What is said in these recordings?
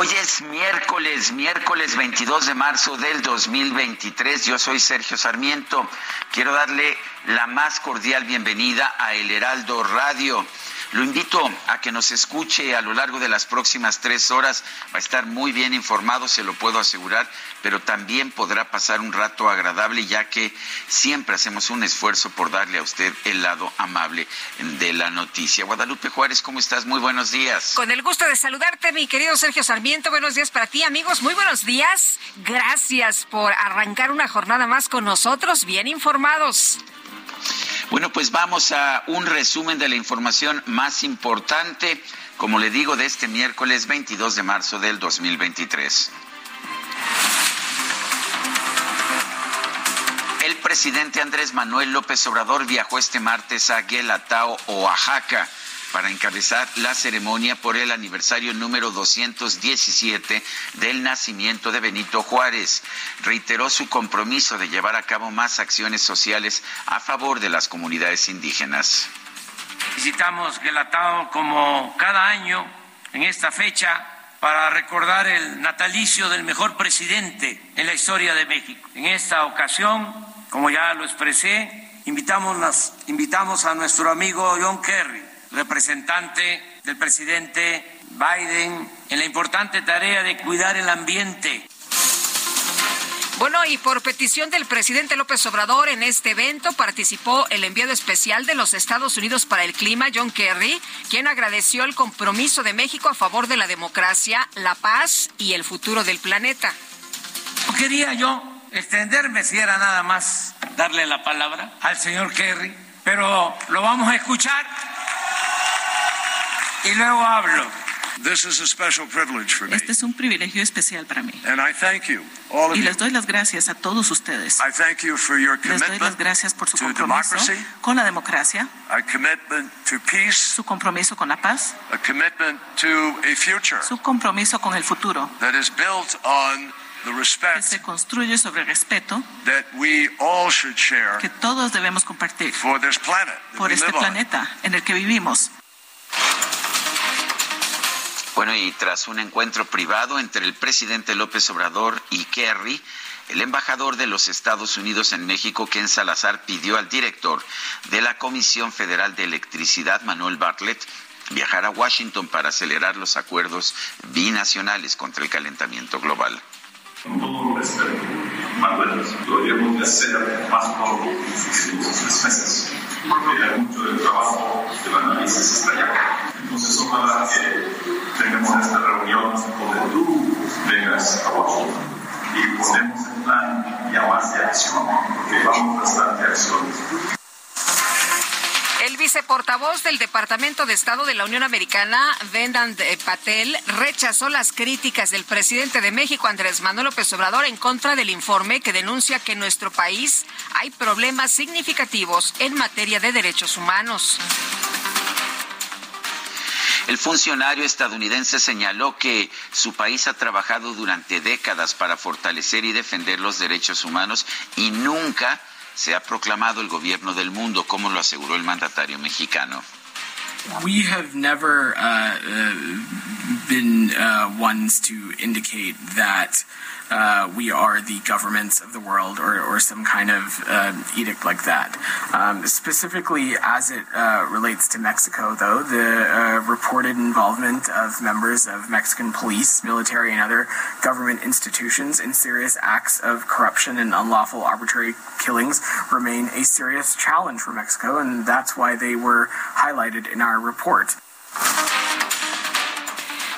Hoy es miércoles, miércoles 22 de marzo del 2023. Yo soy Sergio Sarmiento. Quiero darle la más cordial bienvenida a El Heraldo Radio. Lo invito a que nos escuche a lo largo de las próximas tres horas. Va a estar muy bien informado, se lo puedo asegurar, pero también podrá pasar un rato agradable, ya que siempre hacemos un esfuerzo por darle a usted el lado amable de la noticia. Guadalupe Juárez, ¿cómo estás? Muy buenos días. Con el gusto de saludarte, mi querido Sergio Sarmiento. Buenos días para ti, amigos. Muy buenos días. Gracias por arrancar una jornada más con nosotros, bien informados. Bueno, pues vamos a un resumen de la información más importante, como le digo, de este miércoles 22 de marzo del 2023. El presidente Andrés Manuel López Obrador viajó este martes a Guelatao, Oaxaca, para encabezar la ceremonia por el aniversario número 217 del nacimiento de Benito Juárez. Reiteró su compromiso de llevar a cabo más acciones sociales a favor de las comunidades indígenas. Visitamos Guelatao como cada año en esta fecha para recordar el natalicio del mejor presidente en la historia de México. En esta ocasión, como ya lo expresé, invitamos, a nuestro amigo John Kerry, representante del presidente Biden en la importante tarea de cuidar el ambiente. Bueno, y por petición del presidente López Obrador en este evento participó el enviado especial de los Estados Unidos para el Clima, John Kerry, quien agradeció el compromiso de México a favor de la democracia, la paz y el futuro del planeta. No quería yo extenderme si era nada más darle la palabra al señor Kerry, pero lo vamos a escuchar y luego hablo. Este es un privilegio especial para mí. y les doy las gracias a todos ustedes. les doy las gracias por su compromiso con la democracia, su compromiso con la paz, su compromiso con el futuro que se construye sobre el respeto que todos debemos compartir por este planeta en el que vivimos. Bueno, y tras un encuentro privado entre el presidente López Obrador y Kerry, el embajador de los Estados Unidos en México, Ken Salazar, pidió al director de la Comisión Federal de Electricidad, Manuel Bartlett, viajar a Washington para acelerar los acuerdos binacionales contra el calentamiento global. Deberíamos de hacer más por los tres meses, porque hay mucho del trabajo del análisis está allá. Entonces, ojalá que tengamos esta reunión donde tú vengas a Washington y ponemos en plan ya más de acción, porque vamos bastante acción. El viceportavoz del Departamento de Estado de la Unión Americana, Vendan Patel, rechazó las críticas del presidente de México, Andrés Manuel López Obrador, en contra del informe que denuncia que en nuestro país hay problemas significativos en materia de derechos humanos. El funcionario estadounidense señaló que su país ha trabajado durante décadas para fortalecer y defender los derechos humanos y nunca se ha proclamado el gobierno del mundo, como lo aseguró el mandatario mexicano. We have never uh, uh, been uh, ones to indicate that uh, we are the governments of the world or, or some kind of uh, edict like that. Um, specifically, as it uh, relates to Mexico, though, the uh, reported involvement of members of Mexican police, military, and other government institutions in serious acts of corruption and unlawful arbitrary killings remain a serious challenge for Mexico, and that's why they were highlighted in our report.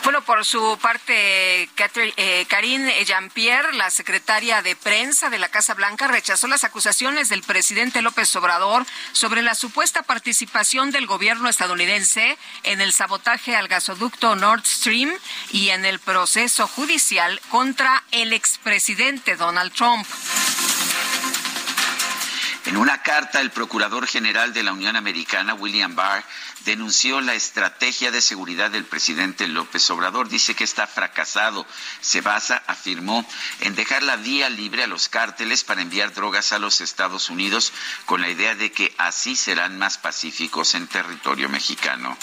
Bueno, por su parte, eh, Karine Jean-Pierre, la secretaria de prensa de la Casa Blanca, rechazó las acusaciones del presidente López Obrador sobre la supuesta participación del gobierno estadounidense en el sabotaje al gasoducto Nord Stream y en el proceso judicial contra el expresidente Donald Trump. En una carta, el Procurador General de la Unión Americana, William Barr, denunció la estrategia de seguridad del presidente López Obrador. Dice que está fracasado. Se basa, afirmó, en dejar la vía libre a los cárteles para enviar drogas a los Estados Unidos con la idea de que así serán más pacíficos en territorio mexicano.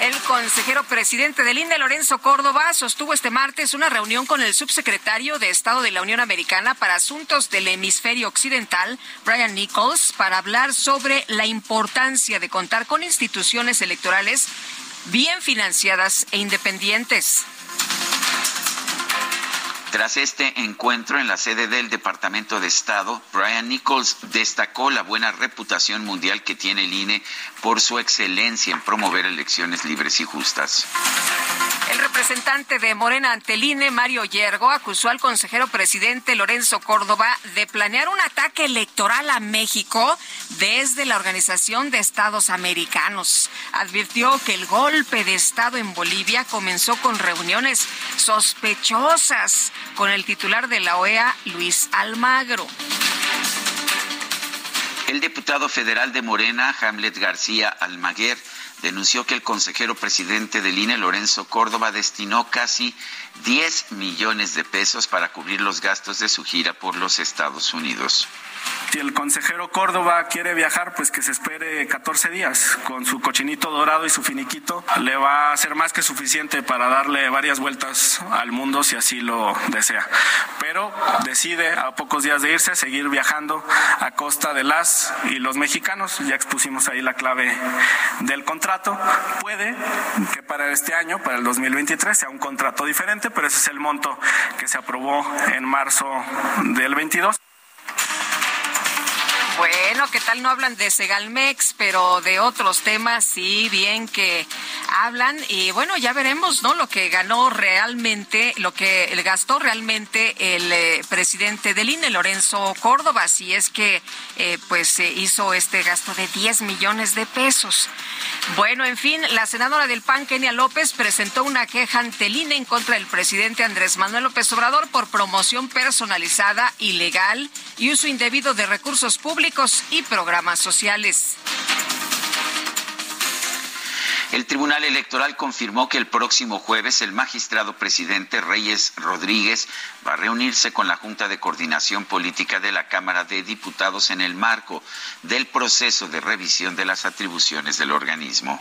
El consejero presidente del INDE, Lorenzo Córdoba, sostuvo este martes una reunión con el subsecretario de Estado de la Unión Americana para Asuntos del Hemisferio Occidental, Brian Nichols, para hablar sobre la importancia de contar con instituciones electorales bien financiadas e independientes. Tras este encuentro en la sede del Departamento de Estado, Brian Nichols destacó la buena reputación mundial que tiene el INE por su excelencia en promover elecciones libres y justas. El representante de Morena ante el INE, Mario Yergo, acusó al consejero presidente Lorenzo Córdoba de planear un ataque electoral a México desde la Organización de Estados Americanos. Advirtió que el golpe de Estado en Bolivia comenzó con reuniones sospechosas con el titular de la OEA, Luis Almagro. El diputado federal de Morena, Hamlet García Almaguer, denunció que el consejero presidente del INE, Lorenzo Córdoba, destinó casi 10 millones de pesos para cubrir los gastos de su gira por los Estados Unidos. Si el consejero Córdoba quiere viajar, pues que se espere 14 días. Con su cochinito dorado y su finiquito, le va a ser más que suficiente para darle varias vueltas al mundo si así lo desea. Pero decide a pocos días de irse seguir viajando a costa de las y los mexicanos. Ya expusimos ahí la clave del contrato. Puede que para este año, para el 2023, sea un contrato diferente, pero ese es el monto que se aprobó en marzo del 22. Bueno, ¿qué tal no hablan de Segalmex, pero de otros temas sí, bien que hablan y bueno, ya veremos, ¿no? Lo que ganó realmente, lo que gastó realmente el eh, presidente del INE, Lorenzo Córdoba, si es que eh, pues se hizo este gasto de 10 millones de pesos. Bueno, en fin, la senadora del PAN, Kenia López, presentó una queja ante el INE en contra del presidente Andrés Manuel López Obrador por promoción personalizada, ilegal y uso indebido de recursos públicos y programas sociales. El Tribunal Electoral confirmó que el próximo jueves el magistrado presidente Reyes Rodríguez va a reunirse con la Junta de Coordinación Política de la Cámara de Diputados en el marco del proceso de revisión de las atribuciones del organismo.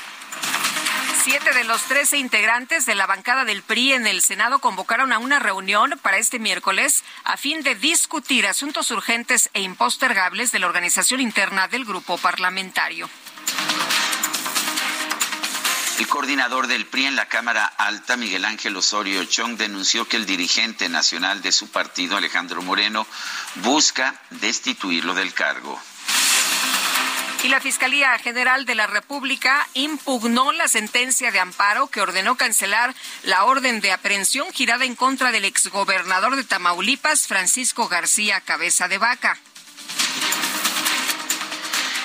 Siete de los trece integrantes de la bancada del PRI en el Senado convocaron a una reunión para este miércoles a fin de discutir asuntos urgentes e impostergables de la organización interna del grupo parlamentario. El coordinador del PRI en la Cámara Alta, Miguel Ángel Osorio Chong, denunció que el dirigente nacional de su partido, Alejandro Moreno, busca destituirlo del cargo. Y la Fiscalía General de la República impugnó la sentencia de amparo que ordenó cancelar la orden de aprehensión girada en contra del exgobernador de Tamaulipas, Francisco García Cabeza de Vaca.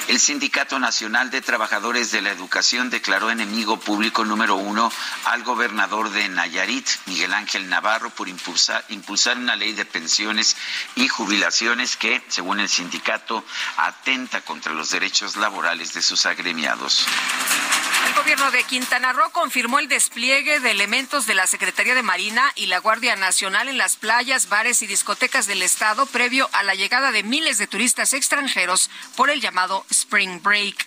El Sindicato Nacional de Trabajadores de la Educación declaró enemigo público número uno al gobernador de Nayarit, Miguel Ángel Navarro, por impulsar, una ley de pensiones y jubilaciones que, según el sindicato, atenta contra los derechos laborales de sus agremiados. El gobierno de Quintana Roo confirmó el despliegue de elementos de la Secretaría de Marina y la Guardia Nacional en las playas, bares y discotecas del estado previo a la llegada de miles de turistas extranjeros por el llamado Spring Break.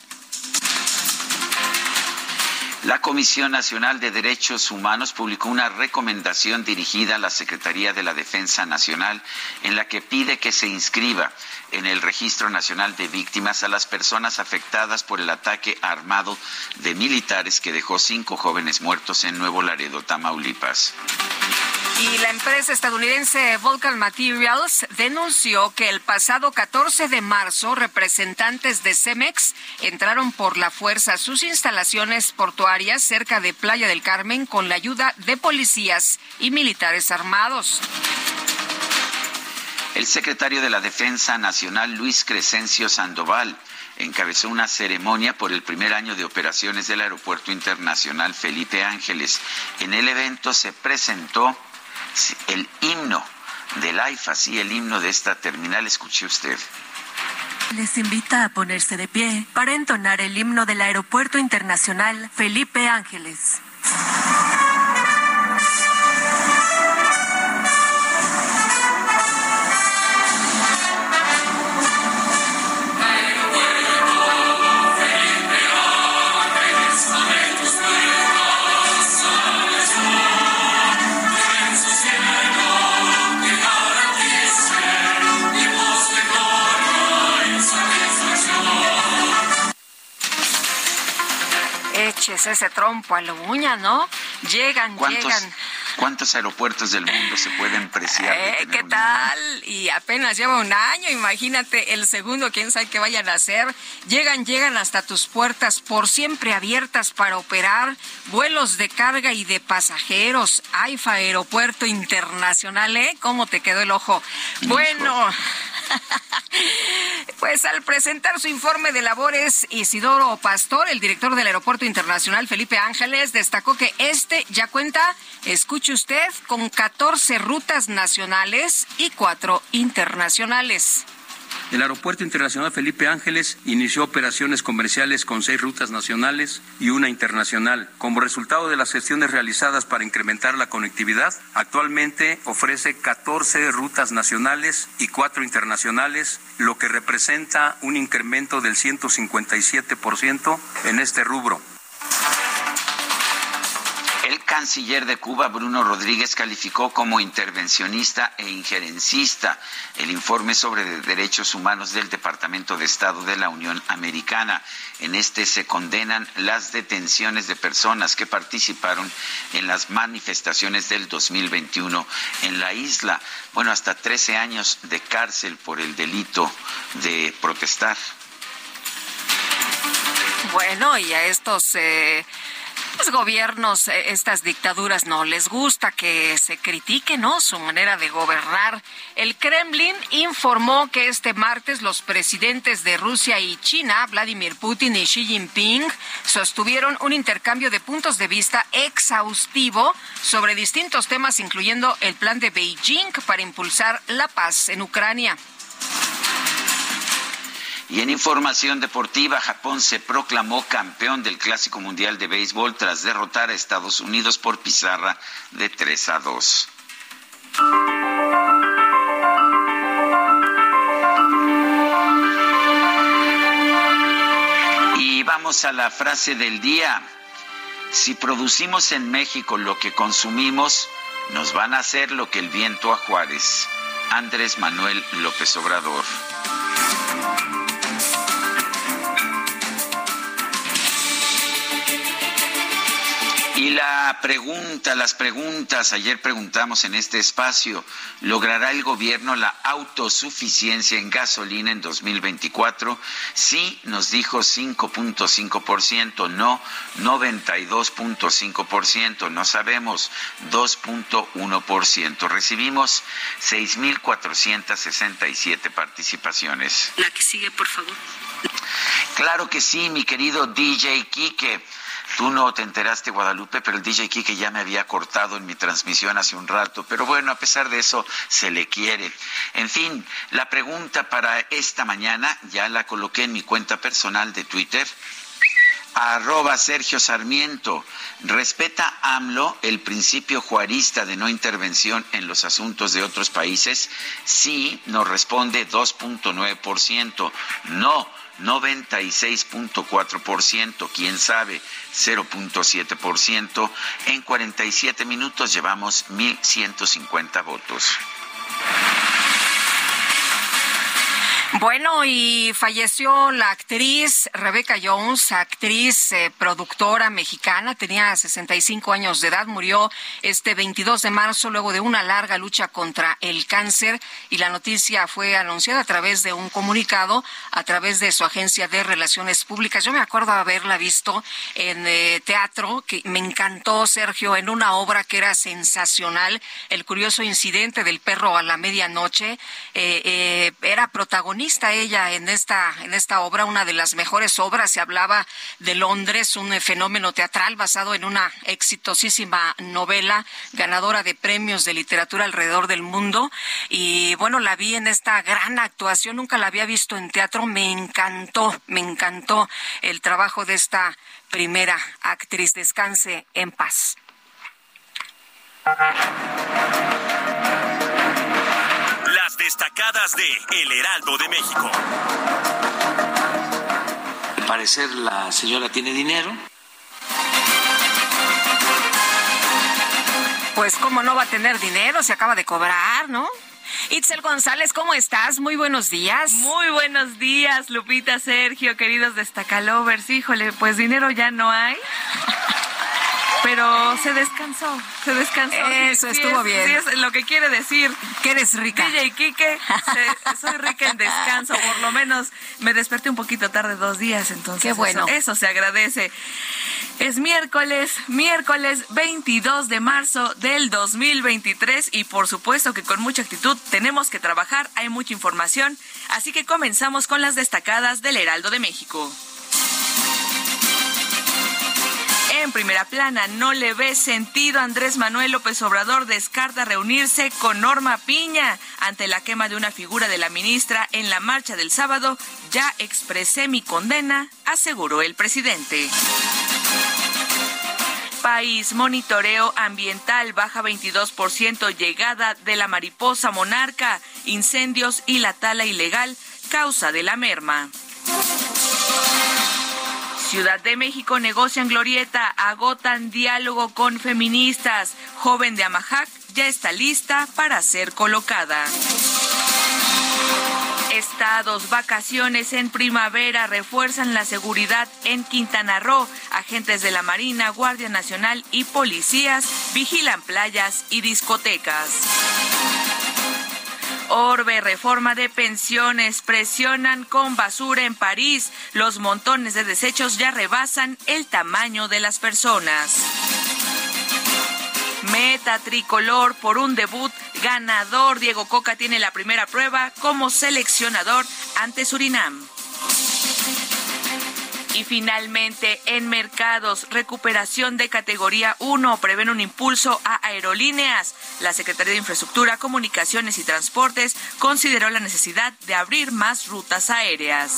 La Comisión Nacional de Derechos Humanos publicó una recomendación dirigida a la Secretaría de la Defensa Nacional en la que pide que se inscriba en el Registro Nacional de Víctimas a las personas afectadas por el ataque armado de militares que dejó cinco jóvenes muertos en Nuevo Laredo, Tamaulipas. Y la empresa estadounidense Vulcan Materials denunció que el pasado 14 de marzo representantes de Cemex entraron por la fuerza a sus instalaciones portuarias cerca de Playa del Carmen con la ayuda de policías y militares armados. El secretario de la Defensa Nacional, Luis Crescencio Sandoval, encabezó una ceremonia por el primer año de operaciones del Aeropuerto Internacional Felipe Ángeles. En el evento se presentó el himno del AIFA, sí, el himno de esta terminal. Escuche usted. Les invita a ponerse de pie para entonar el himno del Aeropuerto Internacional Felipe Ángeles. Ese trompo a la uña, ¿no? Llegan, llegan. ¿Cuántos aeropuertos del mundo se pueden preciar? Eh, ¿Qué tal? Y apenas lleva un año, imagínate el segundo, quién sabe qué vayan a hacer. Llegan, llegan hasta tus puertas, por siempre abiertas para operar vuelos de carga y de pasajeros. AIFA Aeropuerto Internacional, ¿eh? ¿Cómo te quedó el ojo? Bueno. Pues al presentar su informe de labores, Isidoro Pastor, el director del Aeropuerto Internacional Felipe Ángeles, destacó que este ya cuenta, escuche usted, con 14 rutas nacionales y 4 internacionales. El Aeropuerto Internacional Felipe Ángeles inició operaciones comerciales con seis rutas nacionales y una internacional. Como resultado de las gestiones realizadas para incrementar la conectividad, actualmente ofrece 14 rutas nacionales y cuatro internacionales, lo que representa un incremento del 157% en este rubro canciller de Cuba, Bruno Rodríguez, calificó como intervencionista e injerencista el informe sobre derechos humanos del Departamento de Estado de la Unión Americana. En este se condenan las detenciones de personas que participaron en las manifestaciones del 2021 en la isla. Bueno, hasta 13 años de cárcel por el delito de protestar. Bueno, y a estos... los gobiernos, eh, estas dictaduras no les gusta que se critique, ¿no? Su manera de gobernar. El Kremlin informó que este martes los presidentes de Rusia y China, Vladimir Putin y Xi Jinping, sostuvieron un intercambio de puntos de vista exhaustivo sobre distintos temas, incluyendo el plan de Beijing para impulsar la paz en Ucrania. Y en información deportiva, Japón se proclamó campeón del Clásico Mundial de Béisbol tras derrotar a Estados Unidos por pizarra de 3 a 2. Y vamos a la frase del día. Si producimos en México lo que consumimos, nos van a hacer lo que el viento a Juárez. Andrés Manuel López Obrador. Y la pregunta, las preguntas, ayer preguntamos en este espacio, ¿logrará el gobierno la autosuficiencia en gasolina en 2024? Sí, nos dijo 5.5%, no 92.5%, no sabemos 2.1%. Recibimos 6.467 participaciones. La que sigue, por favor. Claro que sí, mi querido DJ Kike. Tú no te enteraste, Guadalupe, pero el DJ Kike ya me había cortado en mi transmisión hace un rato. Pero bueno, a pesar de eso, se le quiere. En fin, la pregunta para esta mañana ya la coloqué en mi cuenta personal de Twitter arroba Sergio Sarmiento. ¿Respeta AMLO el principio juarista de no intervención en los asuntos de otros países? Sí, nos responde 2.9%. No, 96.4%, quién sabe, 0.7%. En 47 minutos llevamos 1.150 votos. Bueno, y falleció la actriz Rebecca Jones, actriz eh, productora mexicana, tenía 65 años de edad, murió este 22 de marzo luego de una larga lucha contra el cáncer y la noticia fue anunciada a través de un comunicado a través de su agencia de relaciones públicas. Yo me acuerdo haberla visto en eh, teatro, que me encantó Sergio, en una obra que era sensacional, El curioso incidente del perro a la medianoche, eh, era protagonista ella en esta, en esta obra, una de las mejores obras. Se hablaba de Londres, un fenómeno teatral basado en una exitosísima novela ganadora de premios de literatura alrededor del mundo. Y bueno, la vi en esta gran actuación, nunca la había visto en teatro. Me encantó, me encantó el trabajo de esta primera actriz. Descanse en paz destacadas de El Heraldo de México. Al parecer la señora tiene dinero. Pues cómo no va a tener dinero, se acaba de cobrar, ¿no? Itzel González, ¿cómo estás? Muy buenos días. Muy buenos días, Lupita, Sergio, queridos destacalovers. Híjole, pues dinero ya no hay. Pero se descansó, se descansó. Eso estuvo bien. es lo que quiere decir. Que eres rica. DJ Kike, soy rica en descanso. Por lo menos me desperté un poquito tarde dos días, entonces. Qué bueno. Eso, eso se agradece. Es miércoles, miércoles 22 de marzo del 2023 y por supuesto que con mucha actitud tenemos que trabajar, hay mucha información, así que comenzamos con las destacadas del Heraldo de México. En primera plana, no le ve sentido Andrés Manuel López Obrador descarta reunirse con Norma Piña ante la quema de una figura de la ministra en la marcha del sábado. Ya expresé mi condena, aseguró el presidente. País, monitoreo ambiental baja 22%, llegada de la mariposa monarca, incendios y la tala ilegal, causa de la merma. Ciudad de México negocian glorieta, agotan diálogo con feministas. Joven de Amajac ya está lista para ser colocada. Estados, vacaciones en primavera refuerzan la seguridad en Quintana Roo. Agentes de la Marina, Guardia Nacional y policías vigilan playas y discotecas. Orbe, reforma de pensiones, presionan con basura en París. Los montones de desechos ya rebasan el tamaño de las personas. Meta tricolor por un debut ganador. Diego Coca tiene la primera prueba como seleccionador ante Surinam. Y finalmente, en mercados, recuperación de categoría 1 prevén un impulso a aerolíneas. La Secretaría de Infraestructura, Comunicaciones y Transportes consideró la necesidad de abrir más rutas aéreas.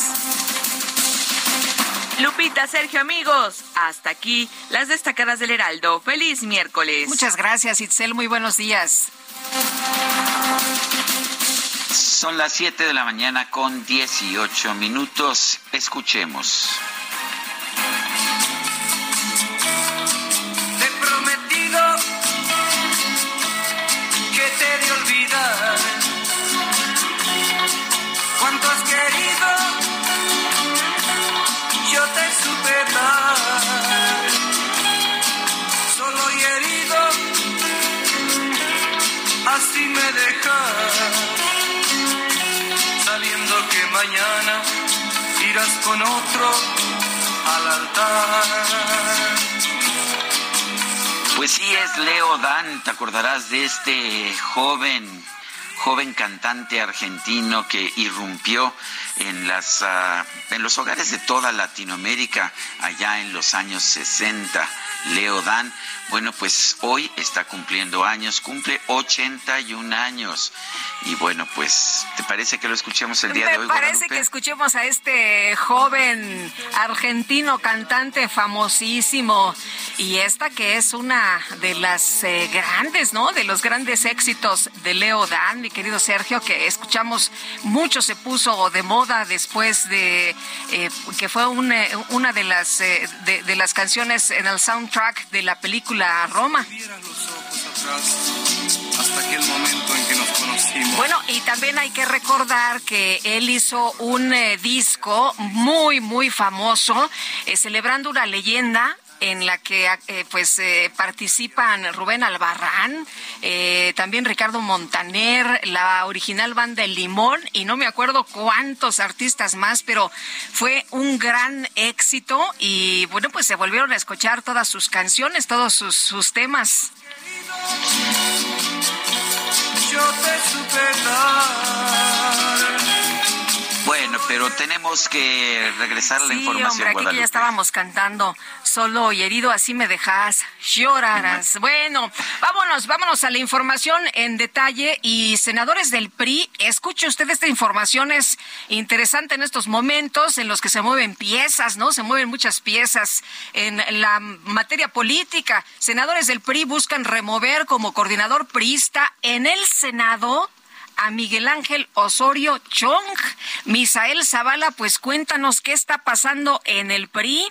Lupita, Sergio, amigos, hasta aquí las destacadas del Heraldo. Feliz miércoles. Muchas gracias, Itzel. Muy buenos días. Son las 7 de la mañana con 18 minutos. Escuchemos. Así me dejas, sabiendo que mañana irás con otro al altar. Pues sí, es Leo Dan, te acordarás de este joven joven cantante argentino que irrumpió en las ah, en los hogares de toda Latinoamérica allá en los años 60 Leo Dan. Bueno, pues hoy está cumpliendo años, cumple 81 años. Y bueno, pues, ¿te parece que lo escuchemos el día de hoy? Me parece que escuchemos a este joven argentino cantante famosísimo. Y esta que es una de las eh, grandes, ¿no? De los grandes éxitos de Leo Dan, mi querido Sergio, que escuchamos mucho se puso de moda después de eh, que fue una de las de, de, las canciones en el soundtrack de la película Roma. Hasta aquel momento en que nos conocimos. Bueno, y también hay que recordar que él hizo un disco muy, muy famoso, celebrando una leyenda en la que eh, pues eh, participan Rubén Albarrán, eh, también Ricardo Montaner, la original banda El Limón y no me acuerdo cuántos artistas más, pero fue un gran éxito y bueno, pues se volvieron a escuchar todas sus canciones, todos sus, temas. Yo te pero tenemos que regresar a la información. Hombre, aquí ya estábamos cantando solo y herido, así me dejas, llorarás. Bueno, vámonos, vámonos a la información en detalle. Y senadores del PRI, escuche usted esta información, es interesante en estos momentos en los que se mueven piezas, ¿no? Se mueven muchas piezas en la materia política. Senadores del PRI buscan remover como coordinador priista en el Senado a Miguel Ángel Osorio Chong. Misael Zavala, pues cuéntanos qué está pasando en el PRI.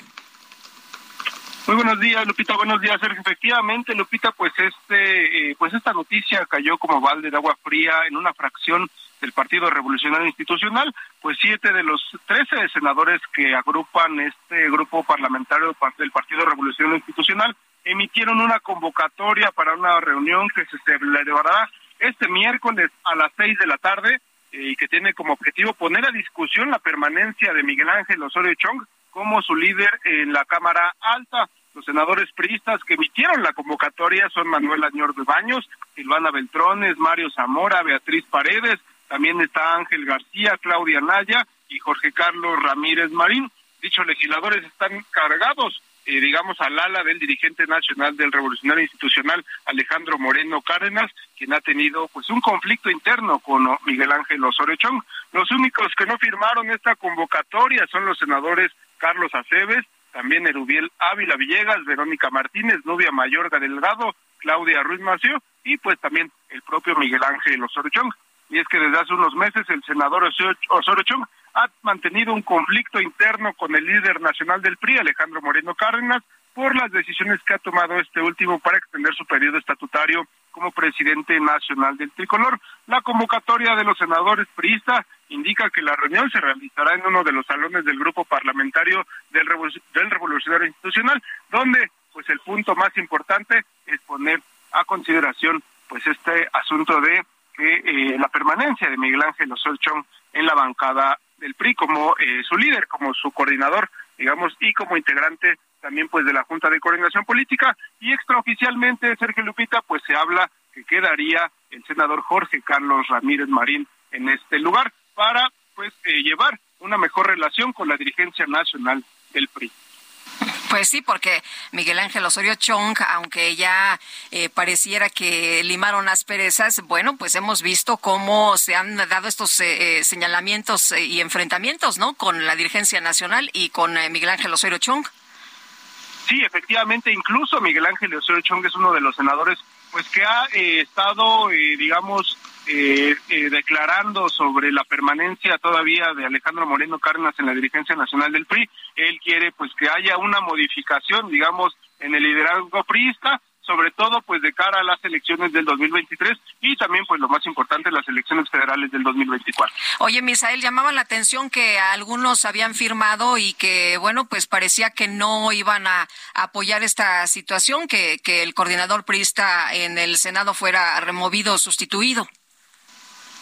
Muy buenos días, Lupita. Buenos días, Sergio. Efectivamente, Lupita, pues este, eh, pues esta noticia cayó como balde de agua fría en una fracción del Partido Revolucionario Institucional, pues siete de los trece senadores que agrupan este grupo parlamentario del Partido Revolucionario Institucional emitieron una convocatoria para una reunión que se celebrará este miércoles a las seis de la tarde eh, y que tiene como objetivo poner a discusión la permanencia de Miguel Ángel Osorio Chong como su líder en la Cámara Alta. Los senadores priistas que emitieron la convocatoria son Manuel Añor de Baños, Silvana Beltrones, Mario Zamora, Beatriz Paredes, también está Ángel García, Claudia Naya y Jorge Carlos Ramírez Marín. Dichos legisladores están cargados eh, digamos, al ala del dirigente nacional del Revolucionario Institucional, Alejandro Moreno Cárdenas, quien ha tenido pues un conflicto interno con Miguel Ángel Osorio Chong. Los únicos que no firmaron esta convocatoria son los senadores Carlos Aceves, también Erubiel Ávila Villegas, Verónica Martínez, Nubia Mayorga Delgado, Claudia Ruiz Mació y pues también el propio Miguel Ángel Osorio Chong. Y es que desde hace unos meses el senador Osorio Chong ha mantenido un conflicto interno con el líder nacional del PRI, Alejandro Moreno Cárdenas, por las decisiones que ha tomado este último para extender su periodo estatutario como presidente nacional del tricolor. La convocatoria de los senadores priistas indica que la reunión se realizará en uno de los salones del grupo parlamentario del, Revolucionario Institucional, donde pues el punto más importante es poner a consideración pues este asunto de que eh, la permanencia de Miguel Ángel Osolchón en la bancada del PRI como eh, su líder, como su coordinador, digamos, y como integrante también pues de la Junta de Coordinación Política y extraoficialmente Sergio Lupita pues se habla que quedaría el senador Jorge Carlos Ramírez Marín en este lugar para pues eh, llevar una mejor relación con la dirigencia nacional del PRI. Pues sí, porque Miguel Ángel Osorio Chong, aunque ya eh, pareciera que limaron asperezas, bueno, pues hemos visto cómo se han dado estos eh, eh, señalamientos y enfrentamientos, ¿no? Con la dirigencia nacional y con Miguel Ángel Osorio Chong. Sí, efectivamente, incluso Miguel Ángel Osorio Chong es uno de los senadores, pues que ha estado, digamos, eh, eh, declarando sobre la permanencia todavía de Alejandro Moreno Cárdenas en la dirigencia nacional del PRI. Él quiere pues que haya una modificación, digamos, en el liderazgo priista, sobre todo pues de cara a las elecciones del 2023 y también pues lo más importante las elecciones federales del 2024. Oye, Misael, llamaba la atención que algunos habían firmado y que bueno, pues parecía que no iban a apoyar esta situación que que el coordinador priista en el Senado fuera removido, sustituido.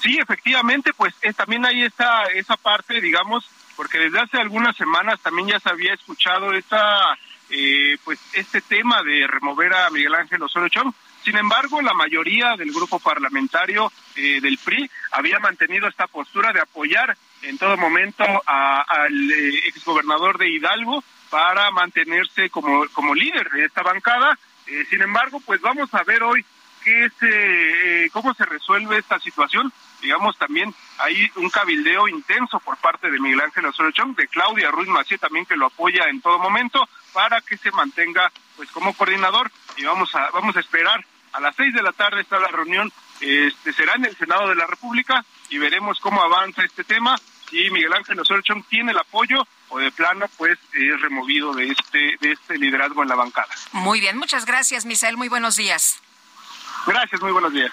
Sí, efectivamente, pues eh, también hay esa, esa parte, digamos, porque desde hace algunas semanas también ya se había escuchado esta, eh, pues este tema de remover a Miguel Ángel Osorio Chong. Sin embargo, la mayoría del grupo parlamentario eh, del PRI había mantenido esta postura de apoyar en todo momento al exgobernador de Hidalgo para mantenerse como, como líder de esta bancada. sin embargo, pues vamos a ver hoy qué es, cómo se resuelve esta situación digamos, también hay un cabildeo intenso por parte de Miguel Ángel Osorio Chong, de Claudia Ruiz Macié también que lo apoya en todo momento para que se mantenga pues como coordinador y vamos a vamos a esperar a las seis de la tarde está la reunión este, será en el Senado de la República y veremos cómo avanza este tema. Si Miguel Ángel Osorio Chong tiene el apoyo o de plano pues es removido de este de este liderazgo en la bancada. Muy bien, muchas gracias, Misael, muy buenos días. Gracias, muy buenos días.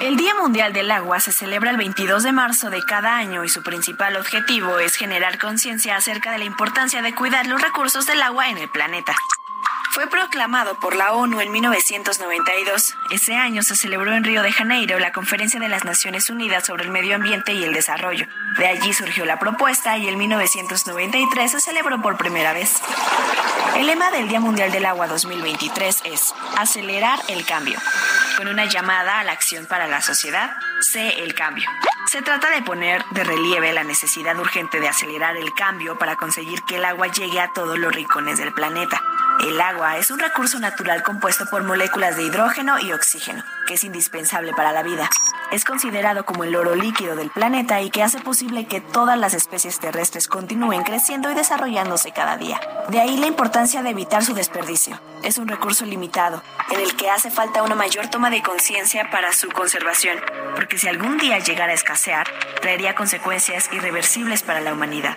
El Día Mundial del Agua se celebra el 22 de marzo de cada año y su principal objetivo es generar conciencia acerca de la importancia de cuidar los recursos del agua en el planeta. Fue proclamado por la ONU en 1992. Ese año se celebró en Río de Janeiro la Conferencia de las Naciones Unidas sobre el Medio Ambiente y el Desarrollo. De allí surgió la propuesta y en 1993 se celebró por primera vez. El lema del Día Mundial del Agua 2023 es acelerar el cambio. Con una llamada a la acción para la sociedad, sé el cambio. Se trata de poner de relieve la necesidad urgente de acelerar el cambio para conseguir que el agua llegue a todos los rincones del planeta. El agua es un recurso natural compuesto por moléculas de hidrógeno y oxígeno, que es indispensable para la vida. Es considerado como el oro líquido del planeta y que hace posible que todas las especies terrestres continúen creciendo y desarrollándose cada día. De ahí la importancia de evitar su desperdicio. Es un recurso limitado, en el que hace falta una mayor toma de conciencia para su conservación, porque si algún día llegara a escasear, traería consecuencias irreversibles para la humanidad.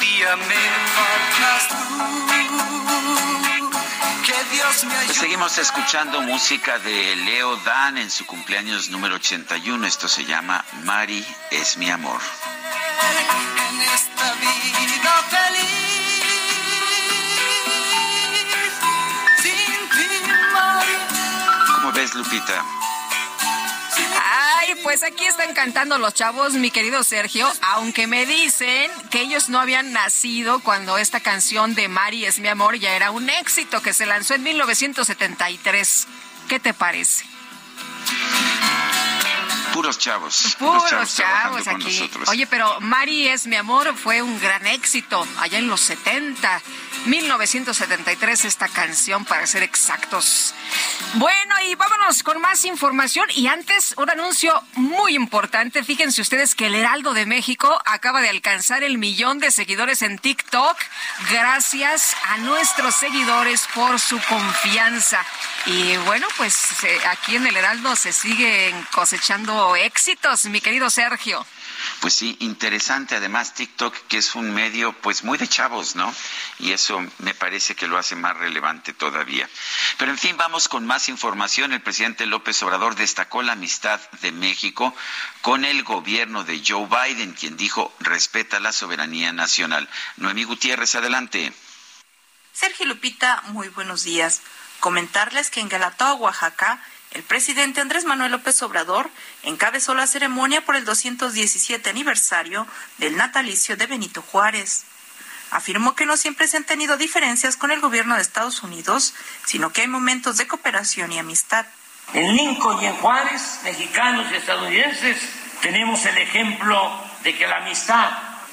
día me que Dios me seguimos escuchando música de Leo Dan en su cumpleaños número 81. Esto se llama Mari es mi amor. En esta vida feliz, sin ti, ¿Cómo ves, Lupita? Pues aquí están cantando los chavos, mi querido Sergio, aunque me dicen que ellos no habían nacido cuando esta canción de Mari es mi amor ya era un éxito que se lanzó en 1973. ¿Qué te parece? Puros chavos. Puros, chavos, aquí. Oye, pero Mari es mi amor fue un gran éxito allá en los 70. 1973 esta canción para ser exactos. Bueno, y vámonos con más información y antes un anuncio muy importante. Fíjense ustedes que el Heraldo de México acaba de alcanzar el millón de seguidores en TikTok. Gracias a nuestros seguidores por su confianza. Y bueno, pues eh, aquí en el Heraldo se siguen cosechando éxitos, mi querido Sergio. Pues sí, interesante además TikTok, que es un medio pues muy de chavos, ¿no? Y eso me parece que lo hace más relevante todavía. Pero en fin, vamos con más información. El presidente López Obrador destacó la amistad de México con el gobierno de Joe Biden, quien dijo respeta la soberanía nacional. Noemí Gutiérrez, adelante. Sergio Lupita, muy buenos días. Comentarles que en Galatao, Oaxaca, el presidente Andrés Manuel López Obrador encabezó la ceremonia por el 217 aniversario del natalicio de Benito Juárez. Afirmó que no siempre se han tenido diferencias con el gobierno de Estados Unidos, sino que hay momentos de cooperación y amistad. En Lincoln y en Juárez, mexicanos y estadounidenses, tenemos el ejemplo de que la amistad,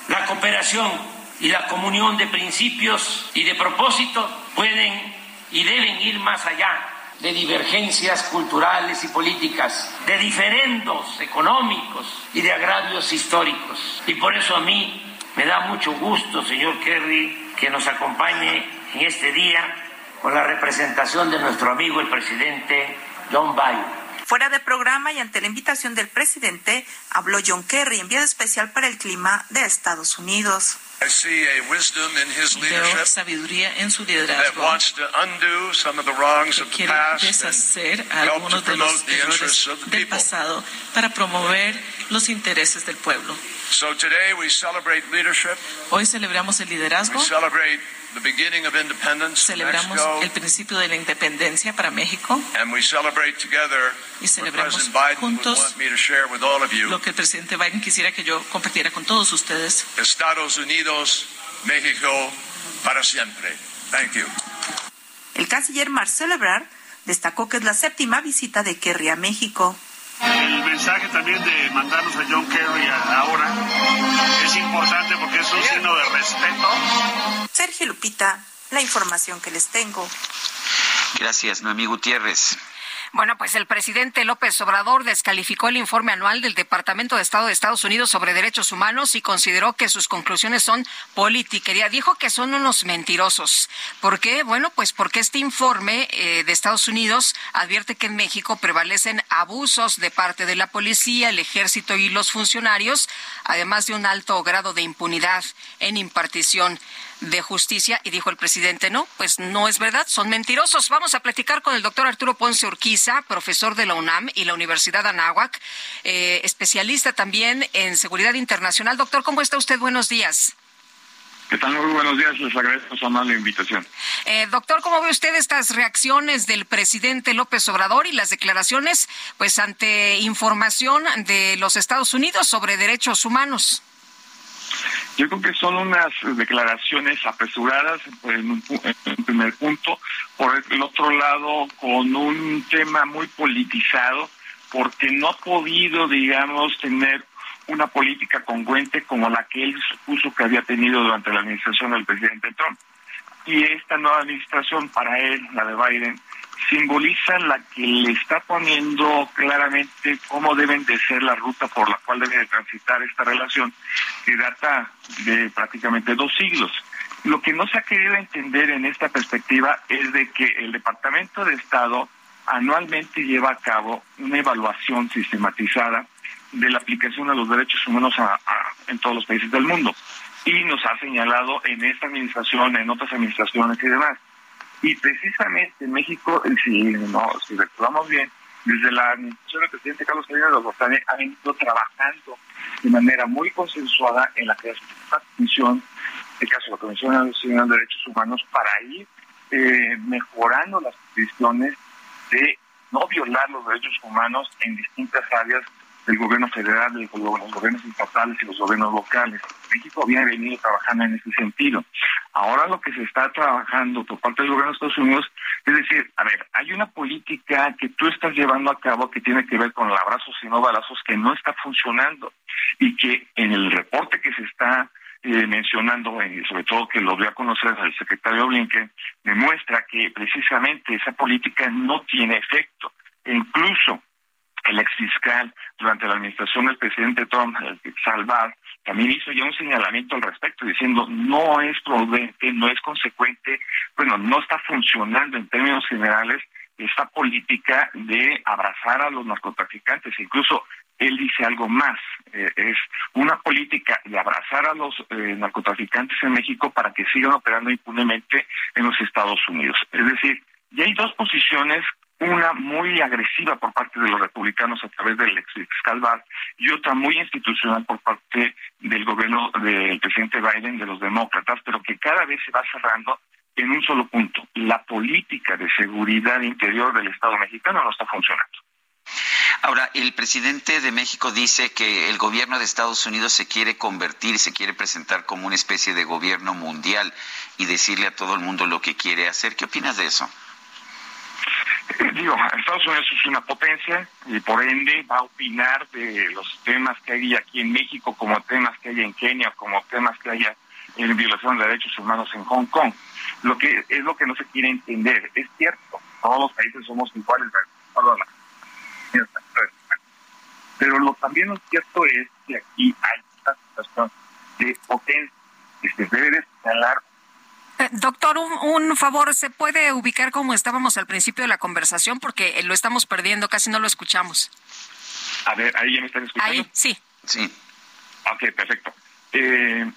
la cooperación y la comunión de principios y de propósito pueden y deben ir más allá de divergencias culturales y políticas, de diferendos económicos y de agravios históricos. Y por eso a mí me da mucho gusto, señor Kerry, que nos acompañe en este día con la representación de nuestro amigo el presidente John Biden. Fuera de programa y ante la invitación del presidente, habló John Kerry, enviado especial para el clima de Estados Unidos. Veo sabiduría en su liderazgo que quiere deshacer algunos de los errores del pasado para promover los intereses del pueblo. Hoy celebramos el liderazgo Celebramos el principio de la independencia para México y celebramos juntos lo que el presidente Biden quisiera que yo compartiera con todos ustedes. Estados Unidos, México, para siempre. Thank you. El canciller Marcelo Ebrard destacó que es la séptima visita de Kerry a México. El mensaje también de mandarnos a John Kerry ahora es importante porque es un signo de respeto. Sergio Lupita, la información que les tengo. Gracias, Noemí Gutiérrez. Bueno, pues el presidente López Obrador descalificó el informe anual del Departamento de Estado de Estados Unidos sobre derechos humanos y consideró que sus conclusiones son politiquería. Dijo que son unos mentirosos. ¿Por qué? Bueno, pues porque este informe eh, de Estados Unidos advierte que en México prevalecen abusos de parte de la policía, el ejército y los funcionarios, además de un alto grado de impunidad en impartición de Justicia y dijo el presidente, no, pues no es verdad, son mentirosos. Vamos a platicar con el doctor Arturo Ponce Urquiza, profesor de la UNAM y la Universidad Anáhuac, eh, especialista también en seguridad internacional. Doctor, ¿cómo está usted? Buenos días. ¿Qué tal? Muy buenos días. Les agradezco su la invitación. Eh, doctor, ¿cómo ve usted estas reacciones del presidente López Obrador y las declaraciones, pues, ante información de los Estados Unidos sobre derechos humanos? Yo creo que son unas declaraciones apresuradas en un, primer punto, por el otro lado con un tema muy politizado, porque no ha podido, digamos, tener una política congruente como la que él supuso que había tenido durante la administración del presidente Trump. Y esta nueva administración, para él, la de Biden, simboliza la que le está poniendo claramente cómo deben de ser la ruta por la cual debe de transitar esta relación que data de prácticamente dos siglos. Lo que no se ha querido entender en esta perspectiva es de que el Departamento de Estado anualmente lleva a cabo una evaluación sistematizada de la aplicación de los derechos humanos en todos los países del mundo. Y nos ha señalado en esta administración, en otras administraciones y demás, y precisamente en México, si, no, si recordamos bien, desde la administración del presidente Carlos Salinas de Gortari han ido trabajando de manera muy consensuada en la creación de esta comisión, el caso de la Comisión Nacional de Derechos Humanos, para ir eh, mejorando las condiciones de no violar los derechos humanos en distintas áreas del gobierno federal, de los gobiernos estatales y los gobiernos locales. México había venido trabajando en ese sentido. Ahora lo que se está trabajando por parte del gobierno de Estados Unidos es decir, a ver, hay una política que tú estás llevando a cabo que tiene que ver con el abrazos y no balazos que no está funcionando y que en el reporte que se está eh, mencionando, y sobre todo que lo voy a conocer el secretario Blinken, demuestra que precisamente esa política no tiene efecto. Incluso el ex fiscal durante la administración del presidente Trump, Salvar, también hizo ya un señalamiento al respecto, diciendo no es prudente, no es consecuente, bueno, no está funcionando en términos generales esta política de abrazar a los narcotraficantes. Incluso él dice algo más, eh, es una política de abrazar a los eh, narcotraficantes en México para que sigan operando impunemente en los Estados Unidos. Es decir, ya hay dos posiciones una muy agresiva por parte de los republicanos a través del ex fiscal Barr y otra muy institucional por parte del gobierno del presidente Biden, de los demócratas, pero que cada vez se va cerrando en un solo punto. La política de seguridad interior del Estado mexicano no está funcionando. Ahora, el presidente de México dice que el gobierno de Estados Unidos se quiere convertir, se quiere presentar como una especie de gobierno mundial y decirle a todo el mundo lo que quiere hacer. ¿Qué opinas de eso? Digo, Estados Unidos es una potencia y por ende va a opinar de los temas que hay aquí en México, como temas que hay en Kenia, como temas que haya en violación de derechos humanos en Hong Kong. Lo que es lo que no se quiere entender. Es cierto, todos los países somos iguales, pero lo también lo cierto es que aquí hay una situación de potencia que se debe señalar eh, doctor, un, favor, ¿se puede ubicar como estábamos al principio de la conversación? Porque lo estamos perdiendo, casi no lo escuchamos. A ver, ahí ya me están escuchando. Ahí, sí. Sí. Ok, perfecto. Eh,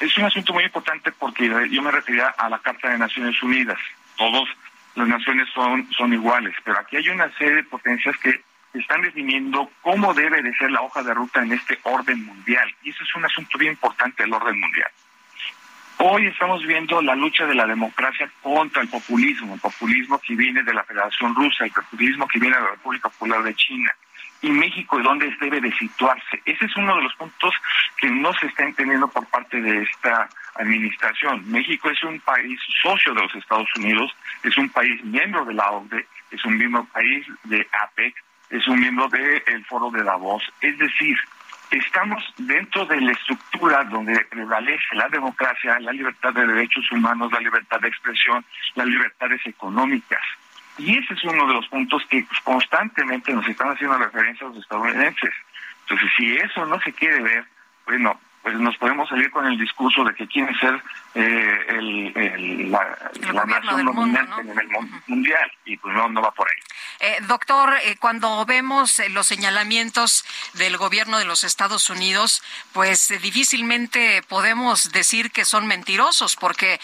es un asunto muy importante porque yo me refería a la Carta de Naciones Unidas. Todas las naciones son, son iguales, pero aquí hay una serie de potencias que están definiendo cómo debe de ser la hoja de ruta en este orden mundial. Y eso es un asunto bien importante del orden mundial. Hoy estamos viendo la lucha de la democracia contra el populismo, el populismo que viene de la Federación Rusa, el populismo que viene de la República Popular de China. Y México, ¿dónde debe de situarse? Ese es uno de los puntos que no se está entendiendo por parte de esta administración. México es un país socio de los Estados Unidos, es un país miembro de la OCDE, es un miembro país de APEC, es un miembro del Foro de Davos. Es decir, estamos dentro de la estructura donde prevalece la democracia, la libertad de derechos humanos, la libertad de expresión, las libertades económicas. Y ese es uno de los puntos que constantemente nos están haciendo referencia a los estadounidenses. Entonces, si eso no se quiere ver, bueno, pues nos podemos salir con el discurso de que quieren ser eh, el, la, nación dominante en el mundial y pues no, no va por ahí. Eh, doctor, eh, cuando vemos eh, los señalamientos del gobierno de los Estados Unidos, pues difícilmente podemos decir que son mentirosos, porque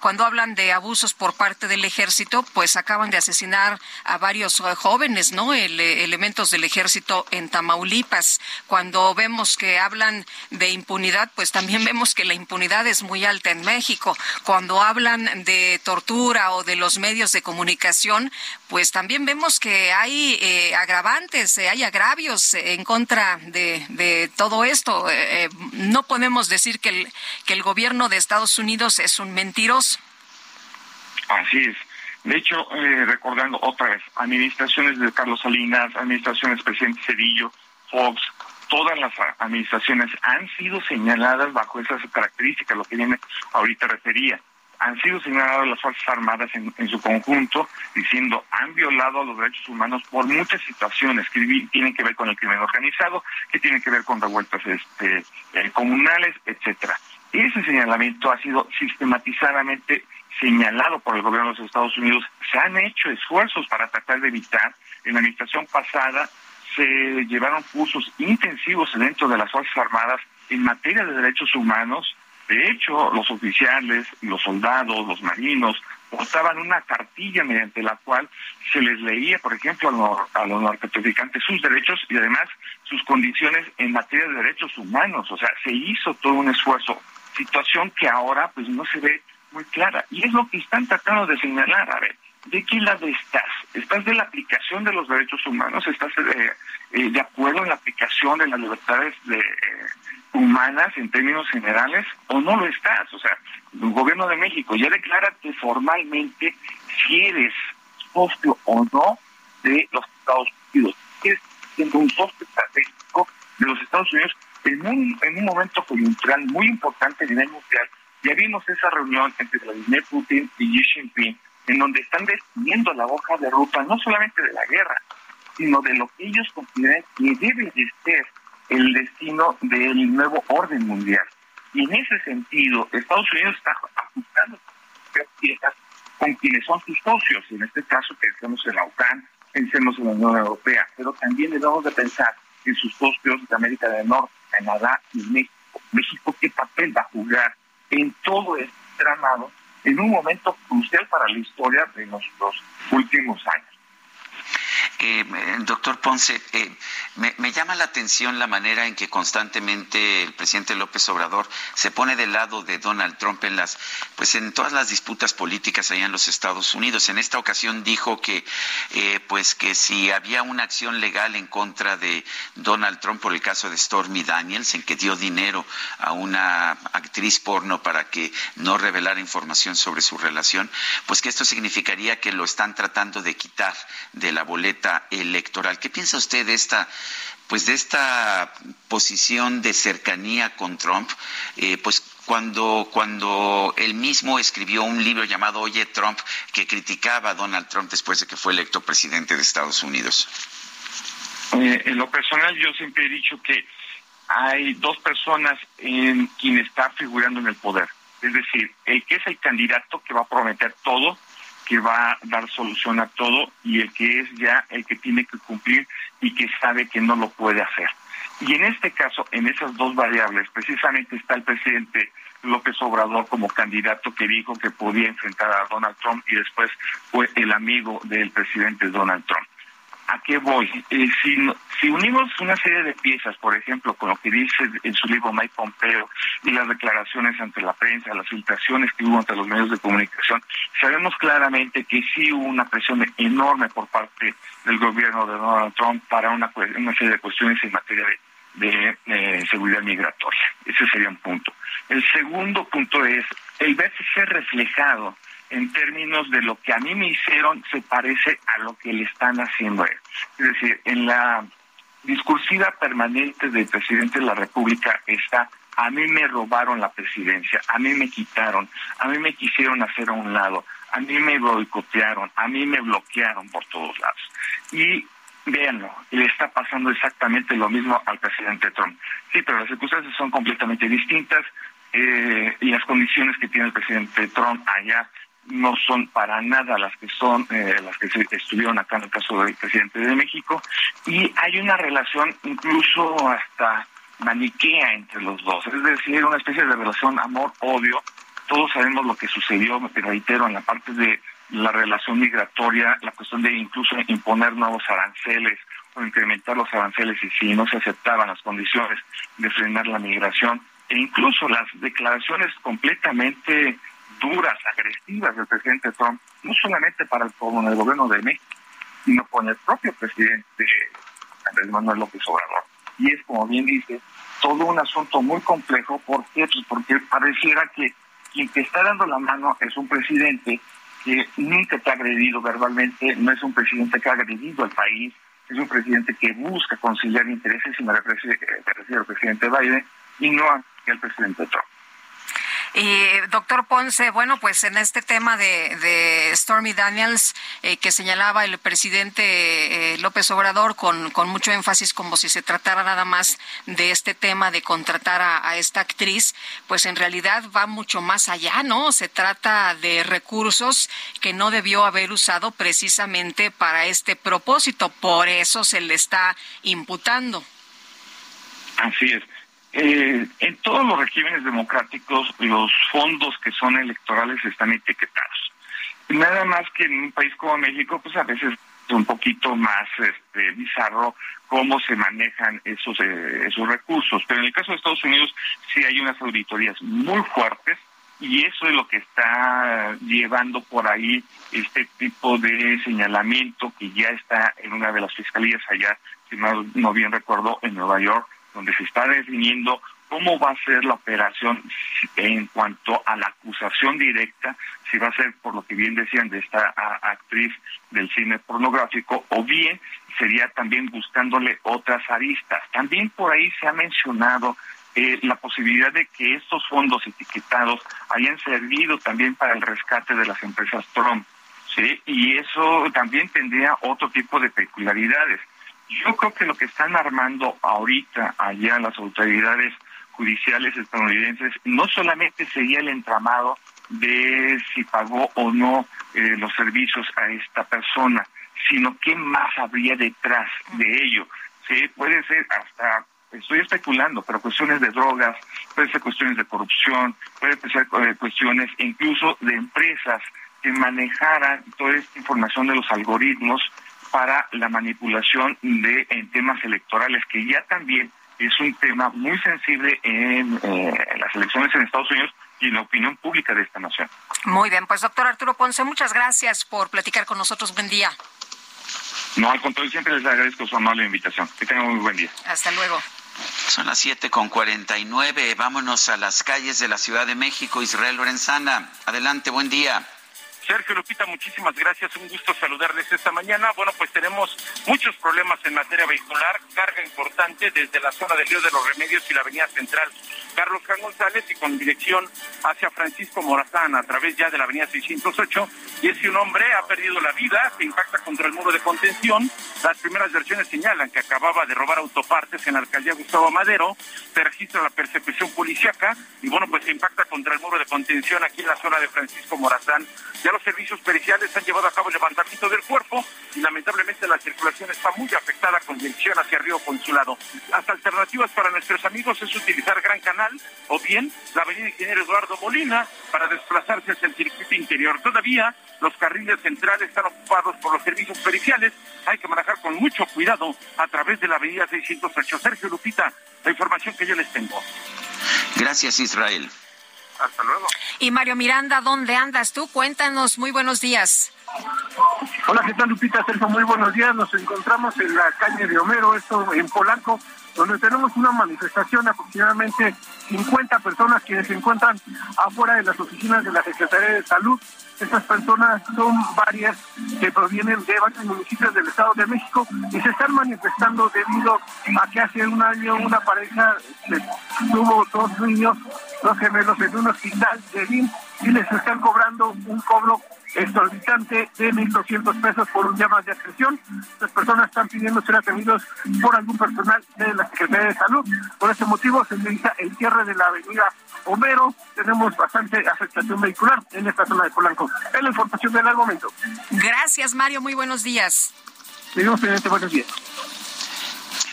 cuando hablan de abusos por parte del ejército, pues acaban de asesinar a varios jóvenes, ¿no? elementos del ejército en Tamaulipas. Cuando vemos que hablan de impunidad, pues también vemos que la impunidad es muy alta en México. Cuando hablan de tortura o de los medios de comunicación, pues también vemos que hay eh, agravantes, eh, hay agravios en contra de, todo esto. Eh, no podemos decir que el, que el gobierno de Estados Unidos es un mentiroso. Así es. De hecho, recordando otra vez, administraciones de Carlos Salinas, administraciones presidente Cedillo, Fox, todas las administraciones han sido señaladas bajo esas características, lo que viene ahorita refería han sido señaladas las Fuerzas Armadas en, su conjunto, diciendo han violado los derechos humanos por muchas situaciones que tienen que ver con el crimen organizado, que tienen que ver con revueltas este, eh, comunales, etcétera. Ese señalamiento ha sido sistematizadamente señalado por el gobierno de los Estados Unidos. Se han hecho esfuerzos para tratar de evitar. En la administración pasada se llevaron cursos intensivos dentro de las Fuerzas Armadas en materia de derechos humanos de hecho, los oficiales, los soldados, los marinos, portaban una cartilla mediante la cual se les leía, por ejemplo, a los, narcotraficantes sus derechos y además sus condiciones en materia de derechos humanos. O sea, se hizo todo un esfuerzo, situación que ahora pues no se ve muy clara. Y es lo que están tratando de señalar. A ver, ¿de qué lado estás? ¿Estás de la aplicación de los derechos humanos? ¿Estás eh, eh, de acuerdo en la aplicación de las libertades de... Eh, humanas en términos generales o no lo estás. O sea, el gobierno de México ya declárate formalmente si eres socio o no de los Estados Unidos. Es un socio estratégico de los Estados Unidos en un, en un momento coyuntural muy importante a nivel mundial. Ya vimos esa reunión entre Vladimir Putin y Xi Jinping, en donde están definiendo la hoja de ruta no solamente de la guerra, sino de lo que ellos consideran que debe de ser el destino del nuevo orden mundial. Y en ese sentido, Estados Unidos está ajustando piezas con quienes son sus socios, en este caso pensemos en la OTAN, pensemos en la Unión Europea, pero también debemos de pensar en sus socios de América del Norte, Canadá y México. México, ¿qué papel va a jugar en todo este tramado en un momento crucial para la historia de nuestros últimos años? Eh, doctor Ponce, eh, me, llama la atención la manera en que constantemente el presidente López Obrador se pone del lado de Donald Trump en las, pues en todas las disputas políticas allá en los Estados Unidos. En esta ocasión dijo que, eh, pues que si había una acción legal en contra de Donald Trump por el caso de Stormy Daniels, en que dio dinero a una actriz porno para que no revelara información sobre su relación, pues que esto significaría que lo están tratando de quitar de la boleta electoral. ¿Qué piensa usted de esta pues de esta posición de cercanía con Trump, eh, pues cuando, cuando él mismo escribió un libro llamado Oye Trump, que criticaba a Donald Trump después de que fue electo presidente de Estados Unidos. Eh, en lo personal yo siempre he dicho que hay dos personas en quien está figurando en el poder. Es decir, el que es el candidato que va a prometer todo que va a dar solución a todo y el que es ya el que tiene que cumplir y que sabe que no lo puede hacer. Y en este caso, en esas dos variables, precisamente está el presidente López Obrador como candidato que dijo que podía enfrentar a Donald Trump y después fue el amigo del presidente Donald Trump. ¿A qué voy? Eh, si, si unimos una serie de piezas, por ejemplo, con lo que dice en su libro Mike Pompeo y las declaraciones ante la prensa, las filtraciones que hubo ante los medios de comunicación, sabemos claramente que sí hubo una presión enorme por parte del gobierno de Donald Trump para una, una serie de cuestiones en materia de, seguridad migratoria. Ese sería un punto. El segundo punto es el verse reflejado en términos de lo que a mí me hicieron se parece a lo que le están haciendo a él. Es decir, en la discursiva permanente del presidente de la República está a mí me robaron la presidencia, a mí me quitaron, a mí me quisieron hacer a un lado, a mí me boicotearon, a mí me bloquearon por todos lados. Y véanlo, le está pasando exactamente lo mismo al presidente Trump. Sí, pero las circunstancias son completamente distintas eh, y las condiciones que tiene el presidente Trump allá no son para nada las que son eh, las que estuvieron acá en el caso del presidente de México. Y hay una relación incluso hasta maniquea entre los dos, es decir, una especie de relación amor-odio. Todos sabemos lo que sucedió, me reitero, en la parte de la relación migratoria, la cuestión de incluso imponer nuevos aranceles o incrementar los aranceles y si no se aceptaban las condiciones de frenar la migración, e incluso las declaraciones completamente duras, agresivas del presidente Trump, no solamente para el, con el gobierno de México, sino con el propio presidente Andrés Manuel López Obrador. Y es, como bien dice, todo un asunto muy complejo. ¿Por qué? Pues porque pareciera que quien te está dando la mano es un presidente que nunca te ha agredido verbalmente, no es un presidente que ha agredido al país, es un presidente que busca conciliar intereses, y me refiero, al presidente Biden, y no al presidente Trump. Y doctor Ponce, bueno, pues en este tema de, Stormy Daniels eh, que señalaba el presidente eh, López Obrador con, con mucho énfasis como si se tratara nada más de este tema de contratar a, esta actriz, pues en realidad va mucho más allá, ¿no? Se trata de recursos que no debió haber usado precisamente para este propósito, por eso se le está imputando. Así es. Eh, en todos los regímenes democráticos los fondos que son electorales están etiquetados. Nada más que en un país como México, pues a veces es un poquito más este, bizarro cómo se manejan esos, eh, esos recursos. Pero en el caso de Estados Unidos sí hay unas auditorías muy fuertes y eso es lo que está llevando por ahí este tipo de señalamiento que ya está en una de las fiscalías allá, si no, no bien recuerdo, en Nueva York, donde se está definiendo cómo va a ser la operación en cuanto a la acusación directa, si va a ser por lo que bien decían de esta actriz del cine pornográfico, o bien sería también buscándole otras aristas. También por ahí se ha mencionado eh, la posibilidad de que estos fondos etiquetados hayan servido también para el rescate de las empresas Trump, ¿sí? Y eso también tendría otro tipo de peculiaridades. Yo creo que lo que están armando ahorita allá las autoridades judiciales estadounidenses no solamente sería el entramado de si pagó o no eh, los servicios a esta persona, sino qué más habría detrás de ello. Sí, puede ser hasta, estoy especulando, pero cuestiones de drogas, puede ser cuestiones de corrupción, puede ser eh, cuestiones incluso de empresas que manejaran toda esta información de los algoritmos para la manipulación de en temas electorales, que ya también es un tema muy sensible en eh, las elecciones en Estados Unidos y en la opinión pública de esta nación. Muy bien, pues doctor Arturo Ponce, muchas gracias por platicar con nosotros. Buen día. No, al contrario, siempre les agradezco su amable invitación. Que tengan un muy buen día. Hasta luego. Son las siete con cuarenta y nueve. Vámonos a las calles de la Ciudad de México. Israel Lorenzana, adelante, buen día. Sergio Lupita, muchísimas gracias. Un gusto saludarles esta mañana. Bueno, pues tenemos muchos problemas en materia vehicular, carga importante desde la zona del Río de los Remedios y la Avenida Central Carlos Can González y con dirección hacia Francisco Morazán a través ya de la Avenida 608. Y es que un hombre ha perdido la vida, se impacta contra el muro de contención. Las primeras versiones señalan que acababa de robar autopartes en la alcaldía Gustavo Madero. Se registra la persecución policíaca y bueno, pues se impacta contra el muro de contención aquí en la zona de Francisco Morazán. Ya los servicios periciales han llevado a cabo el levantamiento del cuerpo y lamentablemente la circulación está muy afectada con dirección hacia Río Consulado. Las alternativas para nuestros amigos es utilizar Gran Canal o bien la avenida Ingeniero Eduardo Molina para desplazarse hacia el circuito interior. Todavía los carriles centrales están ocupados por los servicios periciales. Hay que manejar con mucho cuidado a través de la avenida 608. Sergio Lupita, la información que yo les tengo. Gracias, Israel. Hasta luego. Y Mario Miranda, ¿dónde andas tú? Cuéntanos, muy buenos días. Hola, ¿qué tal Lupita? Sergio, muy buenos días. Nos encontramos en la calle de Homero, esto en Polanco, donde tenemos una manifestación, aproximadamente 50 personas que se encuentran afuera de las oficinas de la Secretaría de Salud. Estas personas son varias que provienen de varios municipios del Estado de México y se están manifestando debido a que hace un año una pareja tuvo dos niños, dos gemelos en un hospital de BIM y les están cobrando un cobro exorbitante de 1.200 pesos por un llamado de atención. Las personas están pidiendo ser atendidos por algún personal de la Secretaría de Salud. Por ese motivo se necesita el cierre de la avenida Homero. Tenemos bastante afectación vehicular en esta zona de Polanco. Es la información del momento. Gracias, Mario. Muy buenos días. Seguimos pendientes. Buenos días.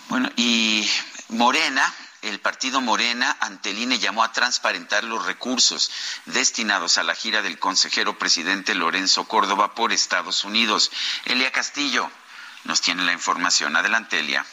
Bueno, y Morena el partido Morena ante el INE llamó a transparentar los recursos destinados a la gira del consejero presidente Lorenzo Córdoba por Estados Unidos. Elia Castillo nos tiene la información. Adelante, Elia.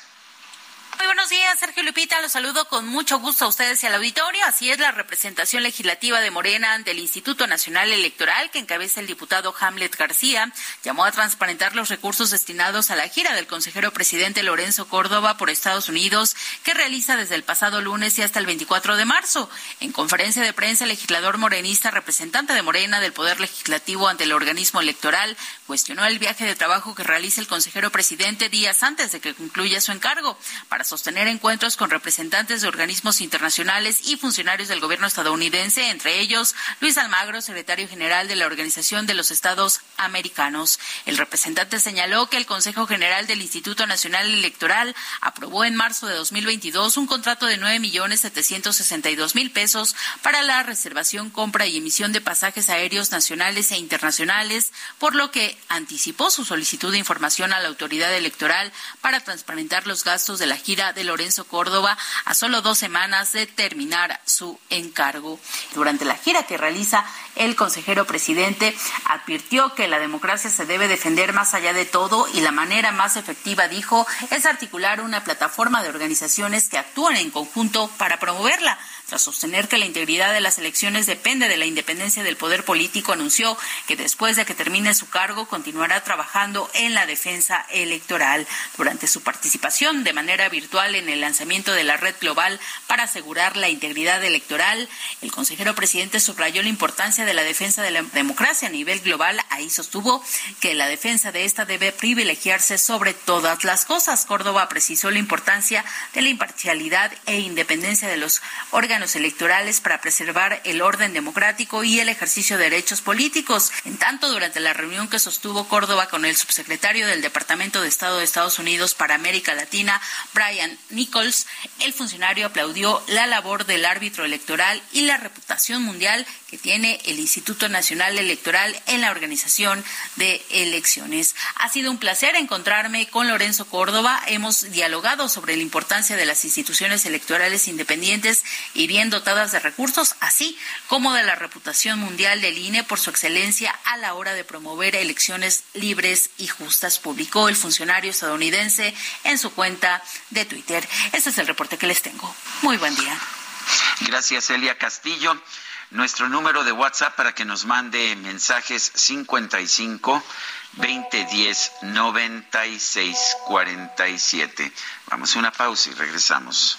Muy buenos días, Sergio Lupita. Los saludo con mucho gusto a ustedes y al auditorio. Así es la representación legislativa de Morena ante el Instituto Nacional Electoral que encabeza el diputado Hamlet García llamó a transparentar los recursos destinados a la gira del consejero presidente Lorenzo Córdoba por Estados Unidos que realiza desde el pasado lunes y hasta el 24 de marzo. En conferencia de prensa, el legislador morenista, representante de Morena del Poder Legislativo ante el organismo electoral, cuestionó el viaje de trabajo que realiza el consejero presidente días antes de que concluya su encargo para sostener encuentros con representantes de organismos internacionales y funcionarios del gobierno estadounidense, entre ellos Luis Almagro, secretario general de la Organización de los Estados Americanos. El representante señaló que el Consejo General del Instituto Nacional Electoral aprobó en marzo de 2022 un contrato de nueve millones setecientos sesenta y dos mil pesos para la reservación, compra y emisión de pasajes aéreos nacionales e internacionales, por lo que anticipó su solicitud de información a la autoridad electoral para transparentar los gastos de la gira de Lorenzo Córdoba a solo dos semanas de terminar su encargo. Durante la gira que realiza el consejero presidente advirtió que la democracia se debe defender más allá de todo y la manera más efectiva, dijo, es articular una plataforma de organizaciones que actúan en conjunto para promoverla. Tras sostener que la integridad de las elecciones depende de la independencia del poder político, anunció que después de que termine su cargo continuará trabajando en la defensa electoral. Durante su participación de manera virtual en el lanzamiento de la red global para asegurar la integridad electoral, el consejero presidente subrayó la importancia de la defensa de la democracia a nivel global. Ahí sostuvo que la defensa de esta debe privilegiarse sobre todas las cosas. Córdoba precisó la importancia de la imparcialidad e independencia de los órganos electorales para preservar el orden democrático y el ejercicio de derechos políticos. En tanto, durante la reunión que sostuvo Córdoba con el subsecretario del Departamento de Estado de Estados Unidos para América Latina, Brian Nichols, el funcionario aplaudió la labor del árbitro electoral y la reputación mundial que tiene el Instituto Nacional Electoral en la organización de elecciones. Ha sido un placer encontrarme con Lorenzo Córdoba. Hemos dialogado sobre la importancia de las instituciones electorales independientes y bien dotadas de recursos, así como de la reputación mundial del INE por su excelencia a la hora de promover elecciones libres y justas, publicó el funcionario estadounidense en su cuenta de Twitter. Ese es el reporte que les tengo. Muy buen día. Gracias, Elia Castillo. Nuestro número de WhatsApp para que nos mande mensajes 55 2010 96 47. Vamos a una pausa y regresamos.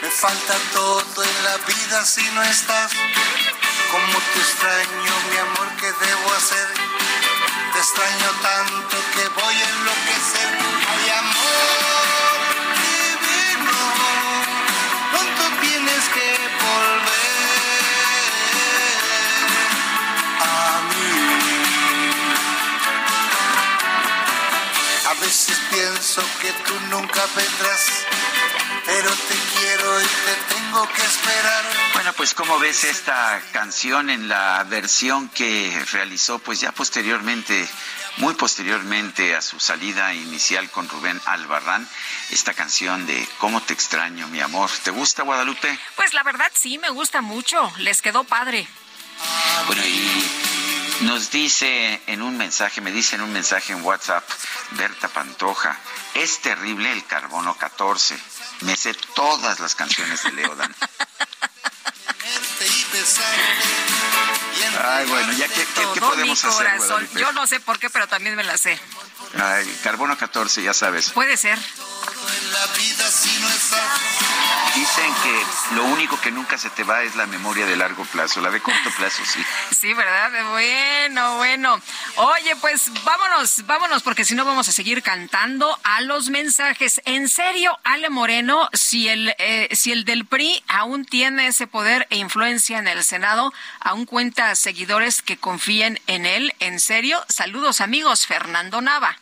Me falta todo en la vida si no estás. Cómo te extraño, mi amor, ¿qué debo hacer? Te extraño tanto que voy a enloquecer. Ay, amor divino, pronto tienes que volver a mí. A veces pienso que tú nunca vendrás pero te quiero y te tengo que esperar. Bueno, pues ¿cómo ves esta canción en la versión que realizó pues ya posteriormente, muy posteriormente a su salida inicial con Rubén Albarrán, esta canción de ¿Cómo te extraño, mi amor? ¿Te gusta Guadalupe? Pues la verdad sí, me gusta mucho, les quedó padre. Bueno, y nos dice en un mensaje, me dice en un mensaje en WhatsApp, Berta Pantoja, es terrible el carbono 14 me sé todas las canciones de Leodan. Ay, bueno, ya qué, qué, podemos hacer. Yo no sé por qué, pero también me la sé. Ay, carbono 14, ya sabes. Puede ser. Dicen que lo único que nunca se te va es la memoria de largo plazo, la de corto plazo sí. Sí, ¿verdad? Bueno, bueno. Oye, pues vámonos, vámonos, porque si no vamos a seguir cantando a los mensajes. En serio, Ale Moreno, si el, eh, si el del PRI aún tiene ese poder e influencia en el Senado, aún cuenta seguidores que confíen en él, en serio. Saludos amigos, Fernando Nava.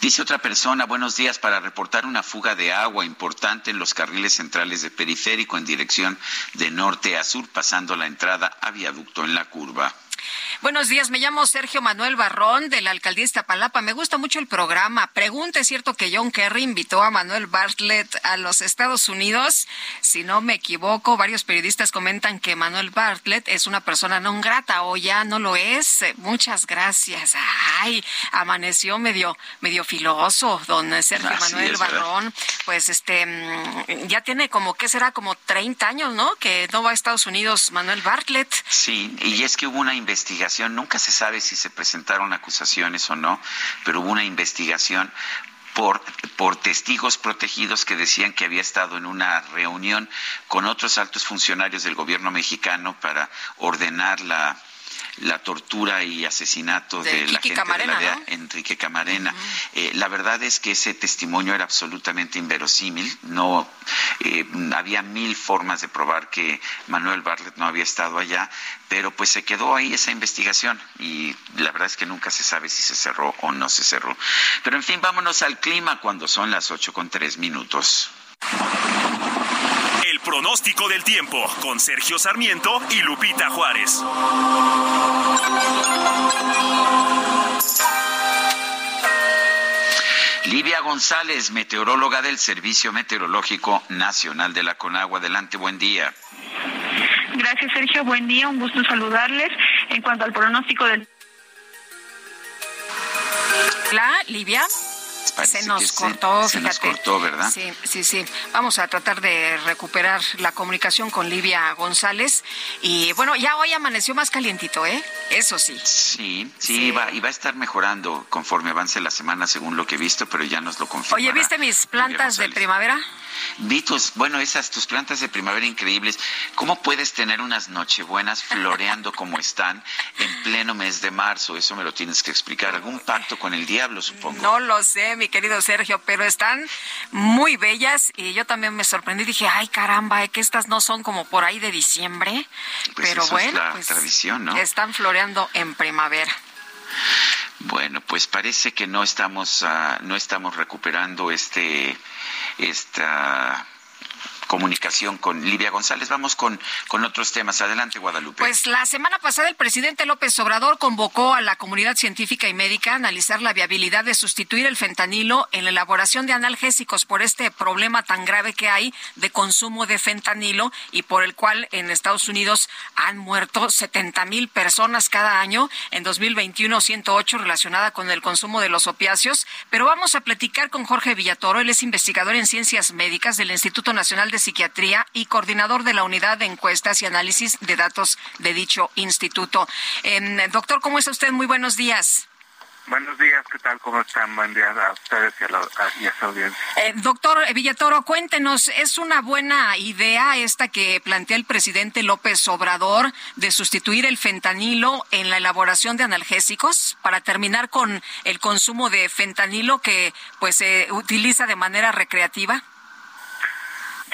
Dice otra persona, buenos días, para reportar una fuga de agua importante en los carriles centrales de periférico en dirección de norte a sur, pasando la entrada a viaducto en la curva. Buenos días, me llamo Sergio Manuel Barrón de la alcaldía Iztapalapa. Me gusta mucho el programa. Pregunta, ¿es cierto que John Kerry invitó a Manuel Bartlett a los Estados Unidos? Si no me equivoco, varios periodistas comentan que Manuel Bartlett es una persona no grata o ya no lo es. Muchas gracias. Ay, amaneció medio, medio filoso, don Sergio Manuel Barrón. Pues este, mm, ya tiene como, ¿qué será? Como 30 años, ¿no? Que no va a Estados Unidos Manuel Bartlett. Sí, y es que hubo una investigación nunca se sabe si se presentaron acusaciones o no, pero hubo una investigación por, por, testigos protegidos que decían que había estado en una reunión con otros altos funcionarios del gobierno mexicano para ordenar la, la tortura y asesinato de, la gente de la DEA, Enrique Camarena. Eh, la verdad es que ese testimonio era absolutamente inverosímil. No eh, había mil formas de probar que Manuel Bartlett no había estado allá, pero pues se quedó ahí esa investigación y la verdad es que nunca se sabe si se cerró o no se cerró. Pero en fin, vámonos al clima cuando son las ocho con tres minutos. Pronóstico del tiempo con Sergio Sarmiento y Lupita Juárez. Livia González, meteoróloga del Servicio Meteorológico Nacional de la Conagua. Adelante, buen día. Gracias, Sergio. Buen día, un gusto saludarles. En cuanto al pronóstico del... La Livia se nos cortó, se, nos cortó, ¿verdad? Sí, sí, sí. Vamos a tratar de recuperar la comunicación con Livia González. Y bueno, ya hoy amaneció más calientito, ¿eh? Eso sí. Sí, sí, Va, y va a estar mejorando conforme avance la semana, según lo que he visto, pero ya nos lo confirmará. Oye, ¿viste mis plantas de primavera? Vi tus, bueno, esas tus plantas de primavera increíbles. ¿Cómo puedes tener unas nochebuenas floreando como están en pleno mes de marzo? Eso me lo tienes que explicar. ¿Algún pacto con el diablo, supongo? No lo sé, mi querido Sergio, pero están muy bellas y yo también me sorprendí. Dije, ay, caramba, que estas no son como por ahí de diciembre. Pues pero bueno, es la pues tradición, ¿no? están floreando en primavera. Bueno, pues parece que no estamos, uh, no estamos recuperando este, esta comunicación con Livia González. Vamos con, con otros temas. Adelante, Guadalupe. Pues la semana pasada el presidente López Obrador convocó a la comunidad científica y médica a analizar la viabilidad de sustituir el fentanilo en la elaboración de analgésicos por este problema tan grave que hay de consumo de fentanilo y por el cual en Estados Unidos han muerto 70 mil personas cada año. En 2021, 108 relacionada con el consumo de los opiáceos. Pero vamos a platicar con Jorge Villatoro. Él es investigador en ciencias médicas del Instituto Nacional de Psiquiatría y coordinador de la Unidad de Encuestas y Análisis de Datos de dicho instituto. Eh, doctor, ¿cómo está usted? Muy buenos días. Buenos días, ¿qué tal? ¿Cómo están? Buen día a ustedes y a, la, su audiencia. Eh, doctor Villatoro, cuéntenos, ¿es una buena idea esta que plantea el presidente López Obrador de sustituir el fentanilo en la elaboración de analgésicos para terminar con el consumo de fentanilo que pues se utiliza de manera recreativa?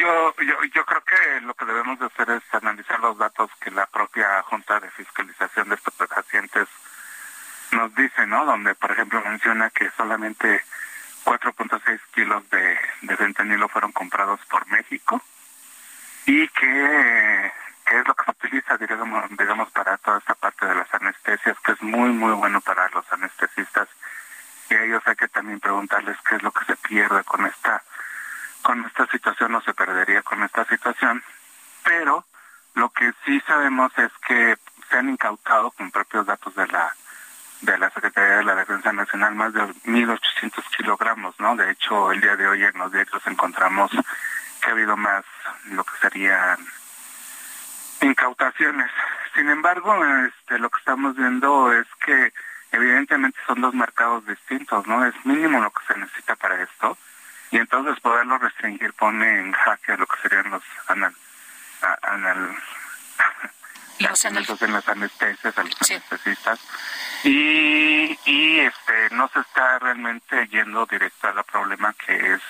Yo, yo, yo creo que lo que debemos de hacer es analizar los datos que la propia Junta de Fiscalización de estos pacientes nos dice, ¿no? Donde, por ejemplo, menciona que solamente 4.6 kilos de, de fentanilo fueron comprados por México y que, que, es lo que se utiliza, digamos, digamos, para toda esta parte de las anestesias, que es muy, muy bueno para los anestesistas. Y a ellos hay que también preguntarles qué es lo que se pierde con esta con esta situación no se perdería con esta situación, pero lo que sí sabemos es que se han incautado con propios datos de la de la Secretaría de la Defensa Nacional más de 1.800 kilogramos, ¿no? De hecho, el día de hoy en los diarios encontramos que ha habido más lo que serían incautaciones. Sin embargo, este, lo que estamos viendo es que evidentemente son dos mercados distintos, ¿no? Es mínimo lo que se necesita para esto y entonces poderlo restringir pone en jaque lo que serían los anal, anal los en las anestesias a los anestesistas. Y, y este no se está realmente yendo directo al problema que es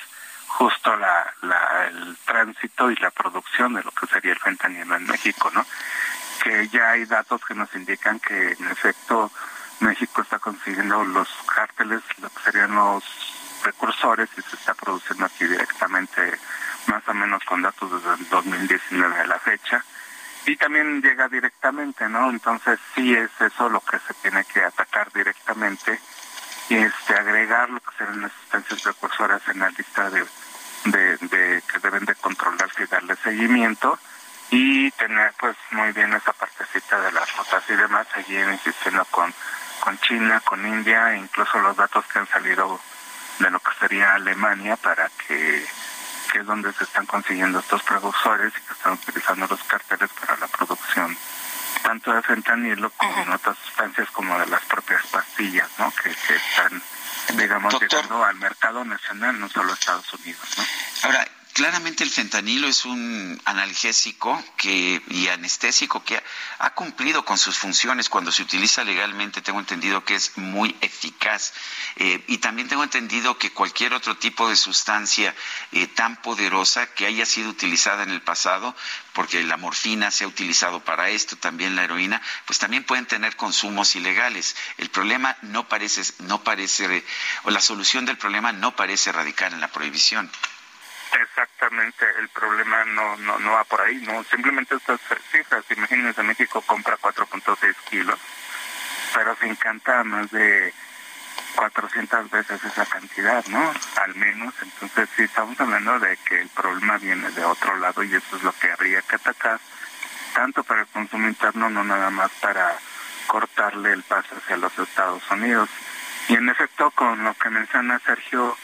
justo la, la, el tránsito y la producción de lo que sería el fentanilo en México, ¿no? Que ya hay datos que nos indican que en efecto México está consiguiendo los cárteles, lo que serían los precursores y se está produciendo aquí directamente, más o menos con datos desde el 2019 a la fecha. Y también llega directamente, ¿no? Entonces sí es eso lo que se tiene que atacar directamente y este agregar lo que serán las sustancias precursoras en la lista de, de, que deben de controlarse y darle seguimiento y tener pues muy bien esa partecita de las rutas y demás, seguir insistiendo con, con China, con India, incluso los datos que han salido de lo que sería Alemania para que, que es donde se están consiguiendo estos productores y que están utilizando los cárteles para la producción tanto de fentanilo como de otras sustancias como de las propias pastillas, ¿no? Que, que están, digamos, llegando al mercado nacional, no solo a Estados Unidos, ¿no? Ahora, claramente el fentanilo es un analgésico que, y anestésico que ha, cumplido con sus funciones cuando se utiliza legalmente. Tengo entendido que es muy eficaz. Eh, y también tengo entendido que cualquier otro tipo de sustancia eh, tan poderosa que haya sido utilizada en el pasado, porque la morfina se ha utilizado para esto, también la heroína, pues también pueden tener consumos ilegales. El problema no parece, no parece, o la solución del problema no parece radicar en la prohibición. Exactamente, el problema no, no, no va por ahí, no, simplemente estas cifras, imagínense, México compra 4.6 kilos, pero se encanta más de 400 veces esa cantidad, ¿no? Al menos, entonces sí estamos hablando de que el problema viene de otro lado y eso es lo que habría que atacar tanto para el consumo interno, no nada más para cortarle el paso hacia los Estados Unidos. Y en efecto, con lo que menciona Sergio,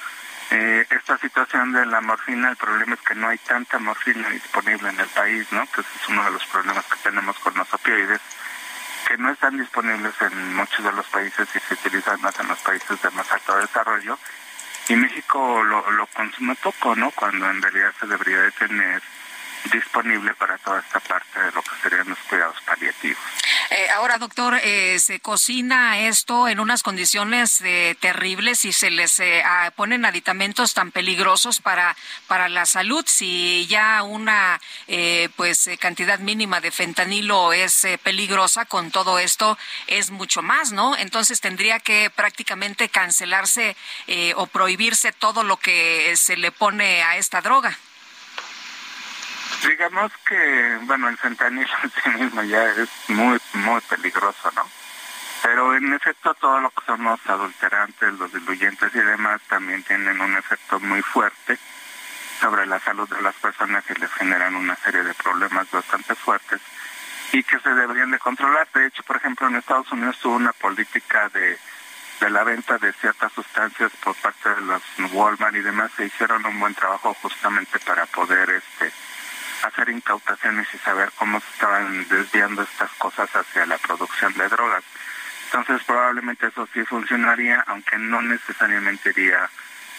eh, esta situación de la morfina, el problema es que no hay tanta morfina disponible en el país, ¿no? Que es uno de los problemas que tenemos con los opioides, que no están disponibles en muchos de los países y se utilizan más en los países de más alto desarrollo. Y México lo, lo consume poco, ¿no? Cuando en realidad se debería de tener disponible para toda esta parte de lo que serían los cuidados paliativos. Eh, ahora, doctor, eh, se cocina esto en unas condiciones eh, terribles y se les ponen aditamentos tan peligrosos para para la salud. Si ya una pues cantidad mínima de fentanilo es peligrosa, con todo esto es mucho más, ¿no? Entonces tendría que prácticamente cancelarse o prohibirse todo lo que se le pone a esta droga. Digamos que, bueno, el fentanilo en sí mismo ya es muy, muy peligroso, ¿no? Pero en efecto todo lo que son los adulterantes, los diluyentes y demás también tienen un efecto muy fuerte sobre la salud de las personas y les generan una serie de problemas bastante fuertes y que se deberían de controlar. De hecho, por ejemplo, en Estados Unidos tuvo una política de, de la venta de ciertas sustancias por parte de los Walmart y demás. Se hicieron un buen trabajo justamente para poder este hacer incautaciones y saber cómo se estaban desviando estas cosas hacia la producción de drogas. Entonces probablemente eso sí funcionaría, aunque no necesariamente iría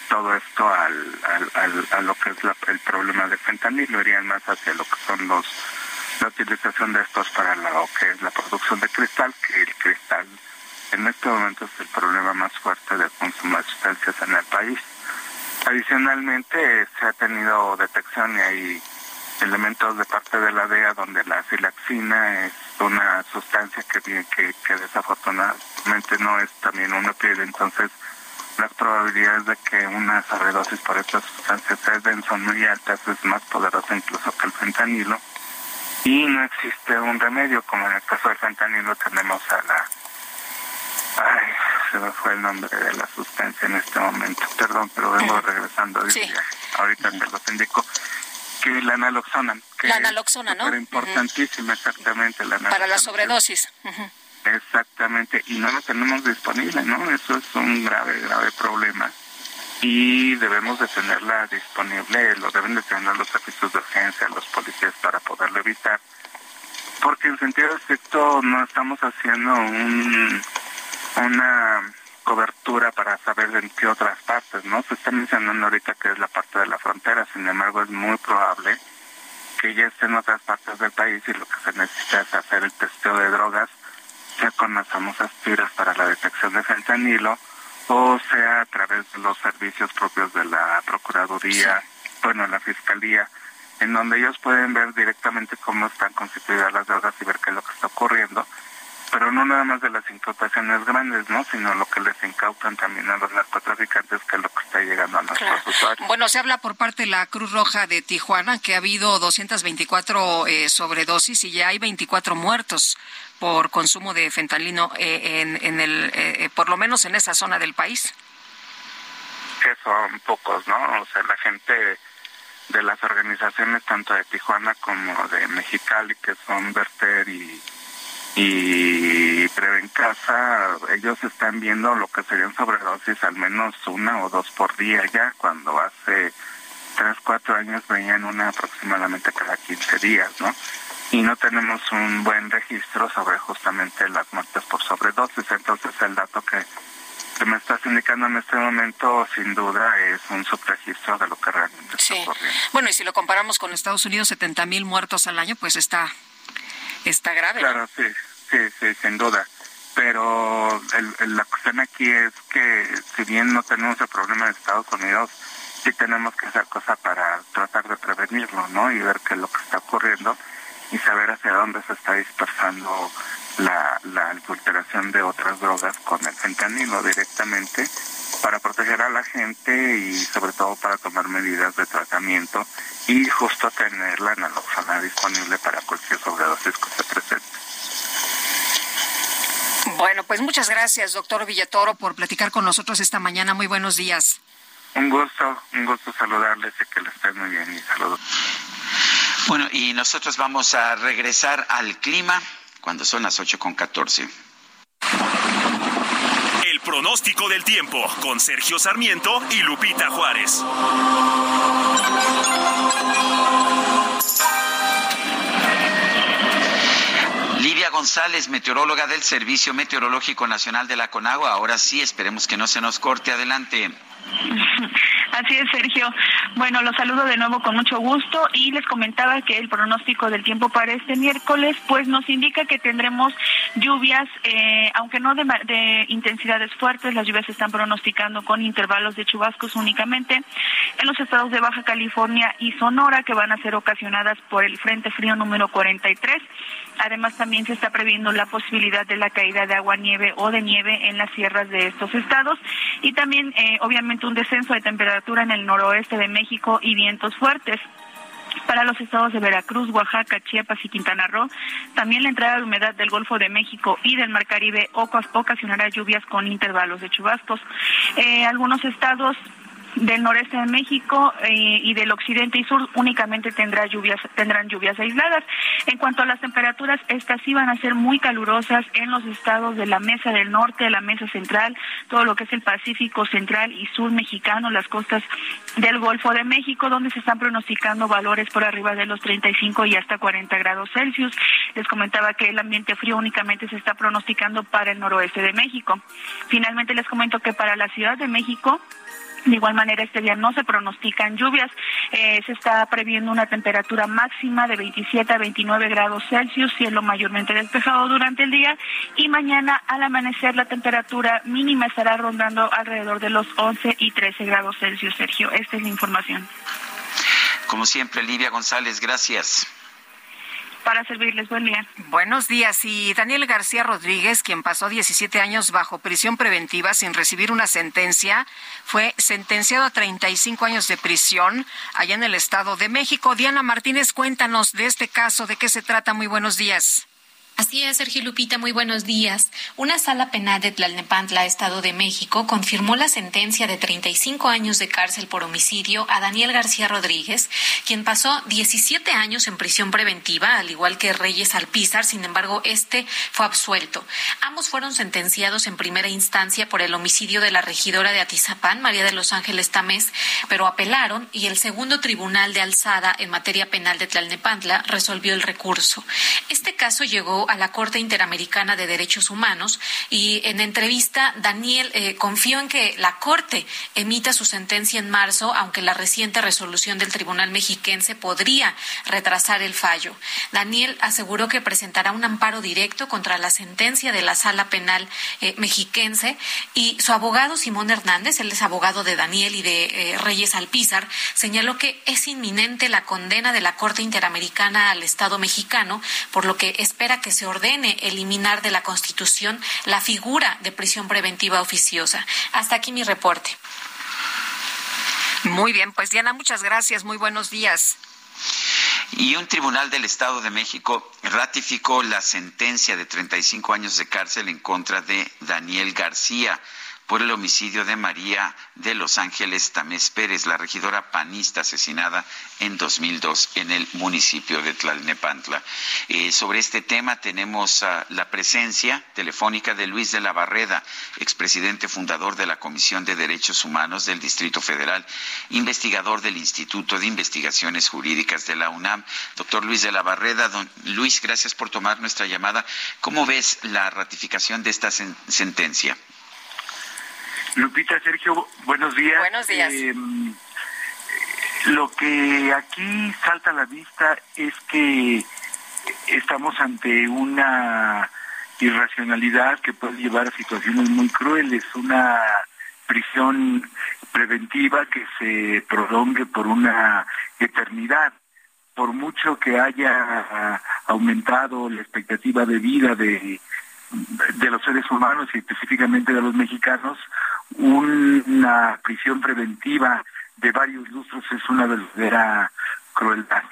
todo esto al, al, a lo que es el problema de fentanilo, irían más hacia lo que son los la utilización de estos para lo que es la producción de cristal, que el cristal en este momento es el problema más fuerte del consumo de sustancias en el país. Adicionalmente se ha tenido detección y hay elementos de parte de la DEA donde la silaxina es una sustancia que, que, que desafortunadamente no es también una piel, entonces las probabilidades de que una sobredosis por estas sustancias se den son muy altas, es más poderosa incluso que el fentanilo. Y no existe un remedio, como en el caso del fentanilo tenemos a la... Ay, se me fue el nombre de la sustancia en este momento, perdón, pero vengo regresando de sí. Ahorita te lo indico que la naloxona. Que la naloxona, ¿no? importantísima, exactamente. La Para la sobredosis. Exactamente, y no lo tenemos disponible, ¿no? Eso es un grave, grave problema. Y debemos de tenerla disponible, lo deben de tener los servicios de urgencia, los policías para poderlo evitar. Porque en sentido estricto no estamos haciendo un, una cobertura para saber en qué otras partes, ¿no? Se está mencionando ahorita que es la parte de la frontera, sin embargo es muy probable que ya esté en otras partes del país y lo que se necesita es hacer el testeo de drogas, sea con las famosas tiras para la detección de fentanilo, o sea a través de los servicios propios de la Procuraduría, bueno, la Fiscalía, en donde ellos pueden ver directamente cómo están constituidas las drogas y ver qué es lo que está ocurriendo pero no nada más de las incautaciones grandes, ¿no? Sino lo que les incautan también a los narcotraficantes, que es lo que está llegando a nuestros usuarios. Bueno, se habla por parte de la Cruz Roja de Tijuana que ha habido 224 eh, sobredosis y ya hay 24 muertos por consumo de fentanilo eh, en, en el, eh, por lo menos en esa zona del país. Que son pocos, ¿no? O sea, la gente de las organizaciones tanto de Tijuana como de Mexicali, que son Verter y y en Casa, ellos están viendo lo que serían sobredosis al menos una o dos por día ya, cuando hace tres, cuatro años veían una aproximadamente cada 15 días, ¿no? Y no tenemos un buen registro sobre justamente las muertes por sobredosis, entonces el dato que, que me estás indicando en este momento sin duda es un subregistro de lo que realmente está ocurriendo. Bueno, y si lo comparamos con Estados Unidos, 70 mil muertos al año, pues está está grave. Claro, sí, sí, sí, sin duda. Pero la cuestión aquí es que si bien no tenemos el problema de Estados Unidos, sí tenemos que hacer cosas para tratar de prevenirlo, ¿no? Y ver qué es lo que está ocurriendo y saber hacia dónde se está dispersando la, la adulteración de otras drogas con el fentanilo directamente para proteger a la gente y sobre todo para tomar medidas de tratamiento y justo tener la naloxona disponible para cualquier sobredosis que se presente. Bueno, pues muchas gracias, doctor Villatoro, por platicar con nosotros esta mañana. Muy buenos días. Un gusto, un gusto saludarles y que les estén muy bien y saludos. Bueno, y nosotros vamos a regresar al clima cuando son las 8 con 14. El pronóstico del tiempo con Sergio Sarmiento y Lupita Juárez. Lidia González, meteoróloga del Servicio Meteorológico Nacional de la Conagua. Ahora sí, esperemos que no se nos corte. Adelante. Así es, Sergio. Bueno, los saludo de nuevo con mucho gusto y les comentaba que el pronóstico del tiempo para este miércoles pues nos indica que tendremos lluvias, eh, aunque no de, de, intensidades fuertes, las lluvias se están pronosticando con intervalos de chubascos únicamente en los estados de Baja California y Sonora que van a ser ocasionadas por el Frente Frío número 43. Además, también se está previendo la posibilidad de la caída de agua, nieve o de nieve en las sierras de estos estados y también, eh, obviamente, un descenso de temperatura en el noroeste de México y vientos fuertes. Para los estados de Veracruz, Oaxaca, Chiapas y Quintana Roo, también la entrada de humedad del Golfo de México y del Mar Caribe ocasionará lluvias con intervalos de chubascos. Eh, algunos estados del noreste de México eh, y del occidente y sur únicamente tendrá lluvias, tendrán lluvias aisladas. En cuanto a las temperaturas, estas sí van a ser muy calurosas en los estados de la Mesa del Norte, de la Mesa Central, todo lo que es el Pacífico Central y Sur Mexicano, las costas del Golfo de México, donde se están pronosticando valores por arriba de los 35 y hasta 40 grados Celsius. Les comentaba que el ambiente frío únicamente se está pronosticando para el noroeste de México. Finalmente les comento que para la Ciudad de México, de igual manera, este día no se pronostican lluvias. Eh, se está previendo una temperatura máxima de 27 a 29 grados Celsius, cielo mayormente despejado durante el día. Y mañana al amanecer la temperatura mínima estará rondando alrededor de los 11 y 13 grados Celsius, Sergio. Esta es la información. Como siempre, Lidia González, gracias para servirles. Buen día. Buenos días. Y Daniel García Rodríguez, quien pasó 17 años bajo prisión preventiva sin recibir una sentencia, fue sentenciado a 35 años de prisión allá en el Estado de México. Diana Martínez, cuéntanos de este caso, de qué se trata. Muy buenos días. Así es, Sergio Lupita, muy buenos días. Una sala penal de Tlalnepantla, Estado de México, confirmó la sentencia de 35 años de cárcel por homicidio a Daniel García Rodríguez, quien pasó 17 años en prisión preventiva, al igual que Reyes Alpizar, sin embargo, este fue absuelto. Ambos fueron sentenciados en primera instancia por el homicidio de la regidora de Atizapán, María de los Ángeles Tamés, pero apelaron y el segundo tribunal de alzada en materia penal de Tlalnepantla resolvió el recurso. Este caso llegó a la Corte Interamericana de Derechos Humanos y en entrevista Daniel eh, confió en que la Corte emita su sentencia en marzo, aunque la reciente resolución del Tribunal Mexiquense podría retrasar el fallo. Daniel aseguró que presentará un amparo directo contra la sentencia de la Sala Penal eh, Mexiquense y su abogado Simón Hernández, él es abogado de Daniel y de eh, Reyes Alpizar, señaló que es inminente la condena de la Corte Interamericana al Estado mexicano, por lo que espera que se ordene eliminar de la Constitución la figura de prisión preventiva oficiosa. Hasta aquí mi reporte. Muy bien, pues Diana, muchas gracias. Muy buenos días. Y un tribunal del Estado de México ratificó la sentencia de 35 años de cárcel en contra de Daniel García por el homicidio de María de Los Ángeles Tamés Pérez, la regidora panista asesinada en 2002 en el municipio de Tlalnepantla. Eh, sobre este tema tenemos la presencia telefónica de Luis de la Barreda, expresidente fundador de la Comisión de Derechos Humanos del Distrito Federal, investigador del Instituto de Investigaciones Jurídicas de la UNAM. Doctor Luis de la Barreda, don Luis, gracias por tomar nuestra llamada. ¿Cómo ves la ratificación de esta sentencia? Lupita, Sergio, buenos días. Buenos días. Eh, lo que aquí salta a la vista es que estamos ante una irracionalidad que puede llevar a situaciones muy crueles, una prisión preventiva que se prolongue por una eternidad. Por mucho que haya aumentado la expectativa de vida de, de los seres humanos y específicamente de los mexicanos, una prisión preventiva de varios lustros es una verdadera crueldad.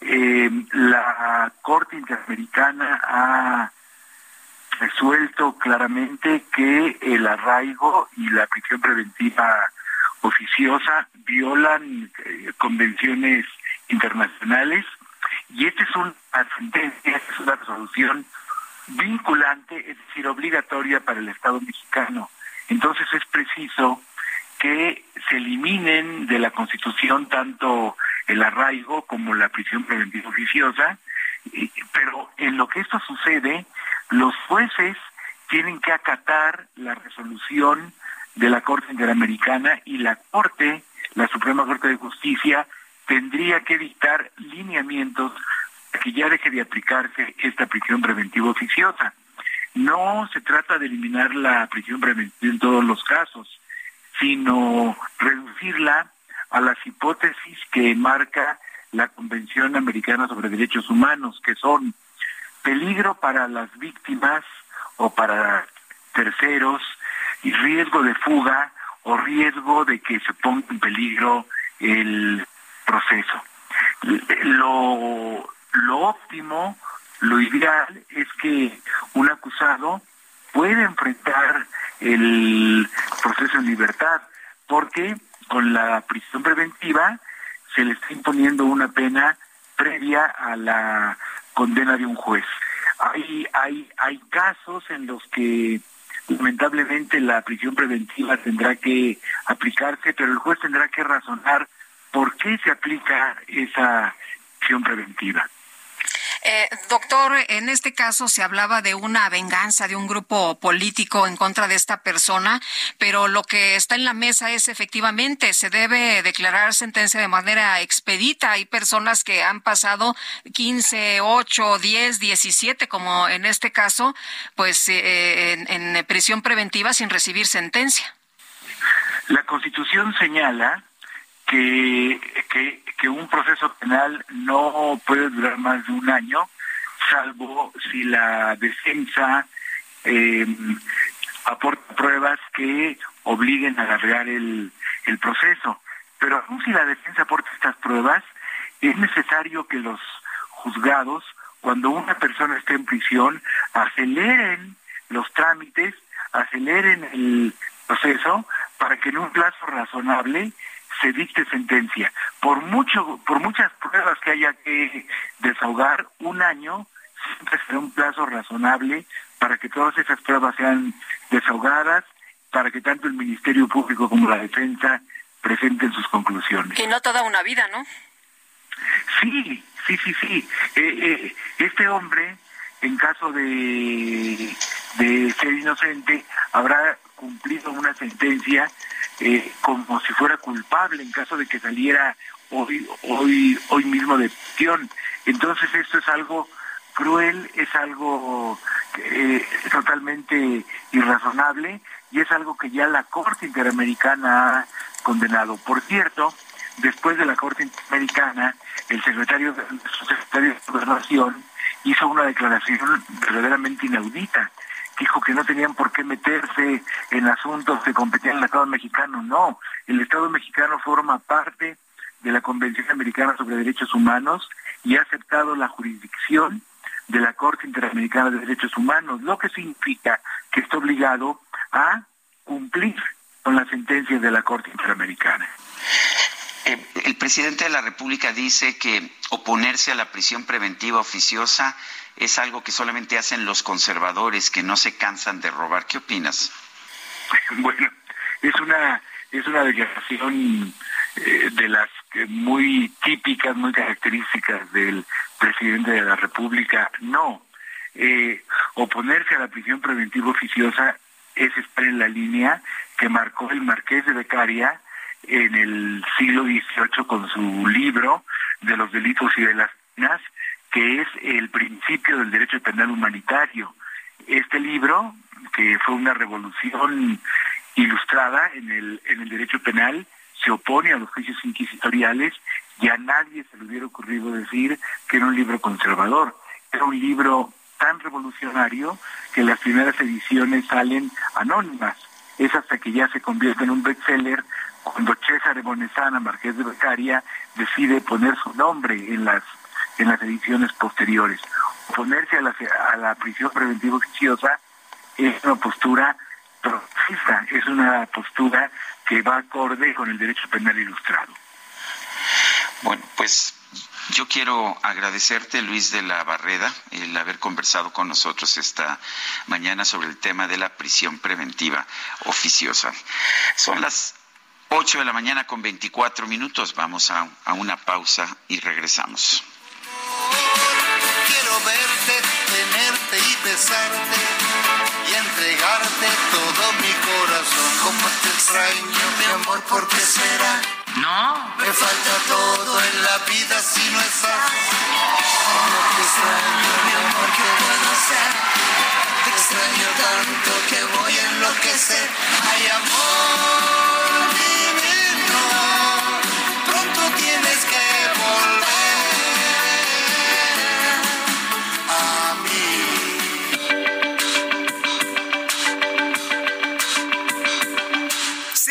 Eh, la Corte Interamericana ha resuelto claramente que el arraigo y la prisión preventiva oficiosa violan eh, convenciones internacionales y esta es una sentencia, es una resolución vinculante, es decir, obligatoria para el Estado mexicano. Entonces es preciso que se eliminen de la Constitución tanto el arraigo como la prisión preventiva oficiosa, pero en lo que esto sucede, los jueces tienen que acatar la resolución de la Corte Interamericana y la Corte, la Suprema Corte de Justicia, tendría que dictar lineamientos para que ya deje de aplicarse esta prisión preventiva oficiosa. No se trata de eliminar la prisión preventiva en todos los casos, sino reducirla a las hipótesis que marca la Convención Americana sobre Derechos Humanos, que son peligro para las víctimas o para terceros y riesgo de fuga o riesgo de que se ponga en peligro el proceso. Lo, lo óptimo, lo ideal es que un acusado pueda enfrentar el proceso en libertad, porque con la prisión preventiva se le está imponiendo una pena previa a la condena de un juez. Hay, hay, hay casos en los que lamentablemente la prisión preventiva tendrá que aplicarse, pero el juez tendrá que razonar por qué se aplica esa prisión preventiva. Eh, doctor, en este caso se hablaba de una venganza de un grupo político en contra de esta persona, pero lo que está en la mesa es efectivamente se debe declarar sentencia de manera expedita. Hay personas que han pasado 15, 8, 10, 17, como en este caso, pues eh, en, en prisión preventiva sin recibir sentencia. La Constitución señala que, que, un proceso penal no puede durar más de un año, salvo si la defensa eh, aporta pruebas que obliguen a alargar el, el proceso. Pero aún si la defensa aporta estas pruebas, es necesario que los juzgados, cuando una persona esté en prisión, aceleren los trámites, aceleren el proceso para que en un plazo razonable se dicte sentencia. Por mucho, por muchas pruebas que haya que desahogar, un año siempre será un plazo razonable para que todas esas pruebas sean desahogadas, para que tanto el Ministerio Público como la defensa presenten sus conclusiones. Y no toda una vida, ¿no? Sí, sí, sí, sí. Eh, eh, este hombre, en caso de, de ser inocente, habrá cumplido una sentencia eh, como si fuera culpable en caso de que saliera hoy, hoy, hoy mismo de prisión. Entonces esto es algo cruel, es algo eh, totalmente irrazonable y es algo que ya la Corte Interamericana ha condenado. Por cierto, después de la Corte Interamericana, el secretario de, secretario de Gobernación hizo una declaración verdaderamente inaudita dijo que no tenían por qué meterse en asuntos que competían el Estado mexicano. No, el Estado mexicano forma parte de la Convención Americana sobre Derechos Humanos y ha aceptado la jurisdicción de la Corte Interamericana de Derechos Humanos, lo que significa que está obligado a cumplir con la sentencia de la Corte Interamericana. Eh, el presidente de la República dice que oponerse a la prisión preventiva oficiosa es algo que solamente hacen los conservadores que no se cansan de robar. ¿Qué opinas? Bueno, es una es una declaración eh, de las muy típicas, muy características del presidente de la República. No, eh, oponerse a la prisión preventiva oficiosa es estar en la línea que marcó el marqués de Becaria en el siglo XVIII con su libro de los delitos y de las penas, que es el principio del derecho penal humanitario. Este libro, que fue una revolución ilustrada en el, en el derecho penal, se opone a los juicios inquisitoriales y a nadie se le hubiera ocurrido decir que era un libro conservador. Era un libro tan revolucionario que las primeras ediciones salen anónimas. Es hasta que ya se convierte en un bestseller cuando César Bonesana, marqués de Becaria, decide poner su nombre en las en las ediciones posteriores. Oponerse a la, a la prisión preventiva oficiosa es una postura progresista, es una postura que va acorde con el derecho penal ilustrado. Bueno, pues Yo quiero agradecerte, Luis de la Barreda, el haber conversado con nosotros esta mañana sobre el tema de la prisión preventiva oficiosa. Son las 8 de la mañana con 24 minutos. Vamos a, a una pausa y regresamos. Quiero verte, tenerte y besarte y entregarte todo mi corazón. Como te extraño, mi amor, ¿por qué será? No. Me falta todo en la vida si no estás. Como te extraño, mi amor, ¿qué puedo hacer? Te extraño tanto que voy a enloquecer. Ay, amor pronto tienes que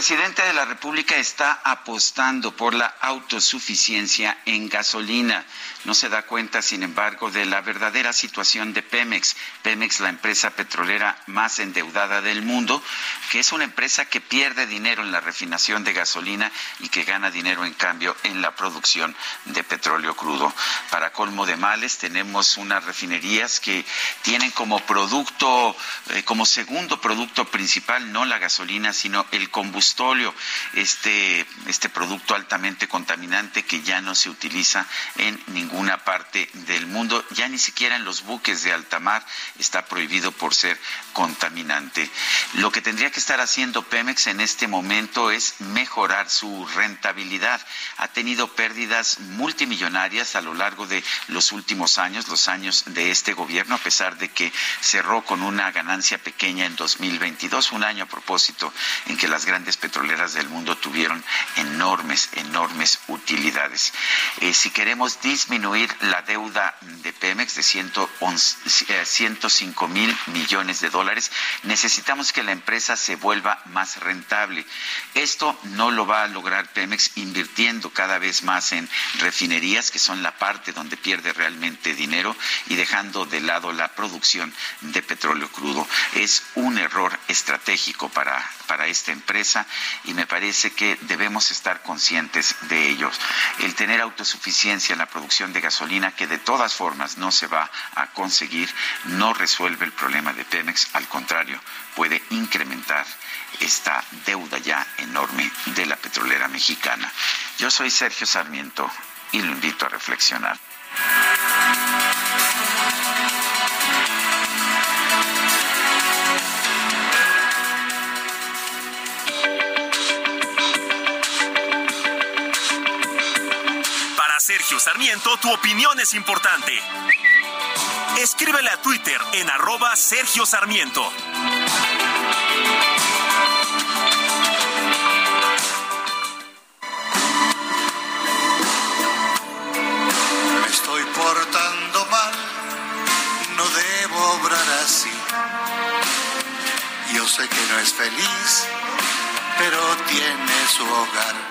Presidente de la República está apostando por la autosuficiencia en gasolina. No se da cuenta, sin embargo, de la verdadera situación de Pemex. Pemex, la empresa petrolera más endeudada del mundo, que es una empresa que pierde dinero en la refinación de gasolina y que gana dinero, en cambio, en la producción de petróleo crudo. Para colmo de males, tenemos unas refinerías que tienen como producto, eh, como segundo producto principal, no la gasolina, sino el este, este producto altamente contaminante que ya no se utiliza en ninguna parte del mundo, ya ni siquiera en los buques de alta mar está prohibido por ser contaminante. Lo que tendría que estar haciendo Pemex en este momento es mejorar su rentabilidad. Ha tenido pérdidas multimillonarias a lo largo de los últimos años, los años de este gobierno, a pesar de que cerró con una ganancia pequeña en 2022, un año a propósito en que las grandes petroleras del mundo tuvieron enormes, enormes utilidades. Eh, si queremos disminuir la deuda de Pemex de 105 mil millones de dólares, necesitamos que la empresa se vuelva más rentable. Esto no lo va a lograr Pemex invirtiendo cada vez más en refinerías, que son la parte donde pierde realmente dinero, y dejando de lado la producción de petróleo crudo. Es un error estratégico para, para esta empresa y me parece que debemos estar conscientes de ellos. El tener autosuficiencia en la producción de gasolina, que de todas formas no se va a conseguir, no resuelve el problema de Pemex, al contrario, puede incrementar esta deuda ya enorme de la petrolera mexicana. Yo soy Sergio Sarmiento y lo invito a reflexionar. Sergio Sarmiento, tu opinión es importante. Escríbele a Twitter en arroba Sergio Sarmiento. Me estoy portando mal, no debo obrar así. Yo sé que no es feliz, pero tiene su hogar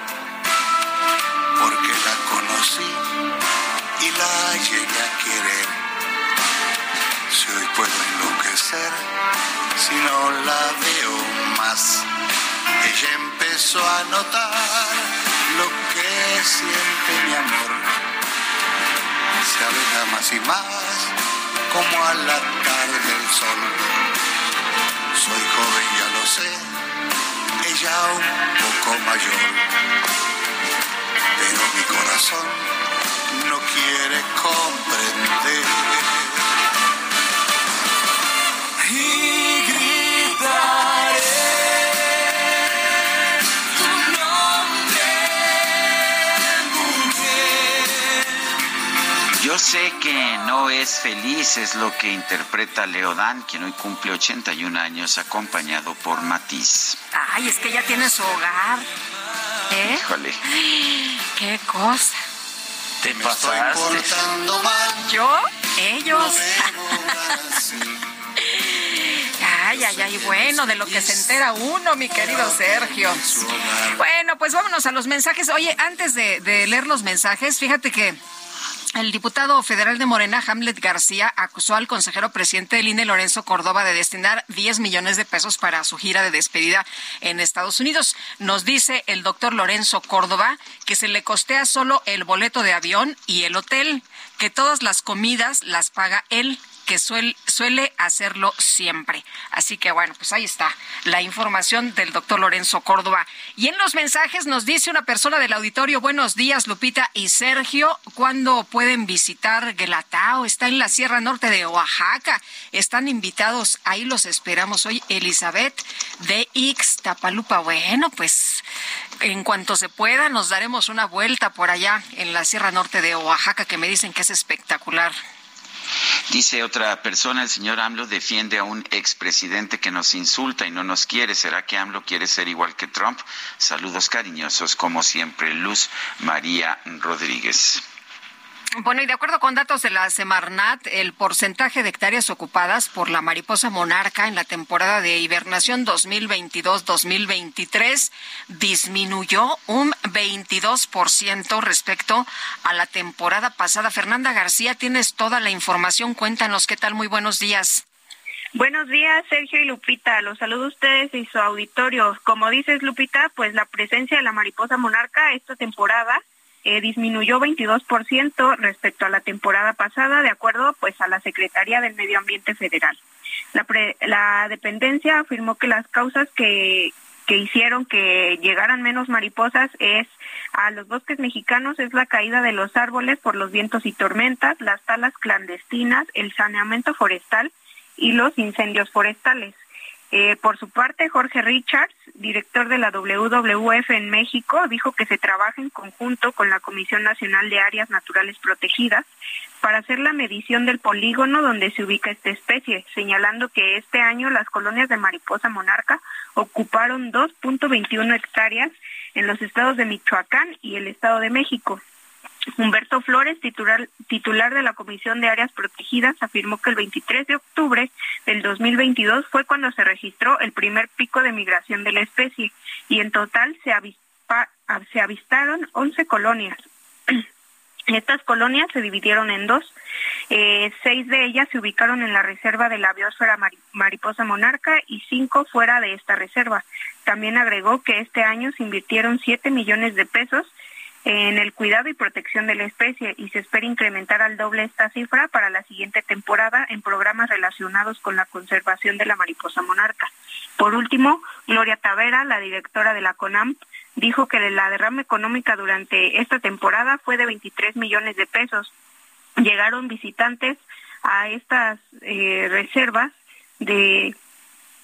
porque la conocí y la llegué a querer. Si hoy puedo enloquecer, si no la veo más, ella empezó a notar lo que siente mi amor. Se aleja más y más, como a la tarde del sol. Soy joven, ya lo sé, ella un poco mayor, pero mi corazón no quiere comprender. Y gritaré tu nombre, Yo sé que no es feliz, es lo que interpreta Leodán, quien hoy cumple 81 años, acompañado por Matiz. Ay, es que ya tiene su hogar. ¿Eh? Híjole. Qué cosa. Te pasaste. ¿Yo? Ellos. Ay, ay, ay, bueno, de lo que se entera uno, mi querido Sergio. Bueno, pues vámonos a los mensajes. Oye, antes de, de leer los mensajes, fíjate que el diputado federal de Morena, Hamlet García, acusó al consejero presidente del INE, Lorenzo Córdoba, de destinar 10 millones de pesos para su gira de despedida en Estados Unidos. Nos dice el doctor Lorenzo Córdoba que se le costea solo el boleto de avión y el hotel, que todas las comidas las paga él que suele, hacerlo siempre. Así que bueno, pues ahí está la información del doctor Lorenzo Córdoba. Y en los mensajes nos dice una persona del auditorio, buenos días Lupita y Sergio, ¿cuándo pueden visitar Guelatao? Está en la Sierra Norte de Oaxaca. Están invitados, ahí los esperamos hoy, Elizabeth de Ixtapalupa. Bueno, pues en cuanto se pueda nos daremos una vuelta por allá en la Sierra Norte de Oaxaca que me dicen que es espectacular. Dice otra persona, el señor AMLO defiende a un expresidente que nos insulta y no nos quiere. ¿Será que AMLO quiere ser igual que Trump? Saludos cariñosos, como siempre, Luz María Rodríguez. Bueno, y de acuerdo con datos de la Semarnat, el porcentaje de hectáreas ocupadas por la mariposa monarca en la temporada de hibernación 2022-2023 disminuyó un 22% respecto a la temporada pasada. Fernanda García, tienes toda la información. Cuéntanos qué tal. Muy buenos días. Buenos días, Sergio y Lupita. Los saludo a ustedes y su auditorio. Como dices, Lupita, pues la presencia de la mariposa monarca esta temporada eh, disminuyó 22% respecto a la temporada pasada, de acuerdo pues a la Secretaría del Medio Ambiente Federal. La, la dependencia afirmó que las causas que, que hicieron que llegaran menos mariposas es a los bosques mexicanos es la caída de los árboles por los vientos y tormentas, las talas clandestinas, el saneamiento forestal y los incendios forestales. Eh, por su parte, Jorge Richards, director de la WWF en México, dijo que se trabaja en conjunto con la Comisión Nacional de Áreas Naturales Protegidas para hacer la medición del polígono donde se ubica esta especie, señalando que este año las colonias de mariposa monarca ocuparon 2.21 hectáreas en los estados de Michoacán y el Estado de México. Humberto Flores, titular, titular de la Comisión de Áreas Protegidas, afirmó que el 23 de octubre del 2022 fue cuando se registró el primer pico de migración de la especie y en total se, avistaron 11 colonias. Estas colonias se dividieron en dos. Eh, seis de ellas se ubicaron en la reserva de la biosfera mariposa monarca y cinco fuera de esta reserva. También agregó que este año se invirtieron 7 millones de pesos en el cuidado y protección de la especie y se espera incrementar al doble esta cifra para la siguiente temporada en programas relacionados con la conservación de la mariposa monarca. Por último, Gloria Tavera, la directora de la CONAMP, dijo que la derrama económica durante esta temporada fue de 23 millones de pesos. Llegaron visitantes a estas eh, reservas de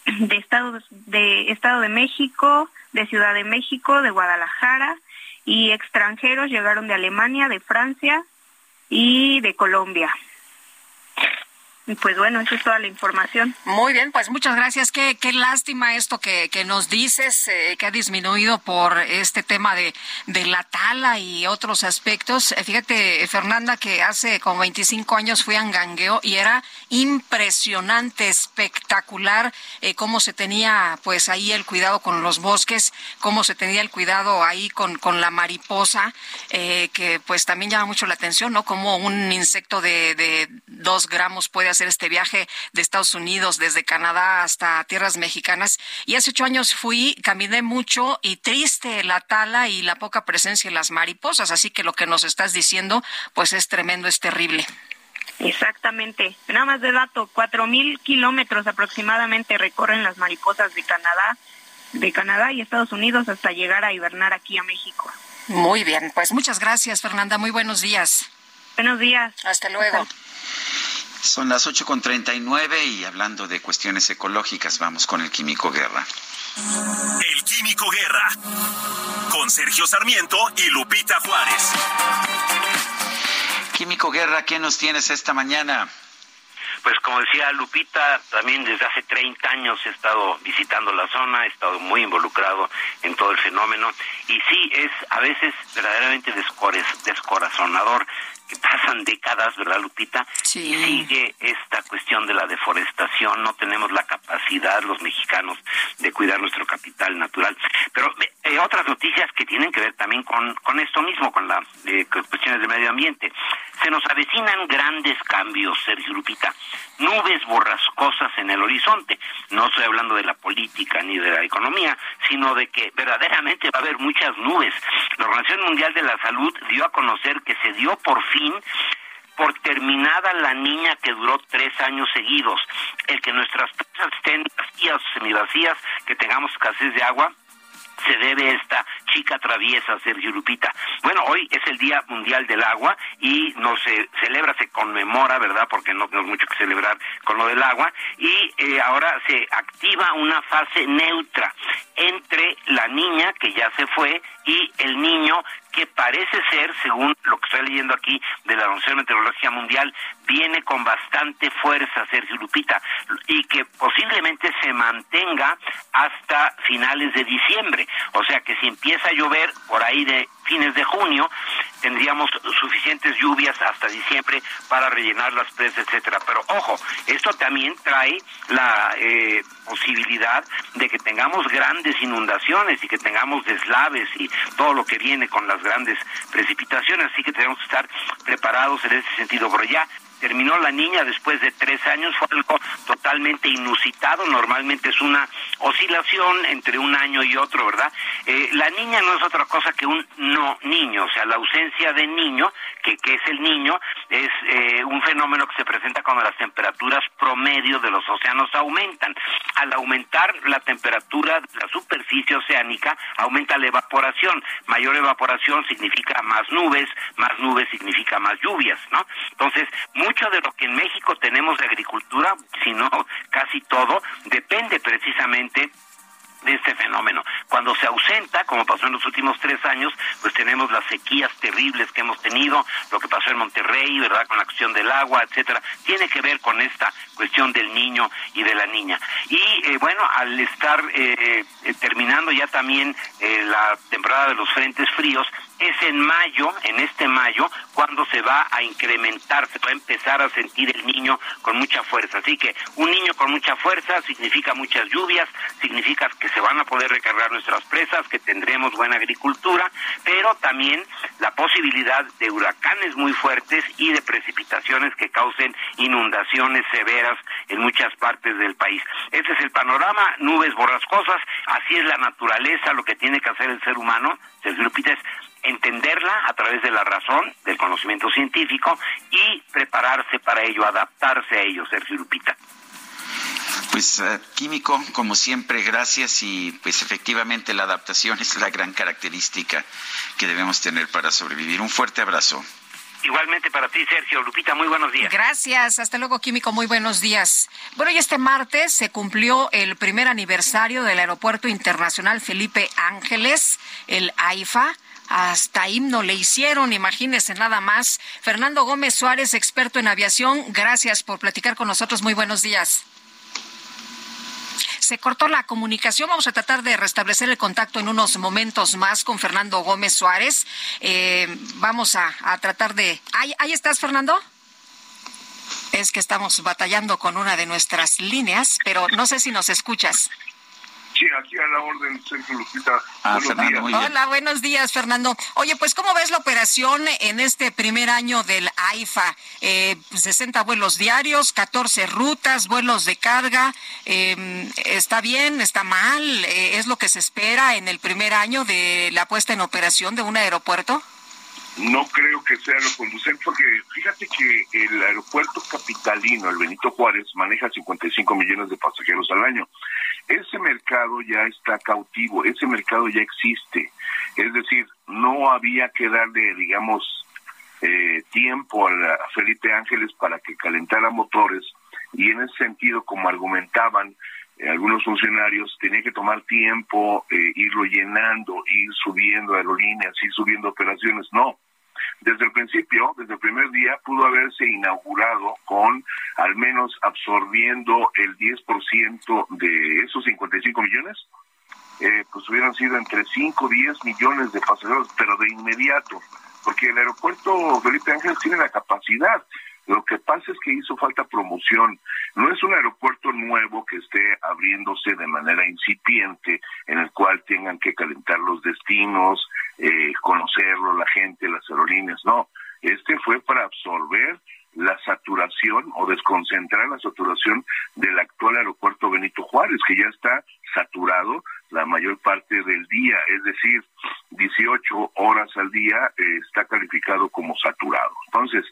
de de Estado de México, de Ciudad de México, de Guadalajara, y extranjeros llegaron de Alemania, de Francia y de Colombia. Pues bueno, esa es toda la información. Muy bien, pues muchas gracias. Qué, qué lástima esto que, que nos dices, eh, que ha disminuido por este tema de, de la tala y otros aspectos. Eh, fíjate, Fernanda, que hace como 25 años fui a Angangueo y era impresionante, espectacular eh, cómo se tenía pues ahí el cuidado con los bosques, cómo se tenía el cuidado ahí con, con la mariposa, que pues también llama mucho la atención, ¿no? Como un insecto de, de dos gramos puede hacer este viaje de Estados Unidos desde Canadá hasta tierras mexicanas. Y hace ocho años fui, caminé mucho y triste la tala y la poca presencia de las mariposas. Así que lo que nos estás diciendo, pues es tremendo, es terrible. Exactamente. Nada más de dato, cuatro mil kilómetros aproximadamente recorren las mariposas de Canadá, de Canadá y Estados Unidos hasta llegar a hibernar aquí a México. Muy bien, pues muchas gracias, Fernanda. Muy buenos días. Buenos días. Hasta luego. Son las 8.39 y hablando de cuestiones ecológicas, vamos con el Químico Guerra. El Químico Guerra, con Sergio Sarmiento y Lupita Juárez. Químico Guerra, ¿qué nos tienes esta mañana? Pues como decía Lupita, también desde hace 30 años he estado visitando la zona, he estado muy involucrado en todo el fenómeno y sí, es a veces verdaderamente descorazonador que pasan décadas, ¿verdad, Lupita? Sí. Y sigue esta cuestión de la deforestación, no tenemos la capacidad los mexicanos de cuidar nuestro capital natural. Pero eh, otras noticias que tienen que ver también con, con esto mismo, con las eh, cuestiones de medio ambiente. Se nos avecinan grandes cambios, Sergio Lupita, nubes borrascosas en el horizonte. No estoy hablando de la política ni de la economía, sino de que verdaderamente va a haber muchas nubes. La Organización Mundial de la Salud dio a conocer que se dio por fin por terminada la niña que duró tres años seguidos. El que nuestras presas estén vacías o semivacías, que tengamos escasez de agua, se debe esta chica traviesa, Sergio Lupita. Bueno, hoy es el Día Mundial del Agua y no se celebra, se conmemora, ¿verdad? Porque no tenemos mucho que celebrar con lo del agua. Y eh, ahora se activa una fase neutra entre la niña que ya se fue y el niño que parece ser, según lo que estoy leyendo aquí de la Organización Meteorología Mundial, viene con bastante fuerza, Sergio Lupita, y que posiblemente se mantenga hasta finales de diciembre. O sea que si empieza a llover por ahí de fines de junio, tendríamos suficientes lluvias hasta diciembre para rellenar las presas, etcétera. Pero ojo, esto también trae la eh, posibilidad de que tengamos grandes inundaciones y que tengamos deslaves y todo lo que viene con las grandes precipitaciones, así que tenemos que estar preparados en ese sentido. Pero ya terminó la niña después de tres años, fue algo totalmente inusitado, normalmente es una oscilación entre un año y otro, ¿verdad? Eh, la niña no es otra cosa que un no niño, o sea, la ausencia de niño, que, que es el niño, es eh, un fenómeno que se presenta cuando las temperaturas promedio de los océanos aumentan. Al aumentar la temperatura de la superficie oceánica, aumenta la evaporación. Mayor evaporación significa más nubes, más nubes significa más lluvias, ¿no? Entonces, mucho de lo que en México tenemos de agricultura, si no casi todo, depende precisamente de este fenómeno. Cuando se ausenta, como pasó en los últimos tres años, pues tenemos las sequías terribles que hemos tenido, lo que pasó en Monterrey, ¿verdad? Con la cuestión del agua, etcétera. Tiene que ver con esta cuestión del niño y de la niña. Y eh, bueno, al estar eh, eh, terminando ya también la temporada de los frentes fríos, es en mayo, en este mayo, cuando se va a incrementar, se va a empezar a sentir el niño con mucha fuerza. Así que un niño con mucha fuerza significa muchas lluvias, significa que se van a poder recargar nuestras presas, que tendremos buena agricultura, pero también la posibilidad de huracanes muy fuertes y de precipitaciones que causen inundaciones severas en muchas partes del país. Ese es el panorama, nubes borrascosas, así es la naturaleza, lo que tiene que hacer el ser humano, Sergio Lupita, es entenderla a través de la razón, del conocimiento científico y prepararse para ello, adaptarse a ello, Sergio Lupita. Pues eh, químico, como siempre, gracias y pues efectivamente la adaptación es la gran característica que debemos tener para sobrevivir. Un fuerte abrazo. Igualmente para ti, Sergio. Lupita, muy buenos días. Gracias. Hasta luego, Químico. Muy buenos días. Bueno, y este martes se cumplió el primer aniversario del Aeropuerto Internacional Felipe Ángeles, el AIFA hasta himno le hicieron, imagínese nada más. Fernando Gómez Suárez, experto en aviación, gracias por platicar con nosotros. Muy buenos días. Se cortó la comunicación. Vamos a tratar de restablecer el contacto en unos momentos más con Fernando Gómez Suárez. Eh, vamos a, tratar de. ¿Ahí, ¿Ahí estás, Fernando? Es que estamos batallando con una de nuestras líneas, pero no sé si nos escuchas. Sí, aquí a la orden, Sergio Lupita. Ah, buenos días. Hola, buenos días, Fernando. Oye, pues, ¿cómo ves la operación en este primer año del AIFA? Eh, 60 vuelos diarios, 14 rutas, vuelos de carga. Eh, ¿Está bien? ¿Está mal? Eh, ¿Es lo que se espera en el primer año de la puesta en operación de un aeropuerto? no creo que sea lo conducente, porque fíjate que el aeropuerto capitalino, el Benito Juárez, maneja 55 millones de pasajeros al año. Ese mercado ya está cautivo, ese mercado ya existe. Es decir, no había que darle, digamos, eh, tiempo a, Felipe Ángeles para que calentara motores y en ese sentido, como argumentaban, eh, algunos funcionarios tenía que tomar tiempo, eh, irlo llenando, ir subiendo aerolíneas, ir subiendo operaciones. No, desde el principio, desde el primer día, pudo haberse inaugurado con al menos absorbiendo el 10% de esos 55 millones, eh, pues hubieran sido entre 5 y 10 millones de pasajeros, pero de inmediato, porque el aeropuerto Felipe Ángeles tiene la capacidad lo que pasa es que hizo falta promoción. No es un aeropuerto nuevo que esté abriéndose de manera incipiente, en el cual tengan que calentar los destinos, eh, conocerlo la gente, las aerolíneas. No, este fue para absorber la saturación o desconcentrar la saturación del actual aeropuerto Benito Juárez, que ya está saturado la mayor parte del día, es decir, 18 horas al día eh, está calificado como saturado. Entonces,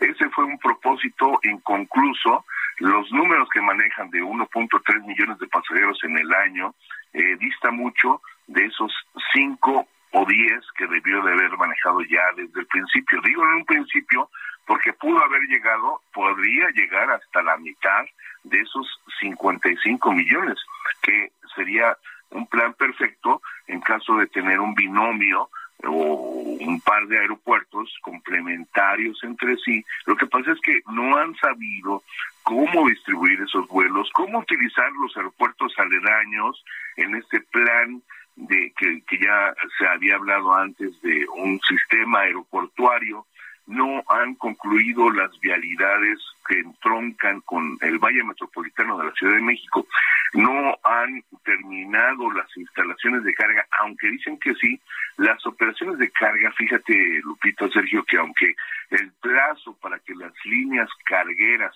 ese fue un propósito inconcluso. Los números que manejan de 1.3 millones de pasajeros en el año eh, dista mucho de esos 5 o 10 que debió de haber manejado ya desde el principio. Digo en un principio porque pudo haber llegado, podría llegar hasta la mitad de esos 55 millones, que sería un plan perfecto en caso de tener un binomio o un par de aeropuertos complementarios entre sí. Lo que pasa es que no han sabido cómo distribuir esos vuelos, cómo utilizar los aeropuertos aledaños en este plan de que, que ya se había hablado antes de un sistema aeroportuario no han concluido las vialidades que entroncan con el Valle Metropolitano de la Ciudad de México, no han terminado las instalaciones de carga, aunque dicen que sí, las operaciones de carga, fíjate Lupito, Sergio, que aunque el plazo para que las líneas cargueras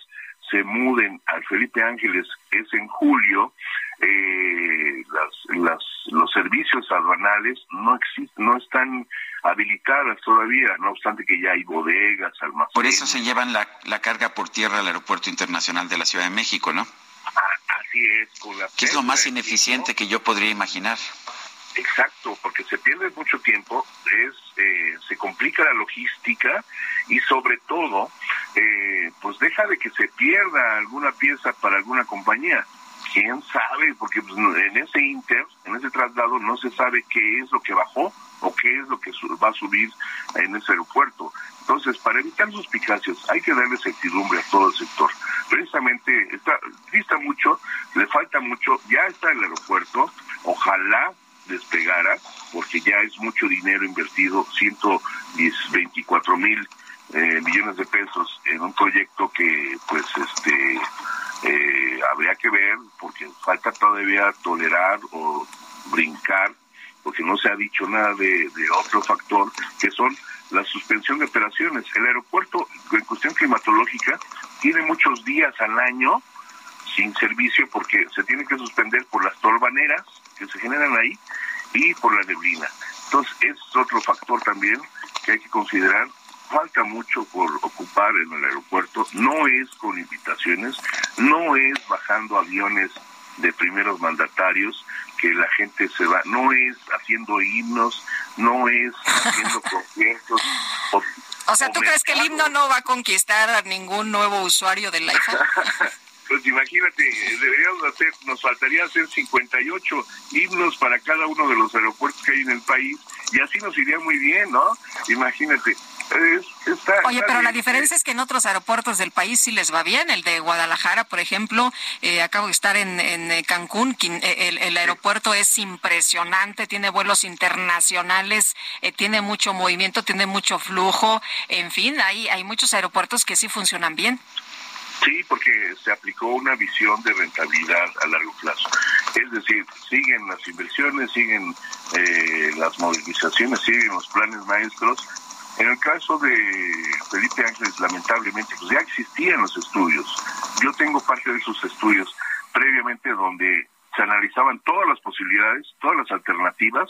se muden al Felipe Ángeles es en julio, eh, las, las, los servicios aduanales no existen, no están habilitadas todavía, no obstante que ya hay bodegas, almacenes. Por eso se llevan la, la carga por tierra al Aeropuerto Internacional de la Ciudad de México, ¿no? Ah, así es. Con la ¿Qué es lo más ineficiente que yo podría imaginar? Exacto, porque se pierde mucho tiempo, es eh, se complica la logística y sobre todo, eh, pues deja de que se pierda alguna pieza para alguna compañía quién sabe, porque pues, en ese inter, en ese traslado, no se sabe qué es lo que bajó o qué es lo que va a subir en ese aeropuerto. Entonces, para evitar suspicacias, hay que darle certidumbre a todo el sector. Precisamente, está, dista mucho, le falta mucho, ya está el aeropuerto, ojalá despegara, porque ya es mucho dinero invertido, 124 mil eh, millones de pesos en un proyecto que, pues, este, eh, habría que ver, porque falta todavía tolerar o brincar, porque no se ha dicho nada de, otro factor, que son la suspensión de operaciones. El aeropuerto, en cuestión climatológica, tiene muchos días al año sin servicio porque se tiene que suspender por las tolvaneras que se generan ahí y por la neblina. Entonces, es otro factor también que hay que considerar falta mucho por ocupar en el aeropuerto, no es con invitaciones, no es bajando aviones de primeros mandatarios que la gente se va, no es haciendo himnos, no es haciendo conciertos. O, sea, ¿tú crees que el himno no va a conquistar a ningún nuevo usuario del iPhone? pues imagínate, deberíamos hacer, nos faltaría hacer 58 himnos para cada uno de los aeropuertos que hay en el país y así nos iría muy bien, ¿no? Imagínate. Oye, pero la diferencia es que en otros aeropuertos del país sí les va bien. El de Guadalajara, por ejemplo, eh, acabo de estar en, en Cancún. Eh, el, el, aeropuerto es impresionante, tiene vuelos internacionales, eh, tiene mucho movimiento, tiene mucho flujo. En fin, hay, hay muchos aeropuertos que sí funcionan bien. Sí, porque se aplicó una visión de rentabilidad a largo plazo. Es decir, siguen las inversiones, siguen eh, las movilizaciones, siguen los planes maestros. En el caso de Felipe Ángeles, lamentablemente, pues ya existían los estudios. Yo tengo parte de esos estudios previamente donde se analizaban todas las posibilidades, todas las alternativas,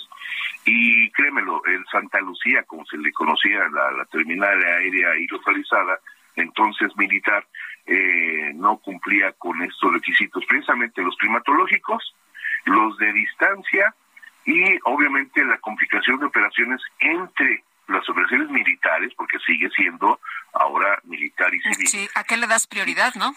y créemelo, el Santa Lucía, como se le conocía la, terminal aérea y localizada, entonces militar, eh, no cumplía con estos requisitos, precisamente los climatológicos, los de distancia y obviamente la complicación de operaciones entre las operaciones militares, porque sigue siendo ahora militar y civil. Sí, ¿a qué le das prioridad, no?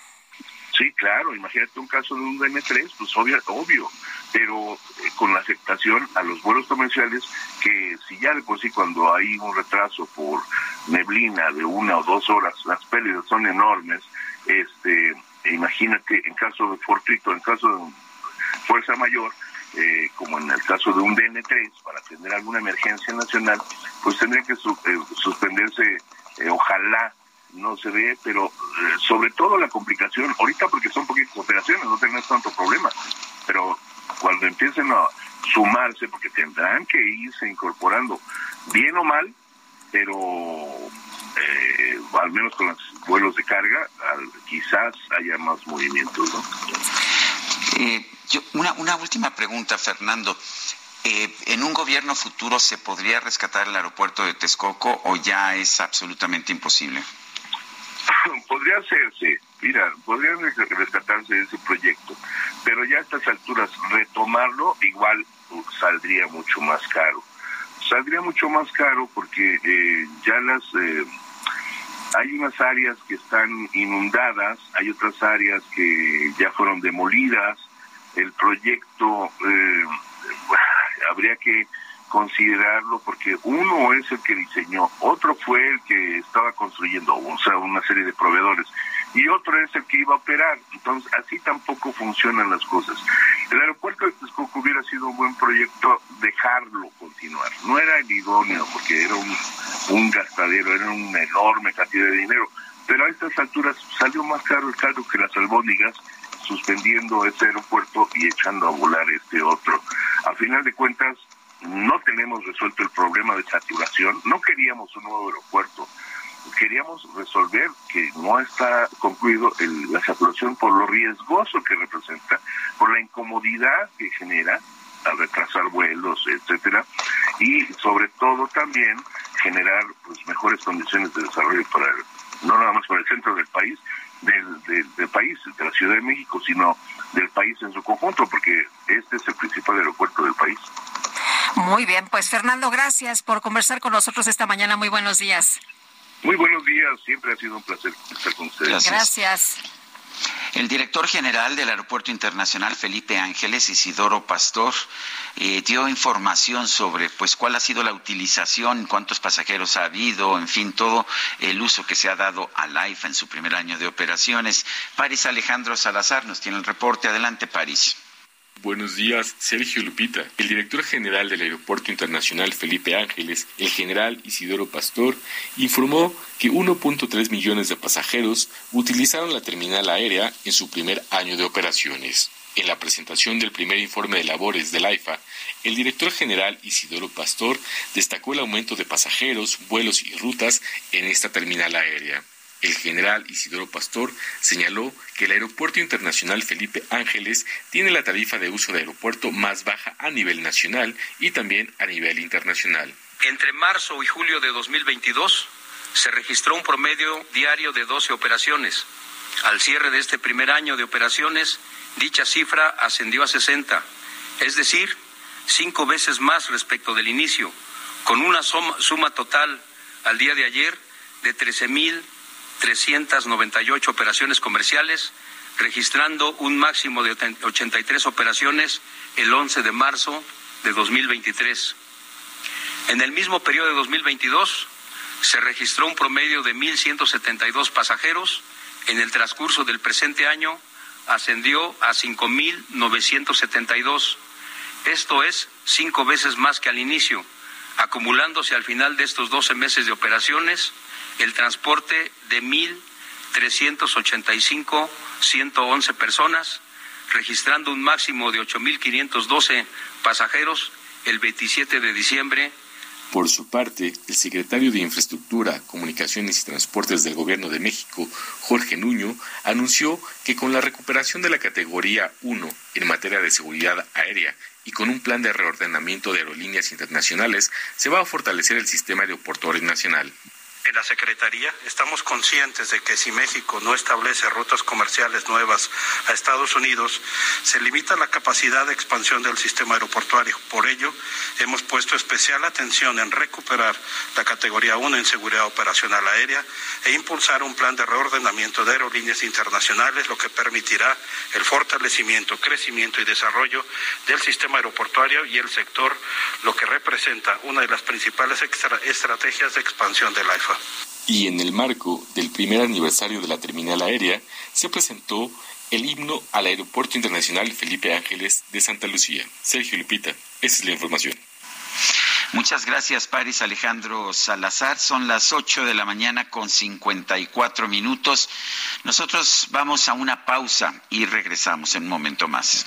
Sí, claro, imagínate un caso de un DM3, pues obvio, obvio, pero eh, con la aceptación a los vuelos comerciales que si ya de por sí cuando hay un retraso por neblina de una o dos horas, las pérdidas son enormes, este, imagínate en caso de fortuito, en caso de fuerza mayor, eh, como en el caso de un DN3, para tener alguna emergencia nacional, pues tendría que eh, suspenderse, ojalá no se ve, pero sobre todo la complicación, ahorita porque son poquitas operaciones, no tenemos tanto problema, pero cuando empiecen a sumarse, porque tendrán que irse incorporando, bien o mal, pero eh, al menos con los vuelos de carga, quizás haya más movimientos. ¿no? Eh, una, una última pregunta, Fernando. Eh, ¿En un gobierno futuro se podría rescatar el aeropuerto de Texcoco o ya es absolutamente imposible? podría hacerse, mira, podría rescatarse ese proyecto, pero ya a estas alturas retomarlo igual uh, saldría mucho más caro. Saldría mucho más caro porque eh, ya las... Eh, hay unas áreas que están inundadas, hay otras áreas que ya fueron demolidas, el proyecto eh, habría que considerarlo porque uno es el que diseñó, otro fue el que estaba construyendo, o sea, una serie de proveedores, y otro es el que iba a operar. Entonces, así tampoco funcionan las cosas. El aeropuerto de Texcoco hubiera sido un buen proyecto dejarlo continuar. No era el idóneo porque era un, un gastadero, era una enorme cantidad de dinero. Pero a estas alturas salió más caro el caldo que las albóndigas suspendiendo ese aeropuerto y echando a volar este otro. A final de cuentas, no tenemos resuelto el problema de saturación, no queríamos un nuevo aeropuerto, queríamos resolver que no está concluido la saturación por lo riesgoso que representa, por la incomodidad que genera al retrasar vuelos, etcétera, y sobre todo también generar pues mejores condiciones de desarrollo para no nada más para el centro del país, del, del país, de la Ciudad de México, sino del país en su conjunto, porque este es el principal aeropuerto del país. Muy bien, pues Fernando, gracias por conversar con nosotros esta mañana. Muy buenos días. Muy buenos días, siempre ha sido un placer estar con ustedes. Gracias. El director general del Aeropuerto Internacional Felipe Ángeles, Isidoro Pastor, eh, dio información sobre pues cuál ha sido la utilización, cuántos pasajeros ha habido, en fin, todo el uso que se ha dado al AIFA en su primer año de operaciones. París Alejandro Salazar nos tiene el reporte. Adelante, París. Buenos días, Sergio Lupita. El director general del Aeropuerto Internacional Felipe Ángeles, el general Isidoro Pastor, informó que 1.3 millones de pasajeros utilizaron la terminal aérea en su primer año de operaciones. En la presentación del primer informe de labores del AIFA, el director general Isidoro Pastor destacó el aumento de pasajeros, vuelos y rutas en esta terminal aérea. El general Isidoro Pastor señaló que el Aeropuerto Internacional Felipe Ángeles tiene la tarifa de uso de aeropuerto más baja a nivel nacional y también a nivel internacional. Entre marzo y julio de 2022 se registró un promedio diario de 12 operaciones. Al cierre de este primer año de operaciones, dicha cifra ascendió a 60, es decir, cinco veces más respecto del inicio, con una suma, total al día de ayer de 13.000 398 operaciones comerciales registrando un máximo de 83 operaciones el 11 de marzo de 2023. En el mismo periodo de 2022 se registró un promedio de 1.172 pasajeros. En el transcurso del presente año ascendió a 5.972. Esto es cinco veces más que al inicio, acumulándose al final de estos 12 meses de operaciones el transporte de 1.385 111 personas, registrando un máximo de 8.512 pasajeros el 27 de diciembre. Por su parte, el secretario de Infraestructura, Comunicaciones y Transportes del Gobierno de México, Jorge Nuño, anunció que con la recuperación de la categoría 1 en materia de seguridad aérea y con un plan de reordenamiento de aerolíneas internacionales, se va a fortalecer el sistema aeroportuario nacional en la Secretaría estamos conscientes de que si México no establece rutas comerciales nuevas a Estados Unidos, se limita la capacidad de expansión del sistema aeroportuario. Por ello, hemos puesto especial atención en recuperar la categoría 1 en seguridad operacional aérea e impulsar un plan de reordenamiento de aerolíneas internacionales, lo que permitirá el fortalecimiento, crecimiento y desarrollo del sistema aeroportuario y el sector, lo que representa una de las principales estrategias de expansión de la IFA. Y en el marco del primer aniversario de la terminal aérea, se presentó el himno al Aeropuerto Internacional Felipe Ángeles de Santa Lucía. Sergio Lupita, esa es la información. Muchas gracias, Paris Alejandro Salazar. Son las 8 de la mañana con 54 minutos. Nosotros vamos a una pausa y regresamos en un momento más.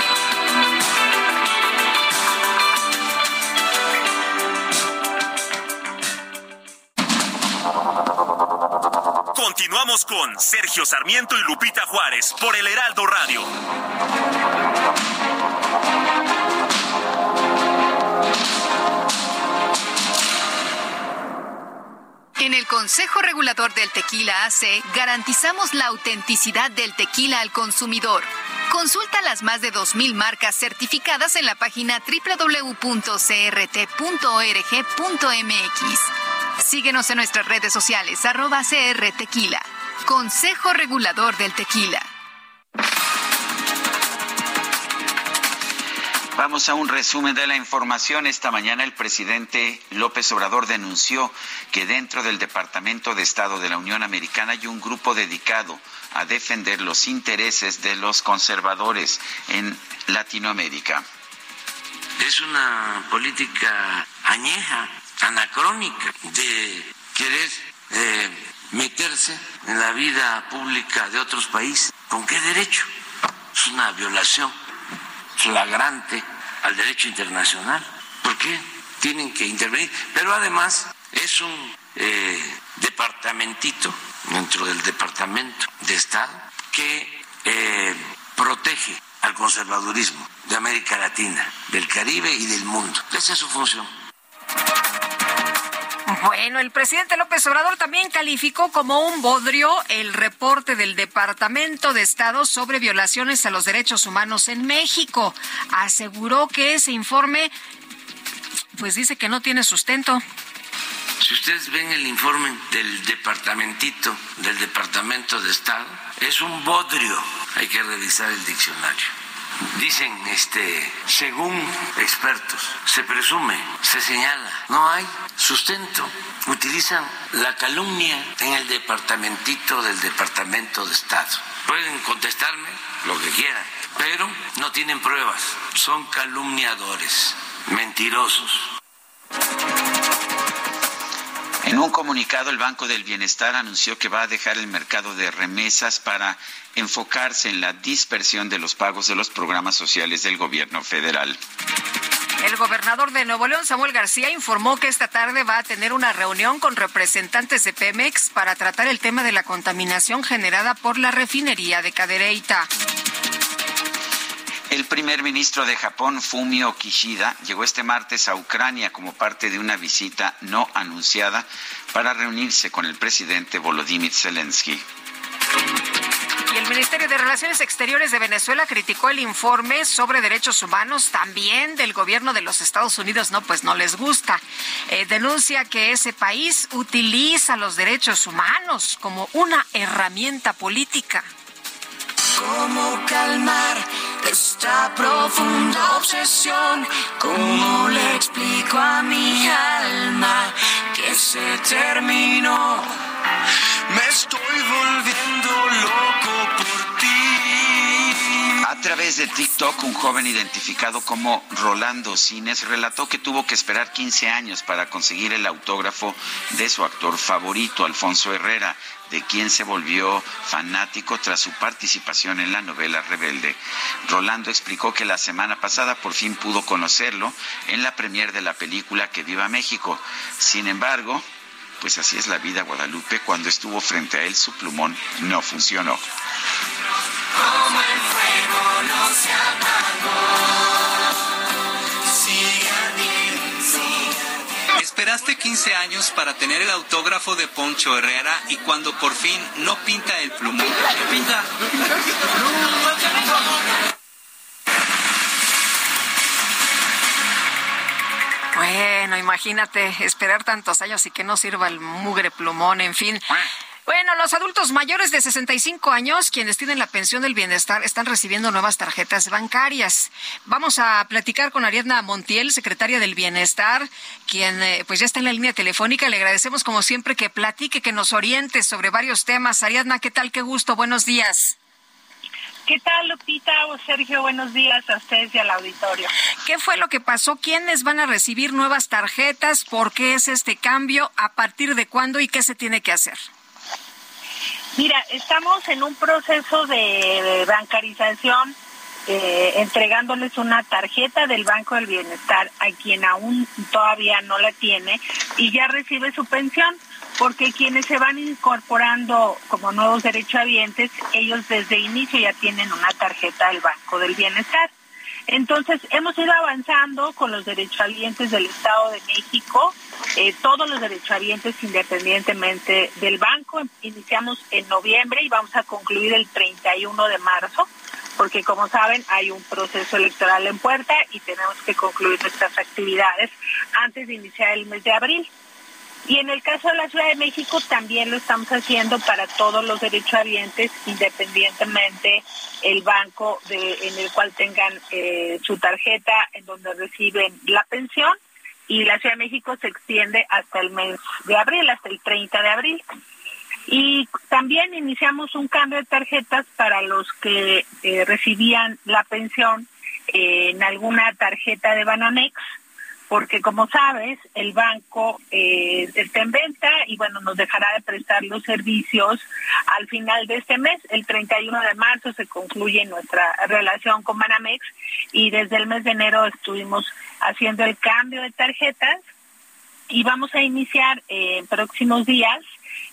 Continuamos con Sergio Sarmiento y Lupita Juárez por el Heraldo Radio. En el Consejo Regulador del Tequila AC garantizamos la autenticidad del tequila al consumidor. Consulta las más de 2.000 marcas certificadas en la página www.crt.org.mx. Síguenos en nuestras redes sociales, arroba CR Tequila. Consejo Regulador del Tequila. Vamos a un resumen de la información. Esta mañana el presidente López Obrador denunció que dentro del Departamento de Estado de la Unión Americana hay un grupo dedicado a defender los intereses de los conservadores en Latinoamérica. Es una política añeja anacrónica de querer eh, meterse en la vida pública de otros países. ¿Con qué derecho? Es una violación flagrante al derecho internacional. ¿Por qué tienen que intervenir? Pero además es un eh, departamentito dentro del Departamento de Estado que eh, protege al conservadurismo de América Latina, del Caribe y del mundo. Esa es su función. Bueno, el presidente López Obrador también calificó como un bodrio el reporte del Departamento de Estado sobre violaciones a los derechos humanos en México. Aseguró que ese informe, pues dice que no tiene sustento. Si ustedes ven el informe del departamentito, del Departamento de Estado, es un bodrio. Hay que revisar el diccionario dicen, este, según expertos, se presume, se señala, no hay sustento. Utilizan la calumnia en el departamentito del Departamento de Estado. Pueden contestarme lo que quieran, pero no tienen pruebas. Son calumniadores, mentirosos. En un comunicado, el Banco del Bienestar anunció que va a dejar el mercado de remesas para enfocarse en la dispersión de los pagos de los programas sociales del gobierno federal. El gobernador de Nuevo León, Samuel García, informó que esta tarde va a tener una reunión con representantes de Pemex para tratar el tema de la contaminación generada por la refinería de Cadereyta. El primer ministro de Japón, Fumio Kishida, llegó este martes a Ucrania como parte de una visita no anunciada para reunirse con el presidente Volodymyr Zelensky. Y el Ministerio de Relaciones Exteriores de Venezuela criticó el informe sobre derechos humanos también del gobierno de los Estados Unidos. No, pues no les gusta. Eh, denuncia que ese país utiliza los derechos humanos como una herramienta política. ¿Cómo calmar esta profunda obsesión? ¿Cómo le explico a mi alma que se terminó? Me estoy volviendo loco por ti. A través de TikTok, un joven identificado como Rolando Cines relató que tuvo que esperar 15 años para conseguir el autógrafo de su actor favorito, Alfonso Herrera, de quien se volvió fanático tras su participación en la novela Rebelde. Rolando explicó que la semana pasada por fin pudo conocerlo en la premier de la película Que Viva México. Sin embargo, pues así es la vida Guadalupe, cuando estuvo frente a él su plumón no funcionó. Esperaste 15 años para tener el autógrafo de Poncho Herrera y cuando por fin no pinta el plumón. ¿Qué pinta? Bueno, imagínate esperar tantos años y que no sirva el mugre plumón, en fin. Bueno, los adultos mayores de 65 años, quienes tienen la pensión del bienestar, están recibiendo nuevas tarjetas bancarias. Vamos a platicar con Ariadna Montiel, secretaria del Bienestar, quien eh, pues ya está en la línea telefónica. Le agradecemos como siempre que platique, que nos oriente sobre varios temas. Ariadna, ¿qué tal? Qué gusto. Buenos días. ¿Qué tal, Lupita o Sergio? Buenos días a ustedes y al auditorio. ¿Qué fue lo que pasó? ¿Quiénes van a recibir nuevas tarjetas? ¿Por qué es este cambio? ¿A partir de cuándo y qué se tiene que hacer? Mira, estamos en un proceso de bancarización, eh, entregándoles una tarjeta del Banco del Bienestar a quien aún todavía no la tiene y ya recibe su pensión, porque quienes se van incorporando como nuevos derechohabientes, ellos desde inicio ya tienen una tarjeta del Banco del Bienestar. Entonces, hemos ido avanzando con los derechohabientes del Estado de México, eh, todos los derechohabientes independientemente del banco. Iniciamos en noviembre y vamos a concluir el 31 de marzo, porque como saben hay un proceso electoral en puerta y tenemos que concluir nuestras actividades antes de iniciar el mes de abril. Y en el caso de la Ciudad de México también lo estamos haciendo para todos los derechohabientes, independientemente el banco en el cual tengan eh, su tarjeta, en donde reciben la pensión. Y la Ciudad de México se extiende hasta el mes de abril, hasta el 30 de abril. Y también iniciamos un cambio de tarjetas para los que eh, recibían la pensión eh, en alguna tarjeta de Banamex porque como sabes, el banco eh, está en venta y bueno, nos dejará de prestar los servicios al final de este mes. El 31 de marzo se concluye nuestra relación con Banamex y desde el mes de enero estuvimos haciendo el cambio de tarjetas y vamos a iniciar eh, en próximos días.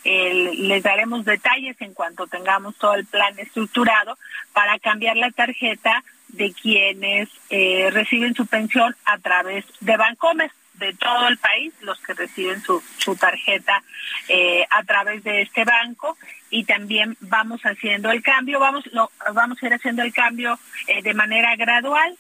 les daremos detalles en cuanto tengamos todo el plan estructurado para cambiar la tarjeta de quienes eh, reciben su pensión a través de Bancomer de todo el país, los que reciben su, su tarjeta eh, a través de este banco y también vamos haciendo el cambio, vamos lo, vamos a ir haciendo el cambio eh, de manera gradual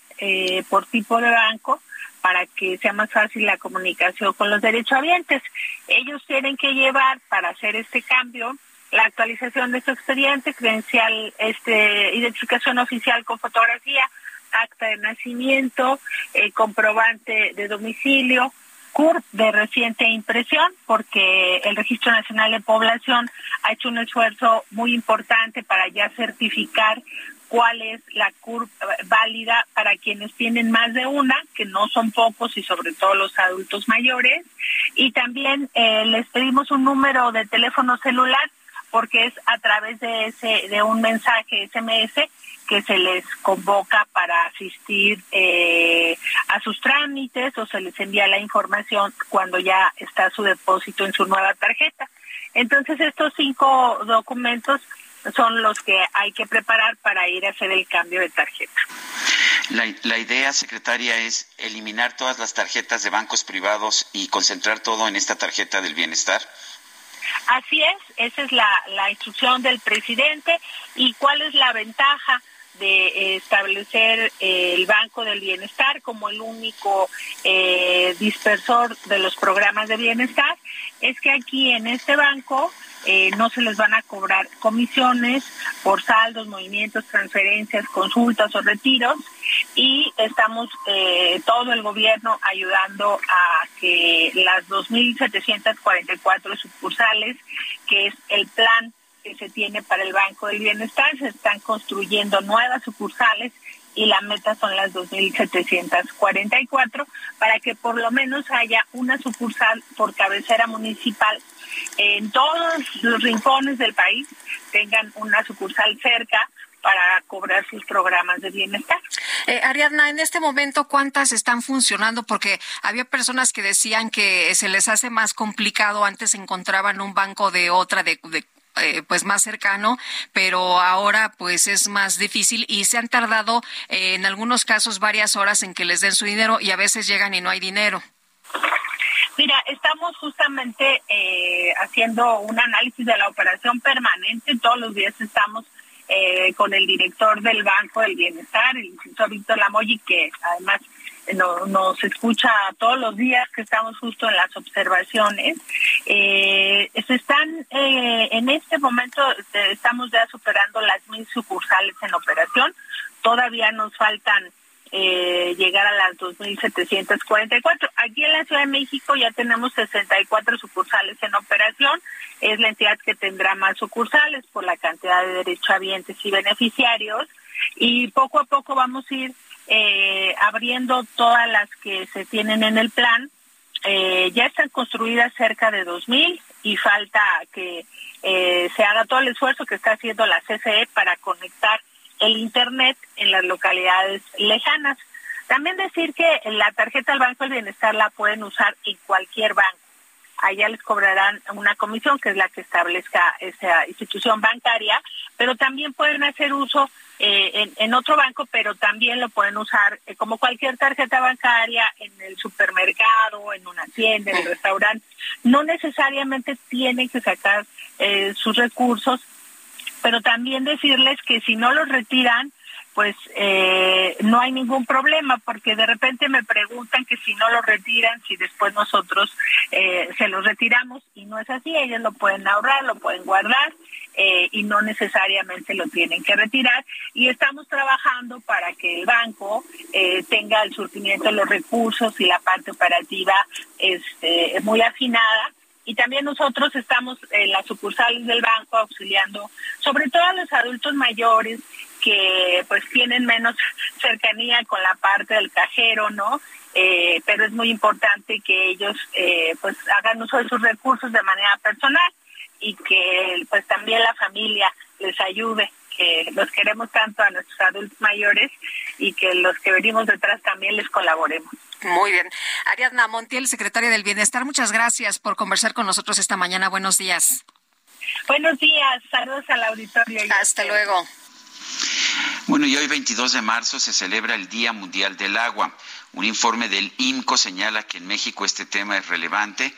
por tipo de banco para que sea más fácil la comunicación con los derechohabientes. Ellos tienen que llevar para hacer este cambio la actualización de su expediente, credencial, este, identificación oficial con fotografía, acta de nacimiento, eh, comprobante de domicilio, CURP de reciente impresión, porque el Registro Nacional de Población ha hecho un esfuerzo muy importante para ya certificar cuál es la CURP válida para quienes tienen más de una, que no son pocos y sobre todo los adultos mayores. Y también eh, les pedimos un número de teléfono celular porque es a través de ese de un mensaje SMS que se les convoca para asistir eh, a sus trámites o se les envía la información cuando ya está su depósito en su nueva tarjeta. Entonces estos cinco documentos son los que hay que preparar para ir a hacer el cambio de tarjeta. La, la, idea, secretaria, es eliminar todas las tarjetas de bancos privados y concentrar todo en esta tarjeta del bienestar. Así es, esa es la, instrucción del presidente. ¿Y cuál es la ventaja? de establecer eh, el Banco del Bienestar como el único eh, dispersor de los programas de bienestar, es que aquí en este banco eh, no se les van a cobrar comisiones por saldos, movimientos, transferencias, consultas o retiros y estamos todo el gobierno ayudando a que las 2.744 sucursales, que es el plan que se tiene para el Banco del Bienestar. Se están construyendo nuevas sucursales y la meta son las 2.744 para que por lo menos haya una sucursal por cabecera municipal en todos los rincones del país tengan una sucursal cerca para cobrar sus programas de bienestar. Eh, Ariadna, en este momento, ¿cuántas están funcionando? Porque había personas que decían que se les hace más complicado, antes encontraban un banco de otra, de, de eh, pues más cercano, pero ahora pues es más difícil y se han tardado eh, en algunos casos varias horas en que les den su dinero y a veces llegan y no hay dinero. Mira, estamos justamente eh, haciendo un análisis de la operación permanente. Todos los días estamos con el director del Banco del Bienestar, el instituto Víctor Lamoyi, que además no, nos escucha todos los días que estamos justo en las observaciones. Eh, se están, eh, en este momento este, estamos ya superando las mil sucursales en operación. Todavía nos faltan eh, llegar a las 2.744. Aquí en la Ciudad de México ya tenemos 64 sucursales en operación. Es la entidad que tendrá más sucursales por la cantidad de derechohabientes y beneficiarios. Y poco a poco vamos a ir eh, abriendo todas las que se tienen en el plan. Eh, ya están construidas cerca de 2.000 y falta que se haga todo el esfuerzo que está haciendo la CCE para conectar el Internet en las localidades lejanas. También decir que la tarjeta del Banco del Bienestar la pueden usar en cualquier banco. Allá les cobrarán una comisión, que es la que establezca esa institución bancaria, pero también pueden hacer uso eh, en, otro banco, pero también lo pueden usar eh, como cualquier tarjeta bancaria en el supermercado, en una tienda, en el restaurante. No necesariamente tienen que sacar eh, sus recursos, pero también decirles que si no los retiran, pues eh, no hay ningún problema porque de repente me preguntan que si no lo retiran, si después nosotros eh, se los retiramos y no es así, ellos lo pueden ahorrar, lo pueden guardar eh, y no necesariamente lo tienen que retirar y estamos trabajando para que el banco tenga el surtimiento de los recursos y la parte operativa este, muy afinada y también nosotros estamos en las sucursales del banco auxiliando sobre todo a los adultos mayores que pues tienen menos cercanía con la parte del cajero, ¿no? Eh, pero es muy importante que ellos eh, pues hagan uso de sus recursos de manera personal y que pues también la familia les ayude que los queremos tanto a nuestros adultos mayores y que los que venimos detrás también les colaboremos. Muy bien. Ariadna Montiel, secretaria del Bienestar, muchas gracias por conversar con nosotros esta mañana. Buenos días. Buenos días, saludos al auditorio. Hasta luego. Bueno, y hoy 22 de marzo se celebra el Día Mundial del Agua. Un informe del IMCO señala que en México este tema es relevante.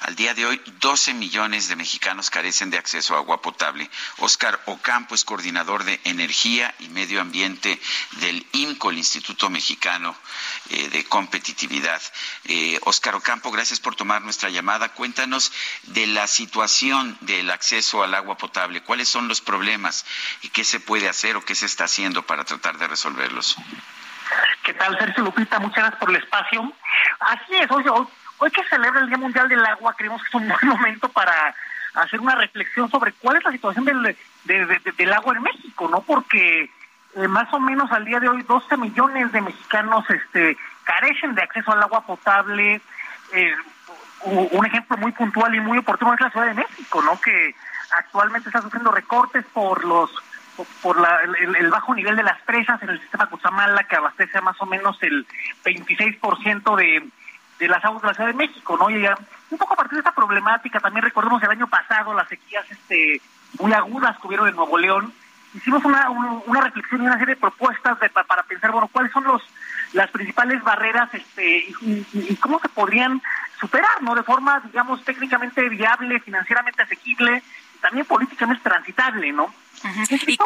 Al día de hoy, 12 millones de mexicanos carecen de acceso a agua potable. Oscar Ocampo es coordinador de Energía y Medio Ambiente del IMCO, el Instituto Mexicano eh, de Competitividad. Eh, Oscar Ocampo, gracias por tomar nuestra llamada. Cuéntanos de la situación del acceso al agua potable. ¿Cuáles son los problemas y qué se puede hacer o qué se está haciendo para tratar de resolverlos? ¿Qué tal, Sergio Lupita? Muchas gracias por el espacio. Así es, hoy, hoy, que celebra el Día Mundial del Agua, creemos que es un buen momento para hacer una reflexión sobre cuál es la situación del, del agua en México, ¿no? Porque eh, más o menos al día de hoy 12 millones de mexicanos este, carecen de acceso al agua potable. Eh, un ejemplo muy puntual y muy oportuno es la Ciudad de México, ¿no? Que actualmente está sufriendo recortes por los por la, el, bajo nivel de las presas en el sistema Cutzamala, que abastece más o menos el 26% de, de las aguas de la Ciudad de México, ¿no? Y ya, un poco a partir de esta problemática, también recordemos el año pasado las sequías este, muy agudas que hubieron en Nuevo León, hicimos una, una reflexión y una serie de propuestas de, para pensar, bueno, cuáles son los las principales barreras este, y, cómo se podrían superar, ¿no? De forma, digamos, técnicamente viable, financieramente asequible, y también políticamente transitable, ¿no?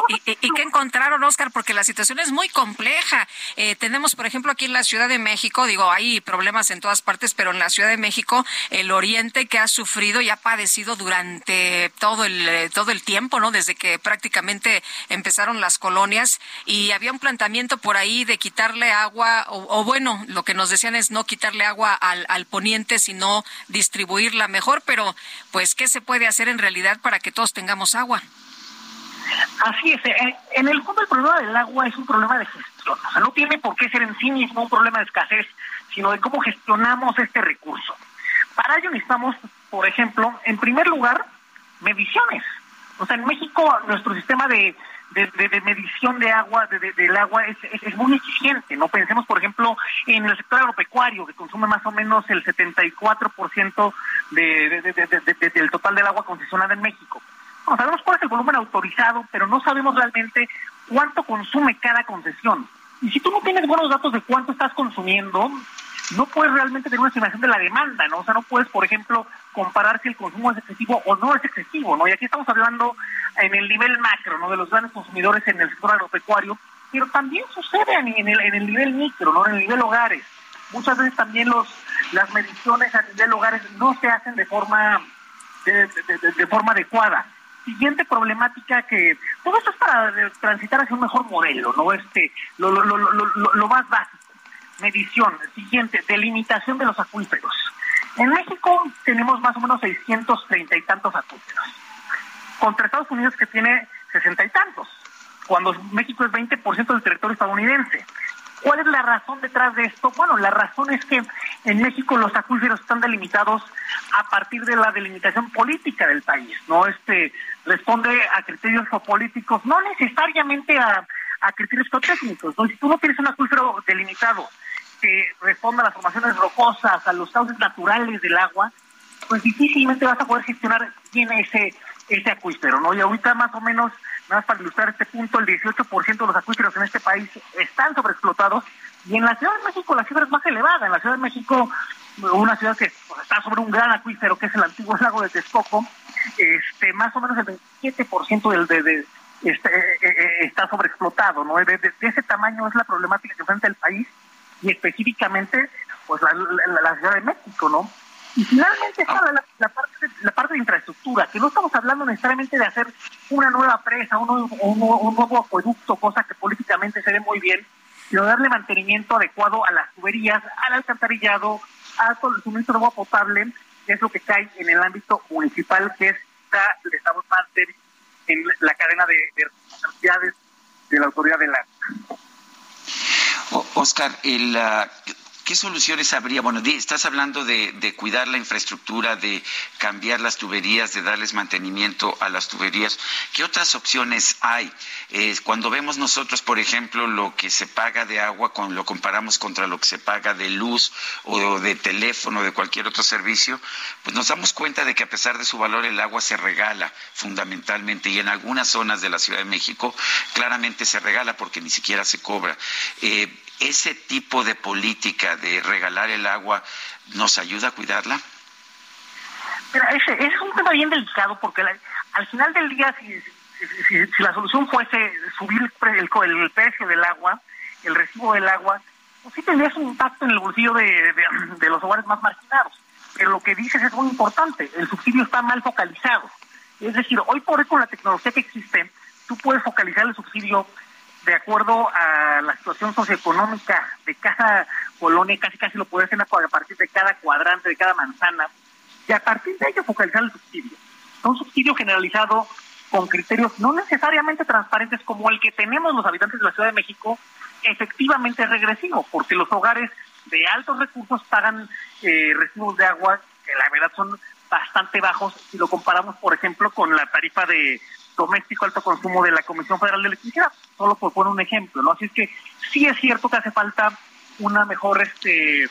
¿Y, qué encontraron, Oscar? Porque la situación es muy compleja. Eh, tenemos, por ejemplo, aquí en la Ciudad de México, digo, hay problemas en todas partes, pero en la Ciudad de México, el oriente que ha sufrido y ha padecido durante todo el, eh, todo el tiempo, ¿no? Desde que prácticamente empezaron las colonias y había un planteamiento por ahí de quitarle agua, o, bueno, lo que nos decían es no quitarle agua al, al poniente, sino distribuirla mejor, pero pues, ¿qué se puede hacer en realidad para que todos tengamos agua? Así es, eh, en el fondo el problema del agua es un problema de gestión, o sea, no tiene por qué ser en sí mismo un problema de escasez, sino de cómo gestionamos este recurso. Para ello necesitamos, por ejemplo, en primer lugar, mediciones. O sea, en México nuestro sistema de, medición de agua, del agua, es, es, muy eficiente. No pensemos, por ejemplo, en el sector agropecuario, que consume más o menos el 74% del total del agua concesionada en México sabemos cuál es el volumen autorizado, pero no sabemos realmente cuánto consume cada concesión. Y si tú no tienes buenos datos de cuánto estás consumiendo, no puedes realmente tener una estimación de la demanda, ¿no? O sea, no puedes, por ejemplo, comparar si el consumo es excesivo o no es excesivo, ¿no? Y aquí estamos hablando en el nivel macro, ¿no? De los grandes consumidores en el sector agropecuario, pero también sucede en el, en el nivel micro, ¿no? En el nivel hogares. Muchas veces también los las mediciones a nivel hogares no se hacen de forma de forma adecuada siguiente problemática que todo esto es para transitar hacia un mejor modelo, ¿no? Este, lo, lo, lo, lo, más básico. Medición, siguiente, delimitación de los acuíferos. En México tenemos más o menos 630 y tantos acuíferos, contra Estados Unidos que tiene 60 y tantos, cuando México es 20% del territorio estadounidense. ¿Cuál es la razón detrás de esto? Bueno, la razón es que en México los acuíferos están delimitados a partir de la delimitación política del país, ¿no? Este responde a criterios geopolíticos, no necesariamente a, criterios geotécnicos, ¿no? Si tú no tienes un acuífero delimitado que responda a las formaciones rocosas, a los cauces naturales del agua, pues difícilmente vas a poder gestionar bien ese, ese acuífero, ¿no? Y ahorita más o menos Nada más para ilustrar este punto, el 18% de los acuíferos en este país están sobreexplotados y en la Ciudad de México la cifra es más elevada. En la Ciudad de México, una ciudad que está sobre un gran acuífero que es el antiguo lago de Texcoco, este, más o menos el 27% del, de, este, eh, eh, eh, está sobreexplotado. ¿no? De, ese tamaño es la problemática que enfrenta el país y específicamente pues la Ciudad de México, ¿no? Y finalmente está la, parte, la parte de infraestructura, que no estamos hablando necesariamente de hacer una nueva presa, un, un, nuevo acueducto, cosa que políticamente se ve muy bien, sino darle mantenimiento adecuado a las tuberías, al alcantarillado, al suministro de agua potable, que es lo que cae en el ámbito municipal, que está el estado más en la cadena de, de responsabilidades de la autoridad del agua. Oscar, el, ¿Qué soluciones habría? Bueno, estás hablando de, cuidar la infraestructura, de cambiar las tuberías, de darles mantenimiento a las tuberías. ¿Qué otras opciones hay? cuando vemos nosotros, por ejemplo, lo que se paga de agua, con, lo comparamos contra lo que se paga de luz o de teléfono, o de cualquier otro servicio, pues nos damos cuenta de que a pesar de su valor el agua se regala fundamentalmente y en algunas zonas de la Ciudad de México claramente se regala porque ni siquiera se cobra. Eh, ese tipo de política de regalar el agua nos ayuda a cuidarla? ese, es un tema bien delicado porque al final del día, si, si, la solución fuese subir el, precio del agua, el recibo del agua, pues sí tendría un impacto en el bolsillo de, los hogares más marginados. Pero lo que dices es muy importante, el subsidio está mal focalizado. Es decir, hoy por hoy con la tecnología que existe, tú puedes focalizar el subsidio de acuerdo a la situación socioeconómica de cada colonia, casi casi lo puede hacer a partir de cada cuadrante, de cada manzana, y a partir de ello focalizar el subsidio. Un subsidio generalizado con criterios no necesariamente transparentes como el que tenemos los habitantes de la Ciudad de México, efectivamente es regresivo, porque los hogares de altos recursos pagan eh, recibos de agua que la verdad son bastante bajos si lo comparamos, por ejemplo, con la tarifa de doméstico alto consumo de la Comisión Federal de Electricidad, solo por poner un ejemplo, ¿no? Así es que sí es cierto que hace falta una mejor, este,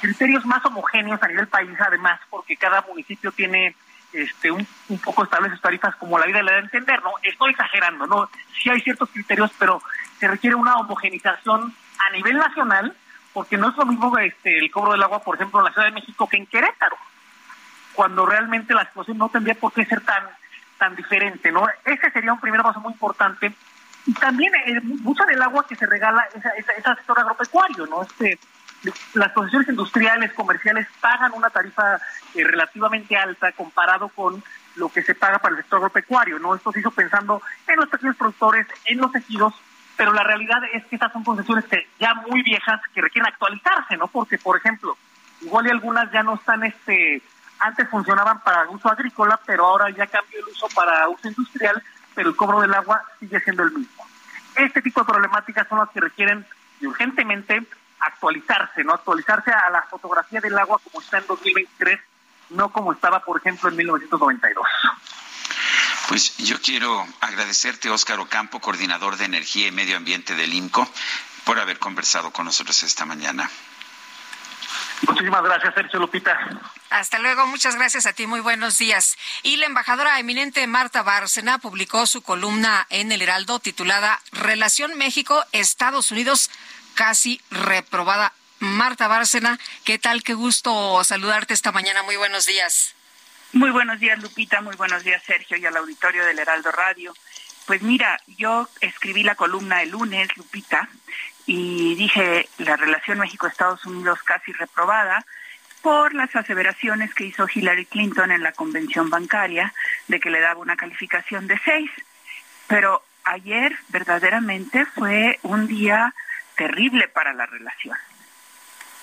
criterios más homogéneos a nivel país, además, porque cada municipio tiene este un, un poco establece tarifas como la vida le da a entender, ¿no? Estoy exagerando, ¿no? Sí hay ciertos criterios, pero se requiere una homogenización a nivel nacional, porque no es lo mismo este, el cobro del agua, por ejemplo, en la Ciudad de México que en Querétaro, cuando realmente la situación no tendría por qué ser tan tan diferente, ¿no? Ese sería un primer paso muy importante. Y también eh, mucho del agua que se regala es, es, al sector agropecuario, ¿no? Este, las posiciones industriales, comerciales pagan una tarifa eh, relativamente alta comparado con lo que se paga para el sector agropecuario, ¿no? Esto se hizo pensando en los pequeños productores, en los tejidos, pero la realidad es que estas son concesiones que ya muy viejas que requieren actualizarse, ¿no? Porque, por ejemplo, igual y algunas ya no están este antes funcionaban para uso agrícola, pero ahora ya cambió el uso para uso industrial, pero el cobro del agua sigue siendo el mismo. Este tipo de problemáticas son las que requieren urgentemente actualizarse, ¿no? Actualizarse a la fotografía del agua como está en 2023, no como estaba, por ejemplo, en 1992. Pues yo quiero agradecerte, Óscar Ocampo, coordinador de Energía y Medio Ambiente del INCO, por haber conversado con nosotros esta mañana. Muchísimas gracias, Sergio Lupita. Hasta luego, muchas gracias a ti, muy buenos días. Y la embajadora eminente Marta Bárcena publicó su columna en El Heraldo titulada Relación México-Estados Unidos casi reprobada. Marta Bárcena, ¿qué tal? Qué gusto saludarte esta mañana. Muy buenos días. Muy buenos días, Lupita. Muy buenos días, Sergio, y al auditorio del Heraldo Radio. Pues mira, yo escribí la columna el lunes, Lupita, y dije la relación México-Estados Unidos casi reprobada por las aseveraciones que hizo Hillary Clinton en la convención bancaria de que le daba una calificación de seis. Pero ayer verdaderamente fue un día terrible para la relación.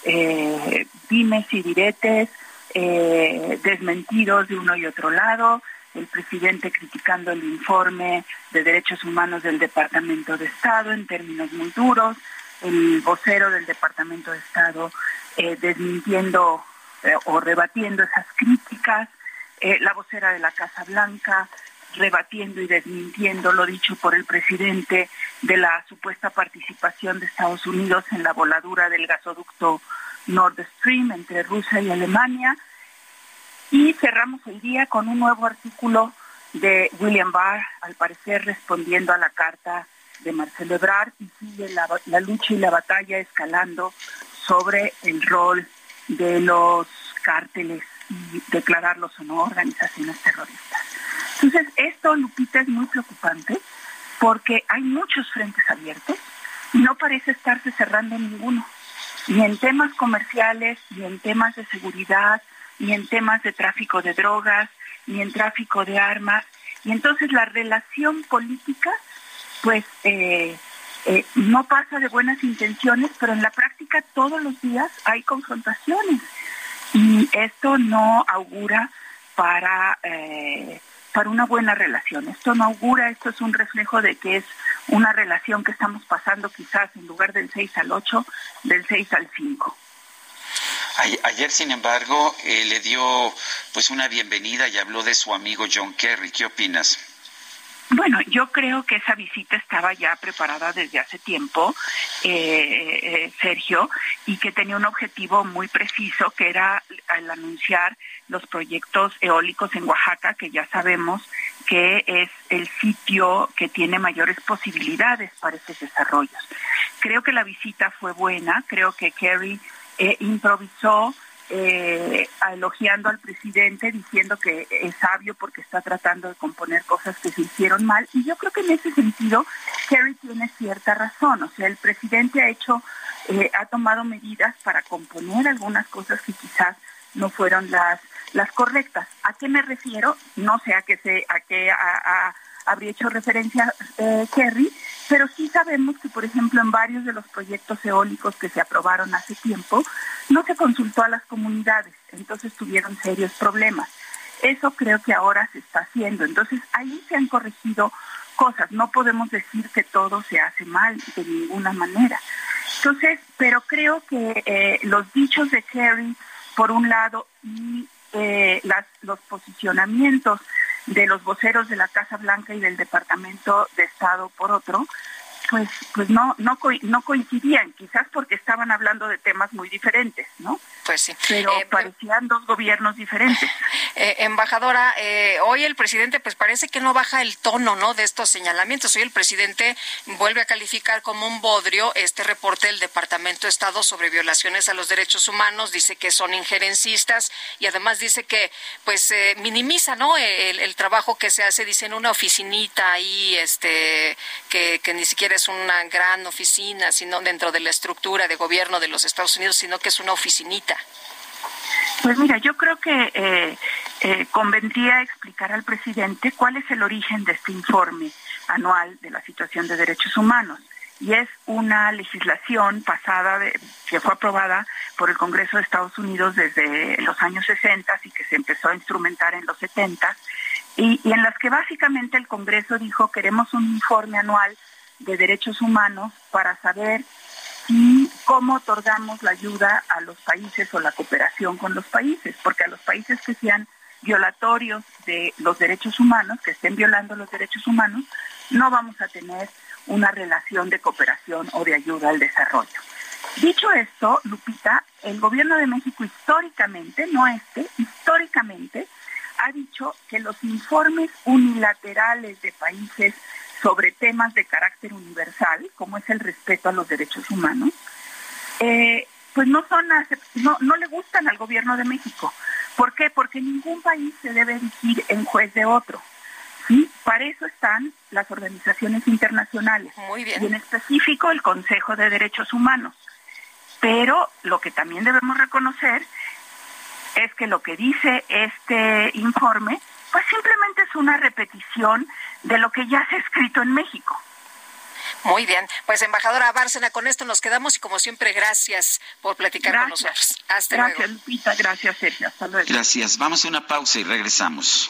Eh, dimes y diretes, eh, desmentidos de uno y otro lado, el presidente criticando el informe de derechos humanos del Departamento de Estado en términos muy duros, el vocero del Departamento de Estado eh, desmintiendo eh, o rebatiendo esas críticas, eh, la vocera de la Casa Blanca rebatiendo y desmintiendo lo dicho por el presidente de la supuesta participación de Estados Unidos en la voladura del gasoducto Nord Stream entre Rusia y Alemania, y cerramos el día con un nuevo artículo de William Barr, al parecer respondiendo a la carta de Marcelo Ebrard, y sigue la, la lucha y la batalla escalando sobre el rol de los cárteles y declararlos o no organizaciones terroristas. Entonces, esto, Lupita, es muy preocupante porque hay muchos frentes abiertos y no parece estarse cerrando ninguno, ni en temas comerciales, ni en temas de seguridad, ni en temas de tráfico de drogas, ni en tráfico de armas. Y entonces la relación política, pues, eh, eh, no pasa de buenas intenciones, pero en la práctica todos los días hay confrontaciones. Y esto no augura para, eh, para una buena relación. Esto no augura, esto es un reflejo de que es una relación que estamos pasando quizás en lugar del 6 al 8, del 6 al 5. Ayer, sin embargo, eh, le dio pues una bienvenida y habló de su amigo John Kerry. ¿Qué opinas? Bueno, yo creo que esa visita estaba ya preparada desde hace tiempo, eh, eh, Sergio, y que tenía un objetivo muy preciso, que era al anunciar los proyectos eólicos en Oaxaca, que ya sabemos que es el sitio que tiene mayores posibilidades para esos desarrollos. Creo que la visita fue buena, creo que Kerry eh, improvisó eh, elogiando al presidente, diciendo que es sabio porque está tratando de componer cosas que se hicieron mal. Y yo creo que en ese sentido, Kerry tiene cierta razón. O sea, el presidente ha hecho, eh, ha tomado medidas para componer algunas cosas que quizás no fueron las las correctas. ¿A qué me refiero? No sé a qué se, a qué habría hecho referencia eh, Kerry, pero sí sabemos que, por ejemplo, en varios de los proyectos eólicos que se aprobaron hace tiempo, no se consultó a las comunidades, entonces tuvieron serios problemas. Eso creo que ahora se está haciendo. Entonces, ahí se han corregido cosas. No podemos decir que todo se hace mal de ninguna manera. Entonces, pero creo que eh, los dichos de Kerry, por un lado, y eh, los posicionamientos de los voceros de la Casa Blanca y del Departamento de Estado por otro, pues pues no no no coincidían, quizás porque estaban hablando de temas muy diferentes, ¿no? Pues sí. Pero eh, parecían dos gobiernos diferentes. Eh, embajadora, eh, hoy el presidente pues parece que no baja el tono, ¿no? De estos señalamientos. Hoy el presidente vuelve a calificar como un bodrio este reporte del Departamento de Estado sobre violaciones a los derechos humanos. Dice que son injerencistas y además dice que pues minimiza, ¿no? El, trabajo que se hace, dice en una oficinita ahí, este, que, que ni siquiera es una gran oficina, sino dentro de la estructura de gobierno de los Estados Unidos, sino que es una oficinita. Pues mira, yo creo que eh, eh, convendría explicar al presidente cuál es el origen de este informe anual de la situación de derechos humanos. Y es una legislación pasada de, que fue aprobada por el Congreso de Estados Unidos desde los años 60 y que se empezó a instrumentar en los 70 y, y en las que básicamente el Congreso dijo queremos un informe anual de derechos humanos para saber y cómo otorgamos la ayuda a los países o la cooperación con los países, porque a los países que sean violatorios de los derechos humanos, que estén violando los derechos humanos, no vamos a tener una relación de cooperación o de ayuda al desarrollo. Dicho esto, Lupita, el gobierno de México históricamente, no este, históricamente, ha dicho que los informes unilaterales de países sobre temas de carácter universal, como es el respeto a los derechos humanos, eh, pues no son no, no le gustan al gobierno de México. ¿Por qué? Porque ningún país se debe erigir en juez de otro. ¿sí? Para eso están las organizaciones internacionales. Muy bien. Y en específico el Consejo de Derechos Humanos. Pero lo que también debemos reconocer es que lo que dice este informe, pues simplemente es una repetición de lo que ya se ha escrito en México. Muy bien, pues embajadora Bárcena, con esto nos quedamos y como siempre gracias por platicar con nosotros. Hasta gracias, Lupita, gracias Sergio, hasta luego. Gracias, vamos a una pausa y regresamos.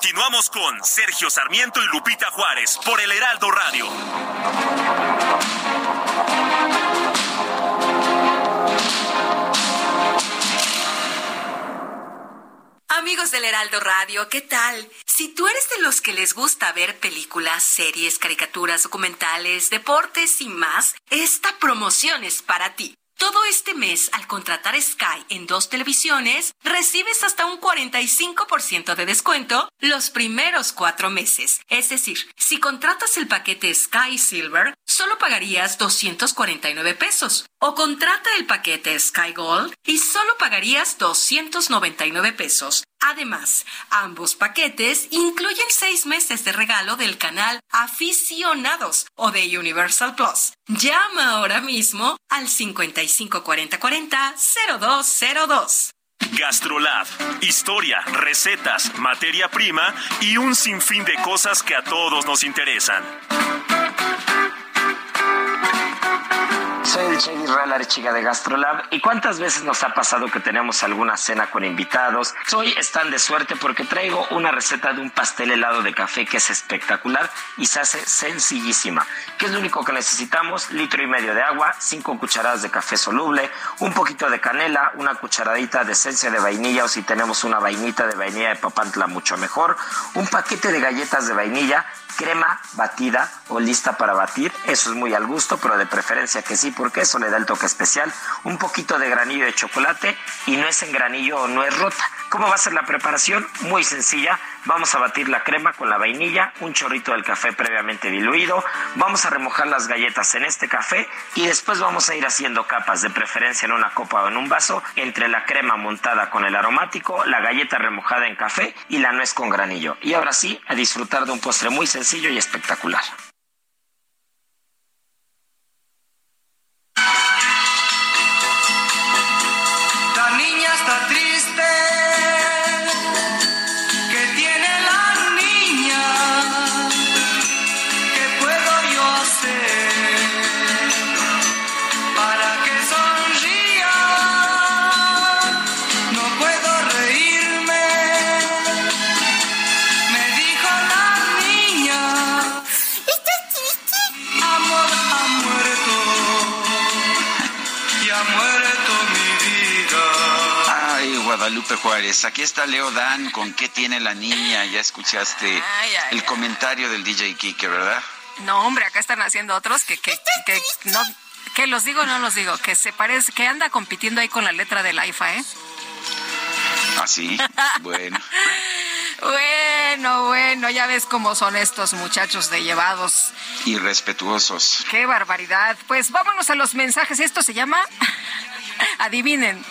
Continuamos con Sergio Sarmiento y Lupita Juárez por el Heraldo Radio. Amigos del Heraldo Radio, ¿qué tal? Si tú eres de los que les gusta ver películas, series, caricaturas, documentales, deportes y más, esta promoción es para ti. Todo este mes, al contratar Sky en dos televisiones, recibes hasta un 45% de descuento los primeros cuatro meses. Es decir, si contratas el paquete Sky Silver, solo pagarías 249 pesos. O contrata el paquete Sky Gold y solo pagarías 299 pesos. Además, ambos paquetes incluyen seis meses de regalo del canal Aficionados o de Universal Plus. Llama ahora mismo al 55 40 40 0202. Gastrolab, historia, recetas, materia prima y un sinfín de cosas que a todos nos interesan. Soy el chef Israel Arechiga de Gastrolab. ¿Y cuántas veces nos ha pasado que tenemos alguna cena con invitados? Hoy están de suerte porque traigo una receta de un pastel helado de café que es espectacular y se hace sencillísima. ¿Qué es lo único que necesitamos? Litro y medio de agua, cinco cucharadas de café soluble, un poquito de canela, una cucharadita de esencia de vainilla o si tenemos una vainita de vainilla de papantla mucho mejor, un paquete de galletas de vainilla, crema batida o lista para batir, eso es muy al gusto, pero de preferencia que sí, porque eso le da el toque especial, un poquito de granillo de chocolate y no es en granillo o no es rota. ¿Cómo va a ser la preparación? Muy sencilla. Vamos a batir la crema con la vainilla, un chorrito del café previamente diluido, vamos a remojar las galletas en este café y después vamos a ir haciendo capas, de preferencia en una copa o en un vaso, entre la crema montada con el aromático, la galleta remojada en café y la nuez con granillo. Y ahora sí, a disfrutar de un postre muy sencillo y espectacular. Guadalupe Juárez, aquí está Leo Dan, ¿con qué tiene la niña? Ya escuchaste el comentario del DJ Kike, ¿verdad? No, hombre, acá están haciendo otros que, que, que no, que los digo o no los digo, que se parece, que anda compitiendo ahí con la letra del AIFA, ¿eh? ¿Ah, sí? Bueno. Bueno, bueno, ya ves cómo son estos muchachos de llevados. Irrespetuosos. Qué barbaridad. Pues vámonos a los mensajes. Esto se llama Adivinen.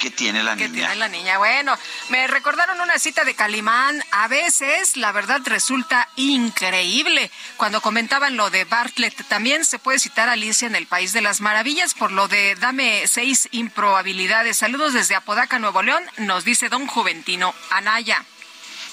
¿Qué tiene la ¿Qué niña? tiene la niña? Bueno, me recordaron una cita de Calimán. A veces, la verdad, resulta increíble. Cuando comentaban lo de Bartlett, también se puede citar a Alicia en el País de las Maravillas por lo de dame seis improbabilidades. Saludos desde Apodaca, Nuevo León, nos dice don Juventino Anaya.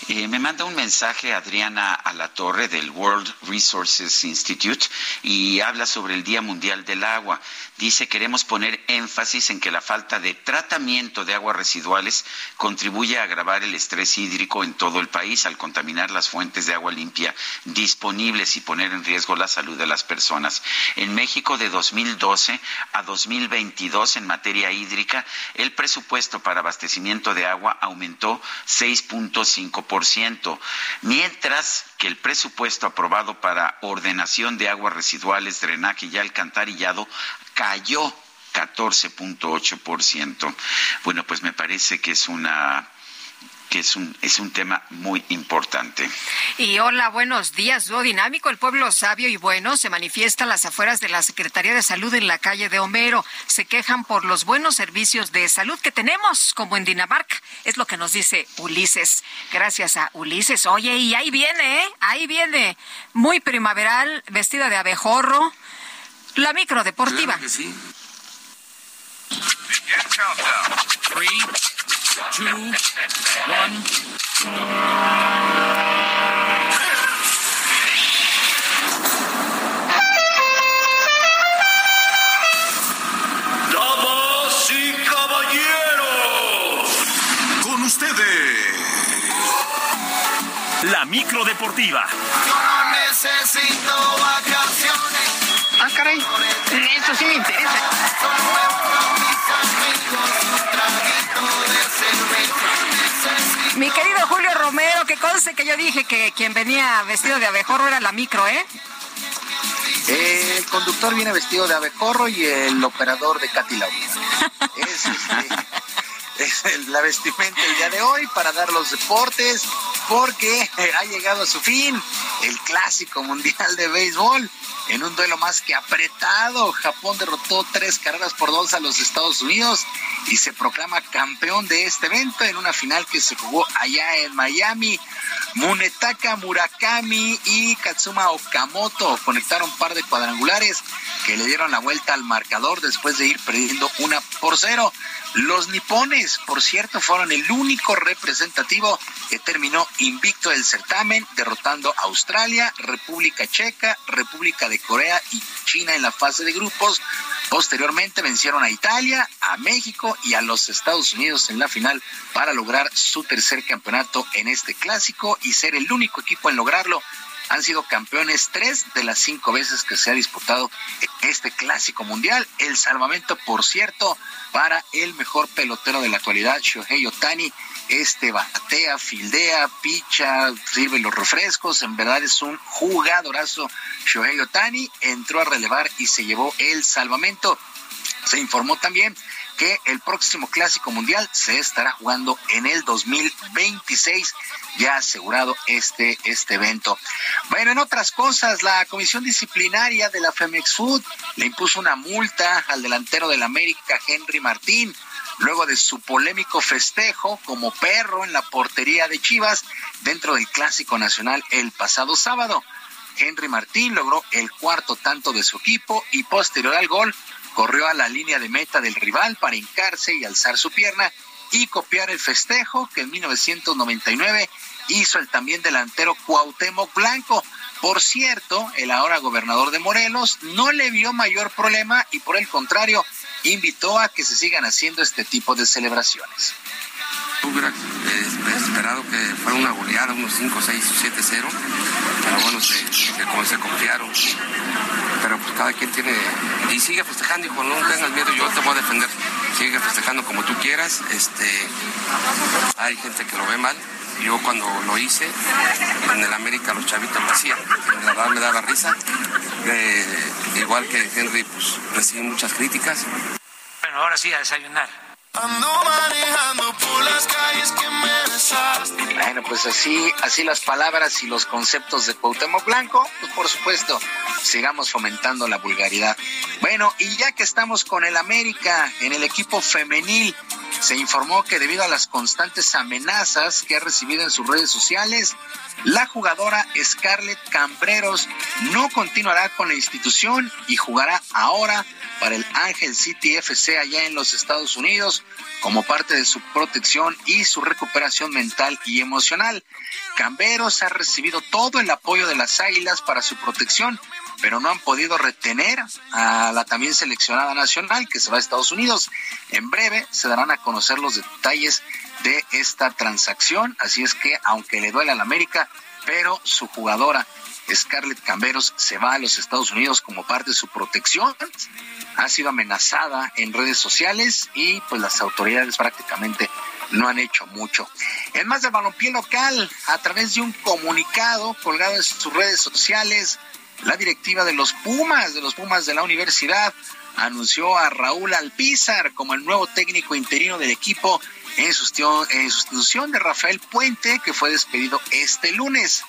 Eh, me manda un mensaje Adriana Alatorre del World Resources Institute y habla sobre el Día Mundial del Agua. Dice, queremos poner énfasis en que la falta de tratamiento de aguas residuales contribuye a agravar el estrés hídrico en todo el país al contaminar las fuentes de agua limpia disponibles y poner en riesgo la salud de las personas. En México de 2012 a 2022 en materia hídrica, el presupuesto para abastecimiento de agua aumentó 6.5%, mientras que el presupuesto aprobado para ordenación de aguas residuales, drenaje y alcantarillado cayó 14.8%. Bueno, pues me parece que es una que es un, es un tema muy importante. Y hola, buenos días, dúo dinámico. El pueblo sabio y bueno se manifiesta a las afueras de la Secretaría de Salud en la calle de Homero. Se quejan por los buenos servicios de salud que tenemos, como en Dinamarca. Es lo que nos dice Ulises. Gracias a Ulises. Oye, y ahí viene, ¿eh? Ahí viene. Muy primaveral, vestida de abejorro. La micro deportiva. Claro que sí. Three, two, one. Damas y caballeros, con ustedes, la micro deportiva. Yo no necesito vacaciones. Ah, caray, eso sí me interesa. Mi querido Julio Romero, que conste que yo dije que quien venía vestido de abejorro era la micro, ¿eh? El conductor viene vestido de abejorro y el operador de Katy Lau. Es, este, es la vestimenta el día de hoy para dar los deportes porque ha llegado a su fin el clásico mundial de béisbol. En un duelo más que apretado, Japón derrotó tres carreras por dos a los Estados Unidos y se proclama campeón de este evento en una final que se jugó allá en Miami. Munetaka Murakami y Katsuma Okamoto conectaron un par de cuadrangulares que le dieron la vuelta al marcador después de ir perdiendo una por cero. Los nipones, por cierto, fueron el único representativo que terminó invicto del certamen, derrotando a Australia, República Checa, República de Corea y China en la fase de grupos. Posteriormente vencieron a Italia, a México y a los Estados Unidos en la final para lograr su tercer campeonato en este clásico y ser el único equipo en lograrlo. Han sido campeones tres de las cinco veces que se ha disputado este clásico mundial. El salvamento, por cierto, para el mejor pelotero de la actualidad, Shohei Otani. Este batea, fildea, picha, sirve los refrescos. En verdad es un jugadorazo. Shohei Otani entró a relevar y se llevó el salvamento. Se informó también que el próximo Clásico Mundial se estará jugando en el 2026, ya asegurado este, este evento. Bueno, en otras cosas, la Comisión Disciplinaria de la Femex Food le impuso una multa al delantero del América, Henry Martín, luego de su polémico festejo como perro en la portería de Chivas dentro del Clásico Nacional el pasado sábado. Henry Martín logró el cuarto tanto de su equipo y posterior al gol corrió a la línea de meta del rival para hincarse y alzar su pierna y copiar el festejo que en 1999 hizo el también delantero Cuauhtémoc Blanco. Por cierto, el ahora gobernador de Morelos no le vio mayor problema y por el contrario invitó a que se sigan haciendo este tipo de celebraciones. Hubiera eh, esperado que fuera una goleada, unos 5, 6, 7, 0. Pero bueno, se, se, confiaron. Pero pues cada quien tiene. Y sigue festejando, hijo, no tengas miedo, yo te voy a defender. Sigue festejando como tú quieras. Este, hay gente que lo ve mal. Yo cuando lo hice, en el América los chavitos lo hacían. La verdad me daba risa. igual que Henry, pues recibí muchas críticas. Bueno, ahora sí a desayunar. Bueno, pues así, así las palabras y los conceptos de Cuauhtémoc Blanco, pues por supuesto, sigamos fomentando la vulgaridad. Bueno, y ya que estamos con el América en el equipo femenil, se informó que debido a las constantes amenazas que ha recibido en sus redes sociales, la jugadora Scarlett Cambreros no continuará con la institución y jugará ahora para el Ángel City FC allá en los Estados Unidos como parte de su protección y su recuperación mental y emocional. Camberos ha recibido todo el apoyo de las Águilas para su protección, pero no han podido retener a la también seleccionada nacional que se va a Estados Unidos. En breve se darán a conocer los detalles de esta transacción, así es que aunque le duele a la América, pero su jugadora Scarlett Camberos se va a los Estados Unidos como parte de su protección. Ha sido amenazada en redes sociales y pues las autoridades prácticamente no han hecho mucho. En más de balompié local, a través de un comunicado colgado en sus redes sociales, la directiva de los Pumas, de los Pumas de la universidad, anunció a Raúl Alpizar como el nuevo técnico interino del equipo en sustitución de Rafael Puente, que fue despedido este lunes.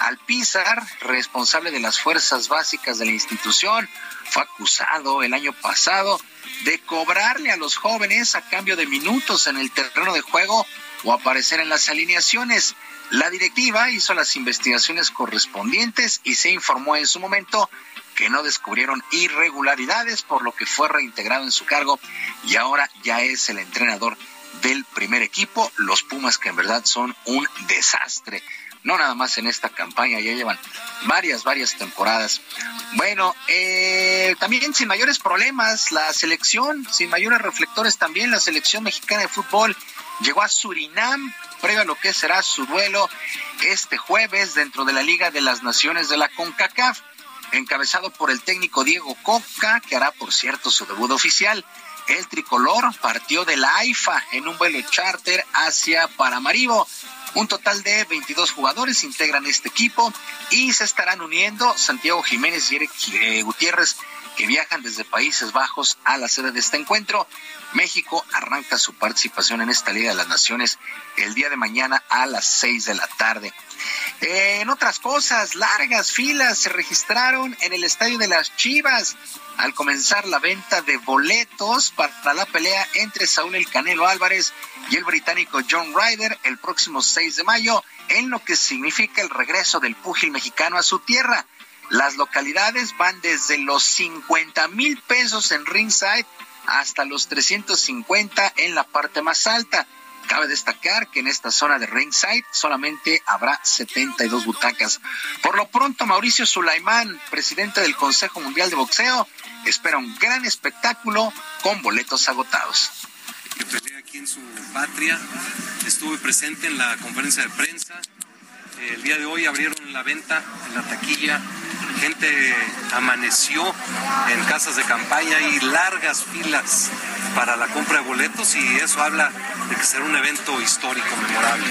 Alpizar, responsable de las fuerzas básicas de la institución, fue acusado el año pasado de cobrarle a los jóvenes a cambio de minutos en el terreno de juego o aparecer en las alineaciones. La directiva hizo las investigaciones correspondientes y se informó en su momento que no descubrieron irregularidades, por lo que fue reintegrado en su cargo y ahora ya es el entrenador del primer equipo, los Pumas que en verdad son un desastre no nada más en esta campaña, ya llevan varias, varias temporadas. Bueno, eh, también sin mayores problemas, la selección, sin mayores reflectores también, la selección mexicana de fútbol llegó a Surinam, previo a lo que será su duelo este jueves dentro de la Liga de las Naciones de la CONCACAF, encabezado por el técnico Diego Coca, que hará, por cierto, su debut oficial. El tricolor partió de la AIFA en un vuelo charter hacia Paramaribo un total de 22 jugadores integran este equipo y se estarán uniendo Santiago Jiménez y Eric eh, Gutiérrez que viajan desde Países Bajos a la sede de este encuentro. México arranca su participación en esta Liga de las Naciones el día de mañana a las 6 de la tarde. en otras cosas, largas filas se registraron en el estadio de las Chivas al comenzar la venta de boletos para la pelea entre Saúl El Canelo Álvarez y el británico John Ryder el próximo 6 de mayo, en lo que significa el regreso del púgil mexicano a su tierra. Las localidades van desde los 50 mil pesos en ringside hasta los 350 en la parte más alta. Cabe destacar que en esta zona de ringside solamente habrá 72 butacas. Por lo pronto, Mauricio Sulaimán, presidente del Consejo Mundial de Boxeo, espera un gran espectáculo con boletos agotados. Aquí en su patria, estuve presente en la conferencia de prensa. El día de hoy abrieron la venta en la taquilla gente amaneció en casas de campaña y largas filas para la compra de boletos y eso habla de que será un evento histórico memorable.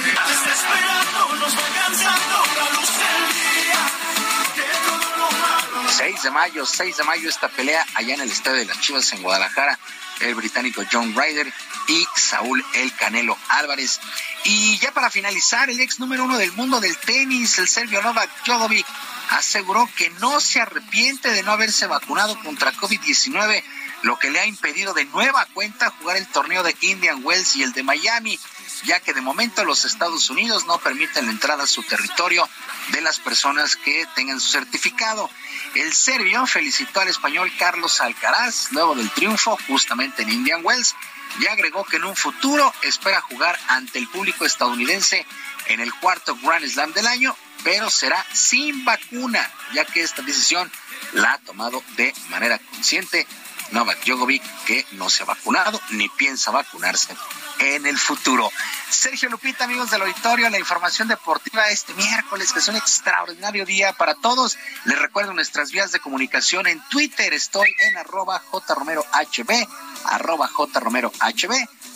6 de mayo, 6 de mayo esta pelea allá en el estadio de las Chivas en Guadalajara, el británico John Ryder y Saúl El Canelo Álvarez. Y ya para finalizar, el ex número uno del mundo del tenis, el serbio Novak Djokovic, aseguró que no se arrepiente de no haberse vacunado contra COVID-19, lo que le ha impedido de nueva cuenta jugar el torneo de Indian Wells y el de Miami, ya que de momento los Estados Unidos no permiten la entrada a su territorio de las personas que tengan su certificado. El serbio felicitó al español Carlos Alcaraz luego del triunfo justamente en Indian Wells y agregó que en un futuro espera jugar ante el público estadounidense en el cuarto Grand Slam del año pero será sin vacuna, ya que esta decisión la ha tomado de manera consciente Novak Djokovic, que no se ha vacunado ni piensa vacunarse en el futuro. Sergio Lupita, amigos del auditorio, la información deportiva este miércoles, que es un extraordinario día para todos. Les recuerdo nuestras vías de comunicación en Twitter, estoy en arroba jromerohb, arroba jromerohb,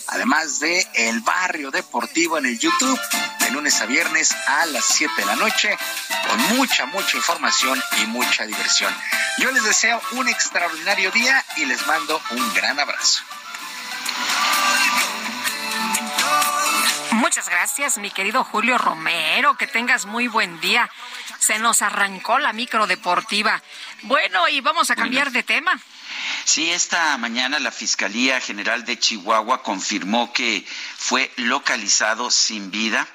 además de El Barrio Deportivo en el YouTube, de lunes a viernes a las 7 de la noche, con mucha, mucha información y mucha diversión. Yo les deseo un extraordinario día y les mando un gran abrazo. Muchas gracias, mi querido Julio Romero. Que tengas muy buen día. Se nos arrancó la micro deportiva. Bueno, y vamos a cambiar de tema. Sí, esta mañana la Fiscalía General de Chihuahua confirmó que fue localizado sin vida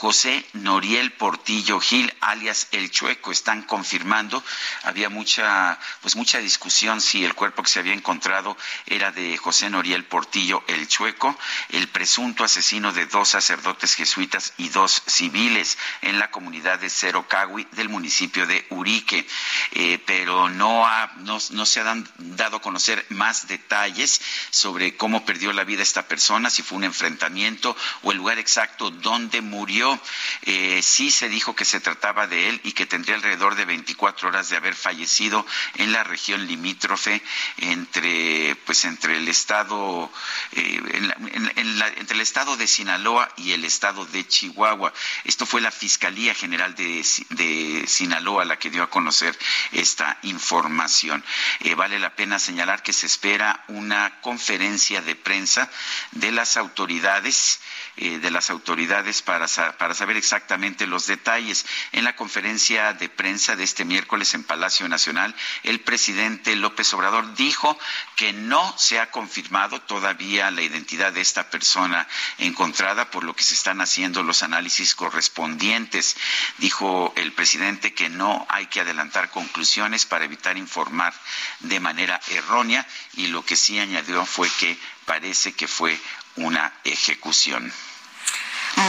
José Noriel Portillo Gil, alias El Chueco, están confirmando. Había mucha, pues mucha discusión si el cuerpo que se había encontrado era de José Noriel Portillo El Chueco, el presunto asesino de dos sacerdotes jesuitas y dos civiles en la comunidad de Cerocagui del municipio de Urique. Eh, pero no, ha, no, no se han dado a conocer más detalles sobre cómo perdió la vida esta persona, si fue un enfrentamiento o el lugar exacto donde murió eh, sí se dijo que se trataba de él y que tendría alrededor de 24 horas de haber fallecido en la región limítrofe entre, pues, entre el estado, eh, entre el estado de Sinaloa y el estado de Chihuahua. Esto fue la Fiscalía General de, Sinaloa la que dio a conocer esta información. Eh, vale la pena señalar que se espera una conferencia de prensa de las autoridades eh, de las autoridades para, para saber exactamente los detalles. En la conferencia de prensa de este miércoles en Palacio Nacional, el presidente López Obrador dijo que no se ha confirmado todavía la identidad de esta persona encontrada, por lo que se están haciendo los análisis correspondientes. Dijo el presidente que no hay que adelantar conclusiones para evitar informar de manera errónea y lo que sí añadió fue que parece que fue una ejecución.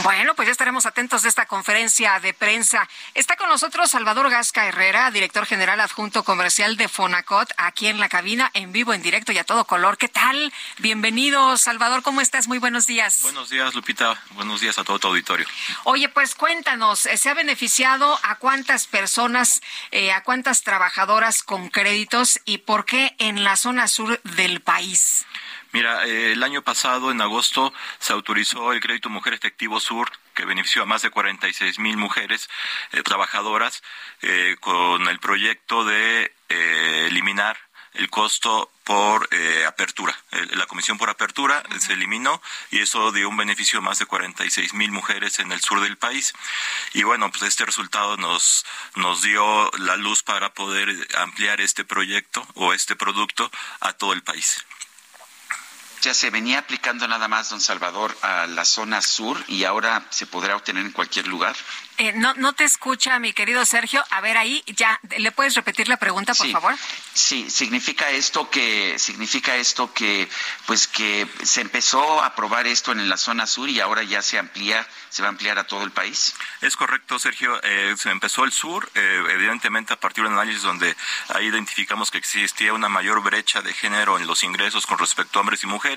Bueno, pues ya estaremos atentos de esta conferencia de prensa. Está con nosotros Salvador Gasca Herrera, director general adjunto comercial de Fonacot, aquí en la cabina, en vivo, en directo y a todo color. ¿Qué tal? Bienvenido, Salvador, ¿cómo estás? Muy buenos días. Buenos días, Lupita. Buenos días a todo tu auditorio. Oye, pues cuéntanos, ¿se ha beneficiado a cuántas personas, eh, a cuántas trabajadoras con créditos y por qué en la zona sur del país? Mira, eh, el año pasado, en agosto, se autorizó el crédito Mujer Efectivo Sur, que benefició a más de 46 mil mujeres eh, trabajadoras, eh, con el proyecto de eliminar el costo por apertura. la comisión por apertura se eliminó y eso dio un beneficio a más de 46 mil mujeres en el sur del país. Y bueno, pues este resultado nos, nos dio la luz para poder ampliar este proyecto o este producto a todo el país ya se venía aplicando nada más, don Salvador, a la zona sur y ahora se podrá obtener en cualquier lugar. Eh, no, no te escucha, mi querido Sergio. A ver ahí, ya, ¿le puedes repetir la pregunta, por favor? Sí, significa esto que, significa esto que, pues que se empezó a probar esto en la zona sur y ahora ya se amplía, se va a ampliar a todo el país. Es correcto, Sergio. Eh, se empezó el sur, eh, evidentemente a partir de un análisis donde ahí identificamos que existía una mayor brecha de género en los ingresos con respecto a hombres y mujeres,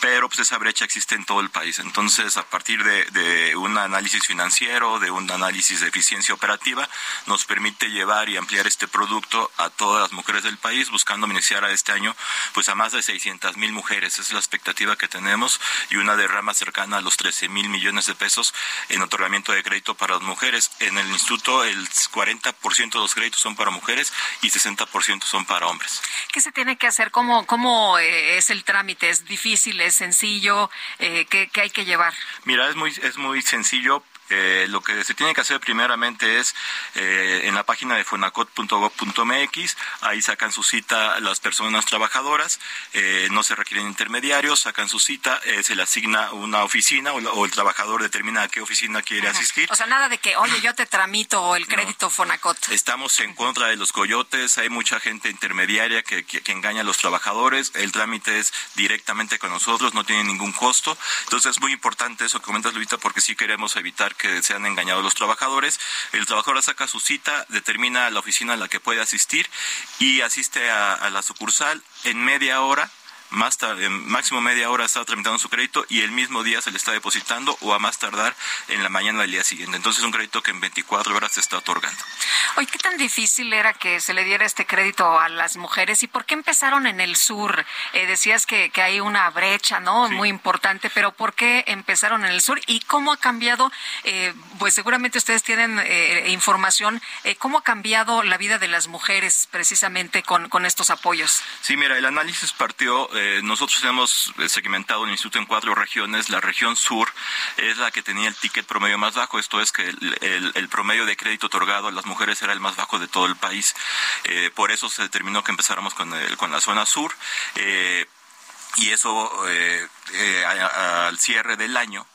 pero pues esa brecha existe en todo el país. Entonces, a partir de, un análisis financiero, de un análisis de eficiencia operativa, nos permite llevar y ampliar este producto a todas las mujeres del país, buscando beneficiar a este año pues a más de 600 mil mujeres. Esa es la expectativa que tenemos y una derrama cercana a los 13 mil millones de pesos en otorgamiento de crédito para las mujeres. En el instituto el 40% de los créditos son para mujeres y 60% son para hombres. ¿Qué se tiene que hacer? ¿Cómo, cómo eh, es el trámite? ¿Es difícil? ¿Es sencillo? Eh, ¿qué, ¿Qué hay que llevar? Mira, es muy, es muy sencillo eh, lo que se tiene que hacer primeramente es eh, en la página de fonacot.gov.mx, ahí sacan su cita las personas trabajadoras, eh, no se requieren intermediarios, sacan su cita, se le asigna una oficina o, el trabajador determina a qué oficina quiere asistir. O sea, nada de que, oye, yo te tramito el crédito Fonacot. Estamos en contra de los coyotes, hay mucha gente intermediaria que, que engaña a los trabajadores, el trámite es directamente con nosotros, no tiene ningún costo. Entonces es muy importante eso que comentas, Luita, porque sí queremos evitar que se han engañado los trabajadores. El trabajador saca su cita, determina la oficina a la que puede asistir y asiste a la sucursal en media hora más tarde, máximo media hora está tramitando su crédito y el mismo día se le está depositando o a más tardar en la mañana del día siguiente. Entonces es un crédito que en 24 horas se está otorgando. Oye, ¿qué tan difícil era que se le diera este crédito a las mujeres y por qué empezaron en el sur? Eh, decías que, que, hay una brecha, ¿no? Muy importante, pero ¿por qué empezaron en el sur y cómo ha cambiado? Eh, pues seguramente ustedes tienen eh, información, eh, ¿cómo ha cambiado la vida de las mujeres precisamente con, con estos apoyos? Sí, mira, el análisis partió eh, nosotros hemos segmentado el instituto en cuatro regiones. La región sur es la que tenía el ticket promedio más bajo, esto es que el, promedio de crédito otorgado a las mujeres era el más bajo de todo el país. Eh, por eso se determinó que empezáramos con, con la zona sur. Eh, y eso al cierre del año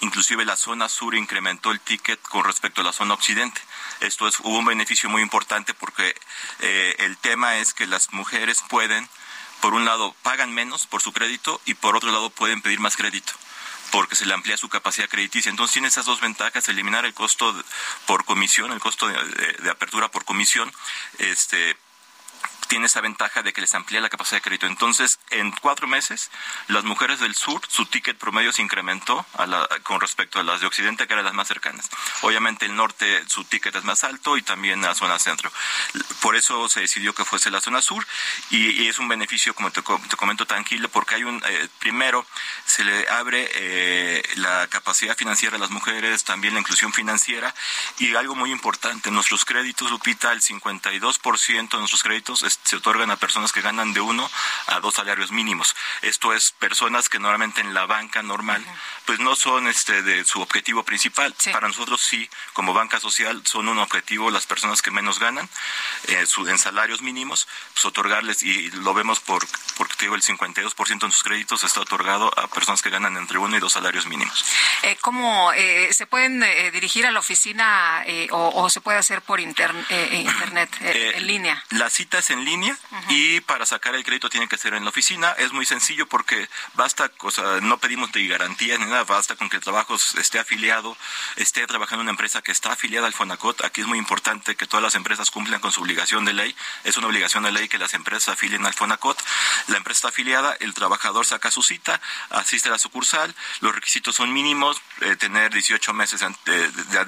inclusive la zona sur incrementó el ticket con respecto a la zona occidente. Esto es, hubo un beneficio muy importante porque el tema es que las mujeres pueden por un lado pagan menos por su crédito y por otro lado pueden pedir más crédito porque se le amplía su capacidad crediticia. Entonces tiene esas dos ventajas, eliminar el costo por comisión, el costo de, apertura por comisión, este tiene esa ventaja de que les amplía la capacidad de crédito. Entonces, en cuatro meses, las mujeres del sur, su ticket promedio se incrementó con respecto a las de Occidente, que eran las más cercanas. Obviamente, el norte, su ticket es más alto y también la zona centro. Por eso se decidió que fuese la zona sur y, es un beneficio, como te, comento, tranquilo, porque hay un, eh, primero, se le abre eh, la capacidad financiera a las mujeres, también la inclusión financiera y algo muy importante, nuestros créditos, Lupita, el 52% de nuestros créditos se otorgan a personas que ganan de uno a dos salarios mínimos. Esto es personas que normalmente en la banca normal pues no son este de su objetivo principal. Para nosotros sí, como banca social, son un objetivo las personas que menos ganan eh, en salarios mínimos, pues otorgarles, y lo vemos por, porque te digo, el 52% de sus créditos está otorgado a personas que ganan entre uno y dos salarios mínimos. Eh, ¿Cómo eh, se pueden eh, dirigir a la oficina o, se puede hacer por internet, en línea? La cita es en línea y para sacar el crédito tiene que ser en la oficina. Es muy sencillo porque basta, o sea, no pedimos de garantía ni nada, basta con que el trabajo esté afiliado, esté trabajando en una empresa que está afiliada al FONACOT. Aquí es muy importante que todas las empresas cumplan con su obligación de ley. Es una obligación de ley que las empresas afilien al FONACOT. La empresa está afiliada, el trabajador saca su cita, asiste a la sucursal, los requisitos son mínimos, eh, tener 18 meses de,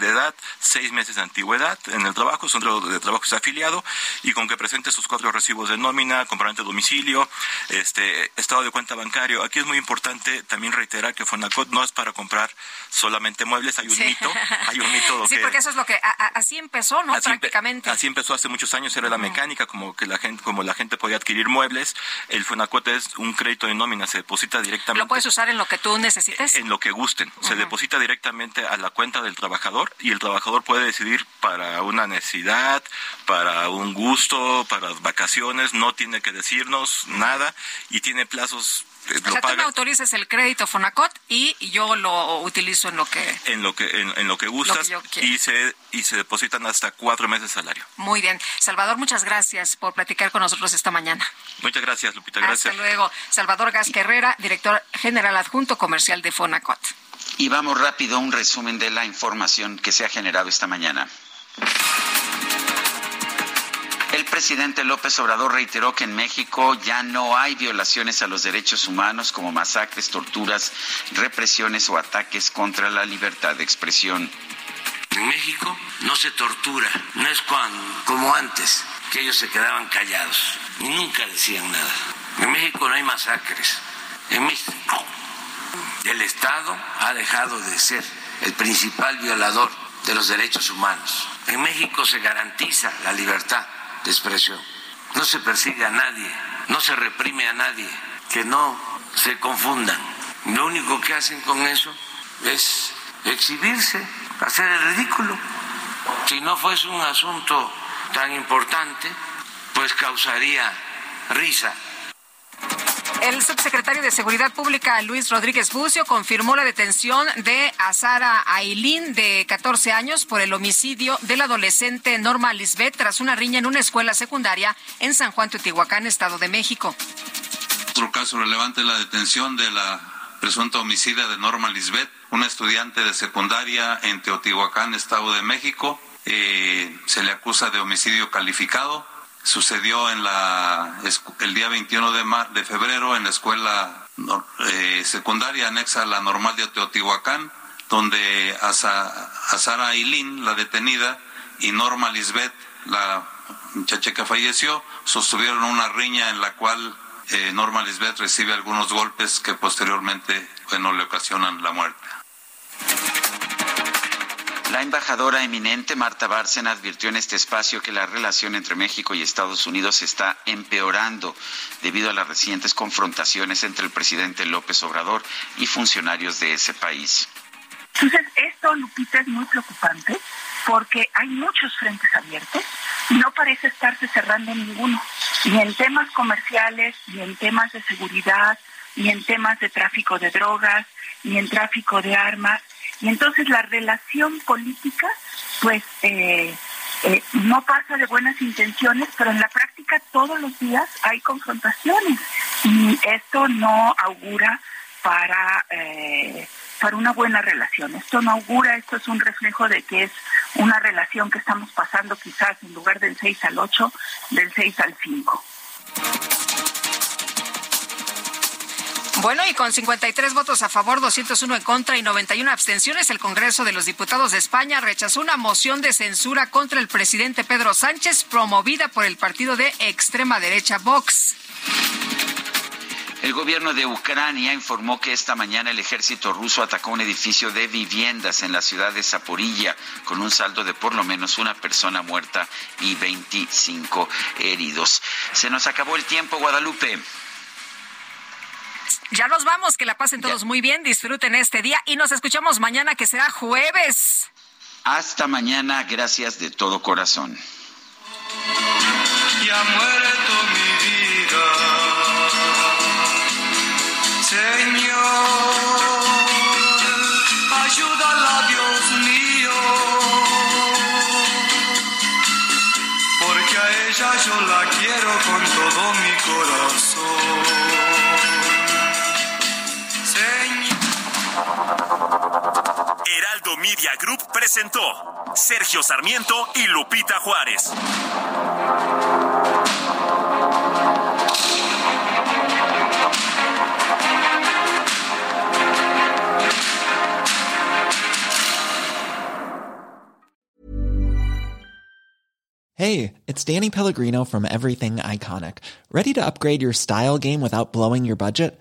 edad, 6 meses de antigüedad en el trabajo, son de trabajo está afiliado y con que presente sus cuatro recibos de nómina, comprobante de domicilio, este, estado de cuenta bancario. Aquí es muy importante también reiterar que Fonacot no es para comprar solamente muebles, hay un mito, hay un mito. Sí, porque eso es lo que así empezó, ¿no? Prácticamente. así empezó hace muchos años, era la mecánica, como que la gente, como la gente podía adquirir muebles. El Fonacot es un crédito de nómina, se deposita directamente. ¿Lo puedes usar en lo que tú necesites? En lo que gusten. Se deposita directamente a la cuenta del trabajador y el trabajador puede decidir para una necesidad, para un gusto, para vacaciones, no tiene que decirnos nada y tiene plazos eh, o sea, tú me autorizas el crédito Fonacot y yo lo utilizo en lo que en lo que en, lo que gustas y se y se depositan hasta cuatro meses de salario. Muy bien, Salvador, muchas gracias por platicar con nosotros esta mañana. Muchas gracias, Lupita. Gracias. Hasta luego, Salvador Gas Herrera, director general adjunto comercial de Fonacot. Y vamos rápido a un resumen de la información que se ha generado esta mañana. Presidente López Obrador reiteró que en México ya no hay violaciones a los derechos humanos como masacres, torturas, represiones o ataques contra la libertad de expresión. En México no se tortura, no es como antes, que ellos se quedaban callados y nunca decían nada. En México no hay masacres. En México el Estado ha dejado de ser el principal violador de los derechos humanos. En México se garantiza la libertad No se persigue a nadie, no se reprime a nadie, que no se confundan. Lo único que hacen con eso es exhibirse, hacer el ridículo. Si no fuese un asunto tan importante, pues causaría risa el subsecretario de Seguridad Pública, Luis Rodríguez Bucio, confirmó la detención de Azara Ailín, de 14 años, por el homicidio del adolescente Norma Lisbeth tras una riña en una escuela secundaria en San Juan Teotihuacán, Estado de México. Otro caso relevante es la detención de la presunta homicida de Norma Lisbeth, una estudiante de secundaria en Teotihuacán, Estado de México. Eh, se le acusa de homicidio calificado. Sucedió en la, el día 21 de, de febrero en la escuela eh, secundaria anexa a la normal de Teotihuacán, donde a, a Sara Ailín, la detenida, y Norma Lisbeth, la muchacha que falleció, sostuvieron una riña en la cual eh, Norma Lisbeth recibe algunos golpes que posteriormente bueno, le ocasionan la muerte. La embajadora eminente Marta Bárcena advirtió en este espacio que la relación entre México y Estados Unidos está empeorando debido a las recientes confrontaciones entre el presidente López Obrador y funcionarios de ese país. Entonces, esto, Lupita, es muy preocupante porque hay muchos frentes abiertos y no parece estarse cerrando ninguno, ni en temas comerciales, ni en temas de seguridad, ni en temas de tráfico de drogas, ni en tráfico de armas. Y entonces la relación política, pues, eh, eh, no pasa de buenas intenciones, pero en la práctica todos los días hay confrontaciones y esto no augura para eh, para una buena relación. Esto no augura, esto es un reflejo de que es una relación que estamos pasando quizás en lugar del 6 al 8, del 6 al 5. Bueno, y con 53 votos a favor, 201 en contra y 91 abstenciones, el Congreso de los Diputados de España rechazó una moción de censura contra el presidente Pedro Sánchez promovida por el partido de extrema derecha Vox. El gobierno de Ucrania informó que esta mañana el ejército ruso atacó un edificio de viviendas en la ciudad de Zaporilla con un saldo de por lo menos una persona muerta y 25 heridos. Se nos acabó el tiempo, Guadalupe. Ya nos vamos, que la pasen todos muy bien, disfruten este día y nos escuchamos mañana que será jueves. Hasta mañana, gracias de todo corazón. Ya muerto mi vida. Señor, ayúdala, Dios mío, porque a ella yo la quiero con todo mi Heraldo Media Group presentó Sergio Sarmiento y Lupita Juárez. Hey, it's Danny Pellegrino from Everything Iconic. Ready to upgrade your style game without blowing your budget?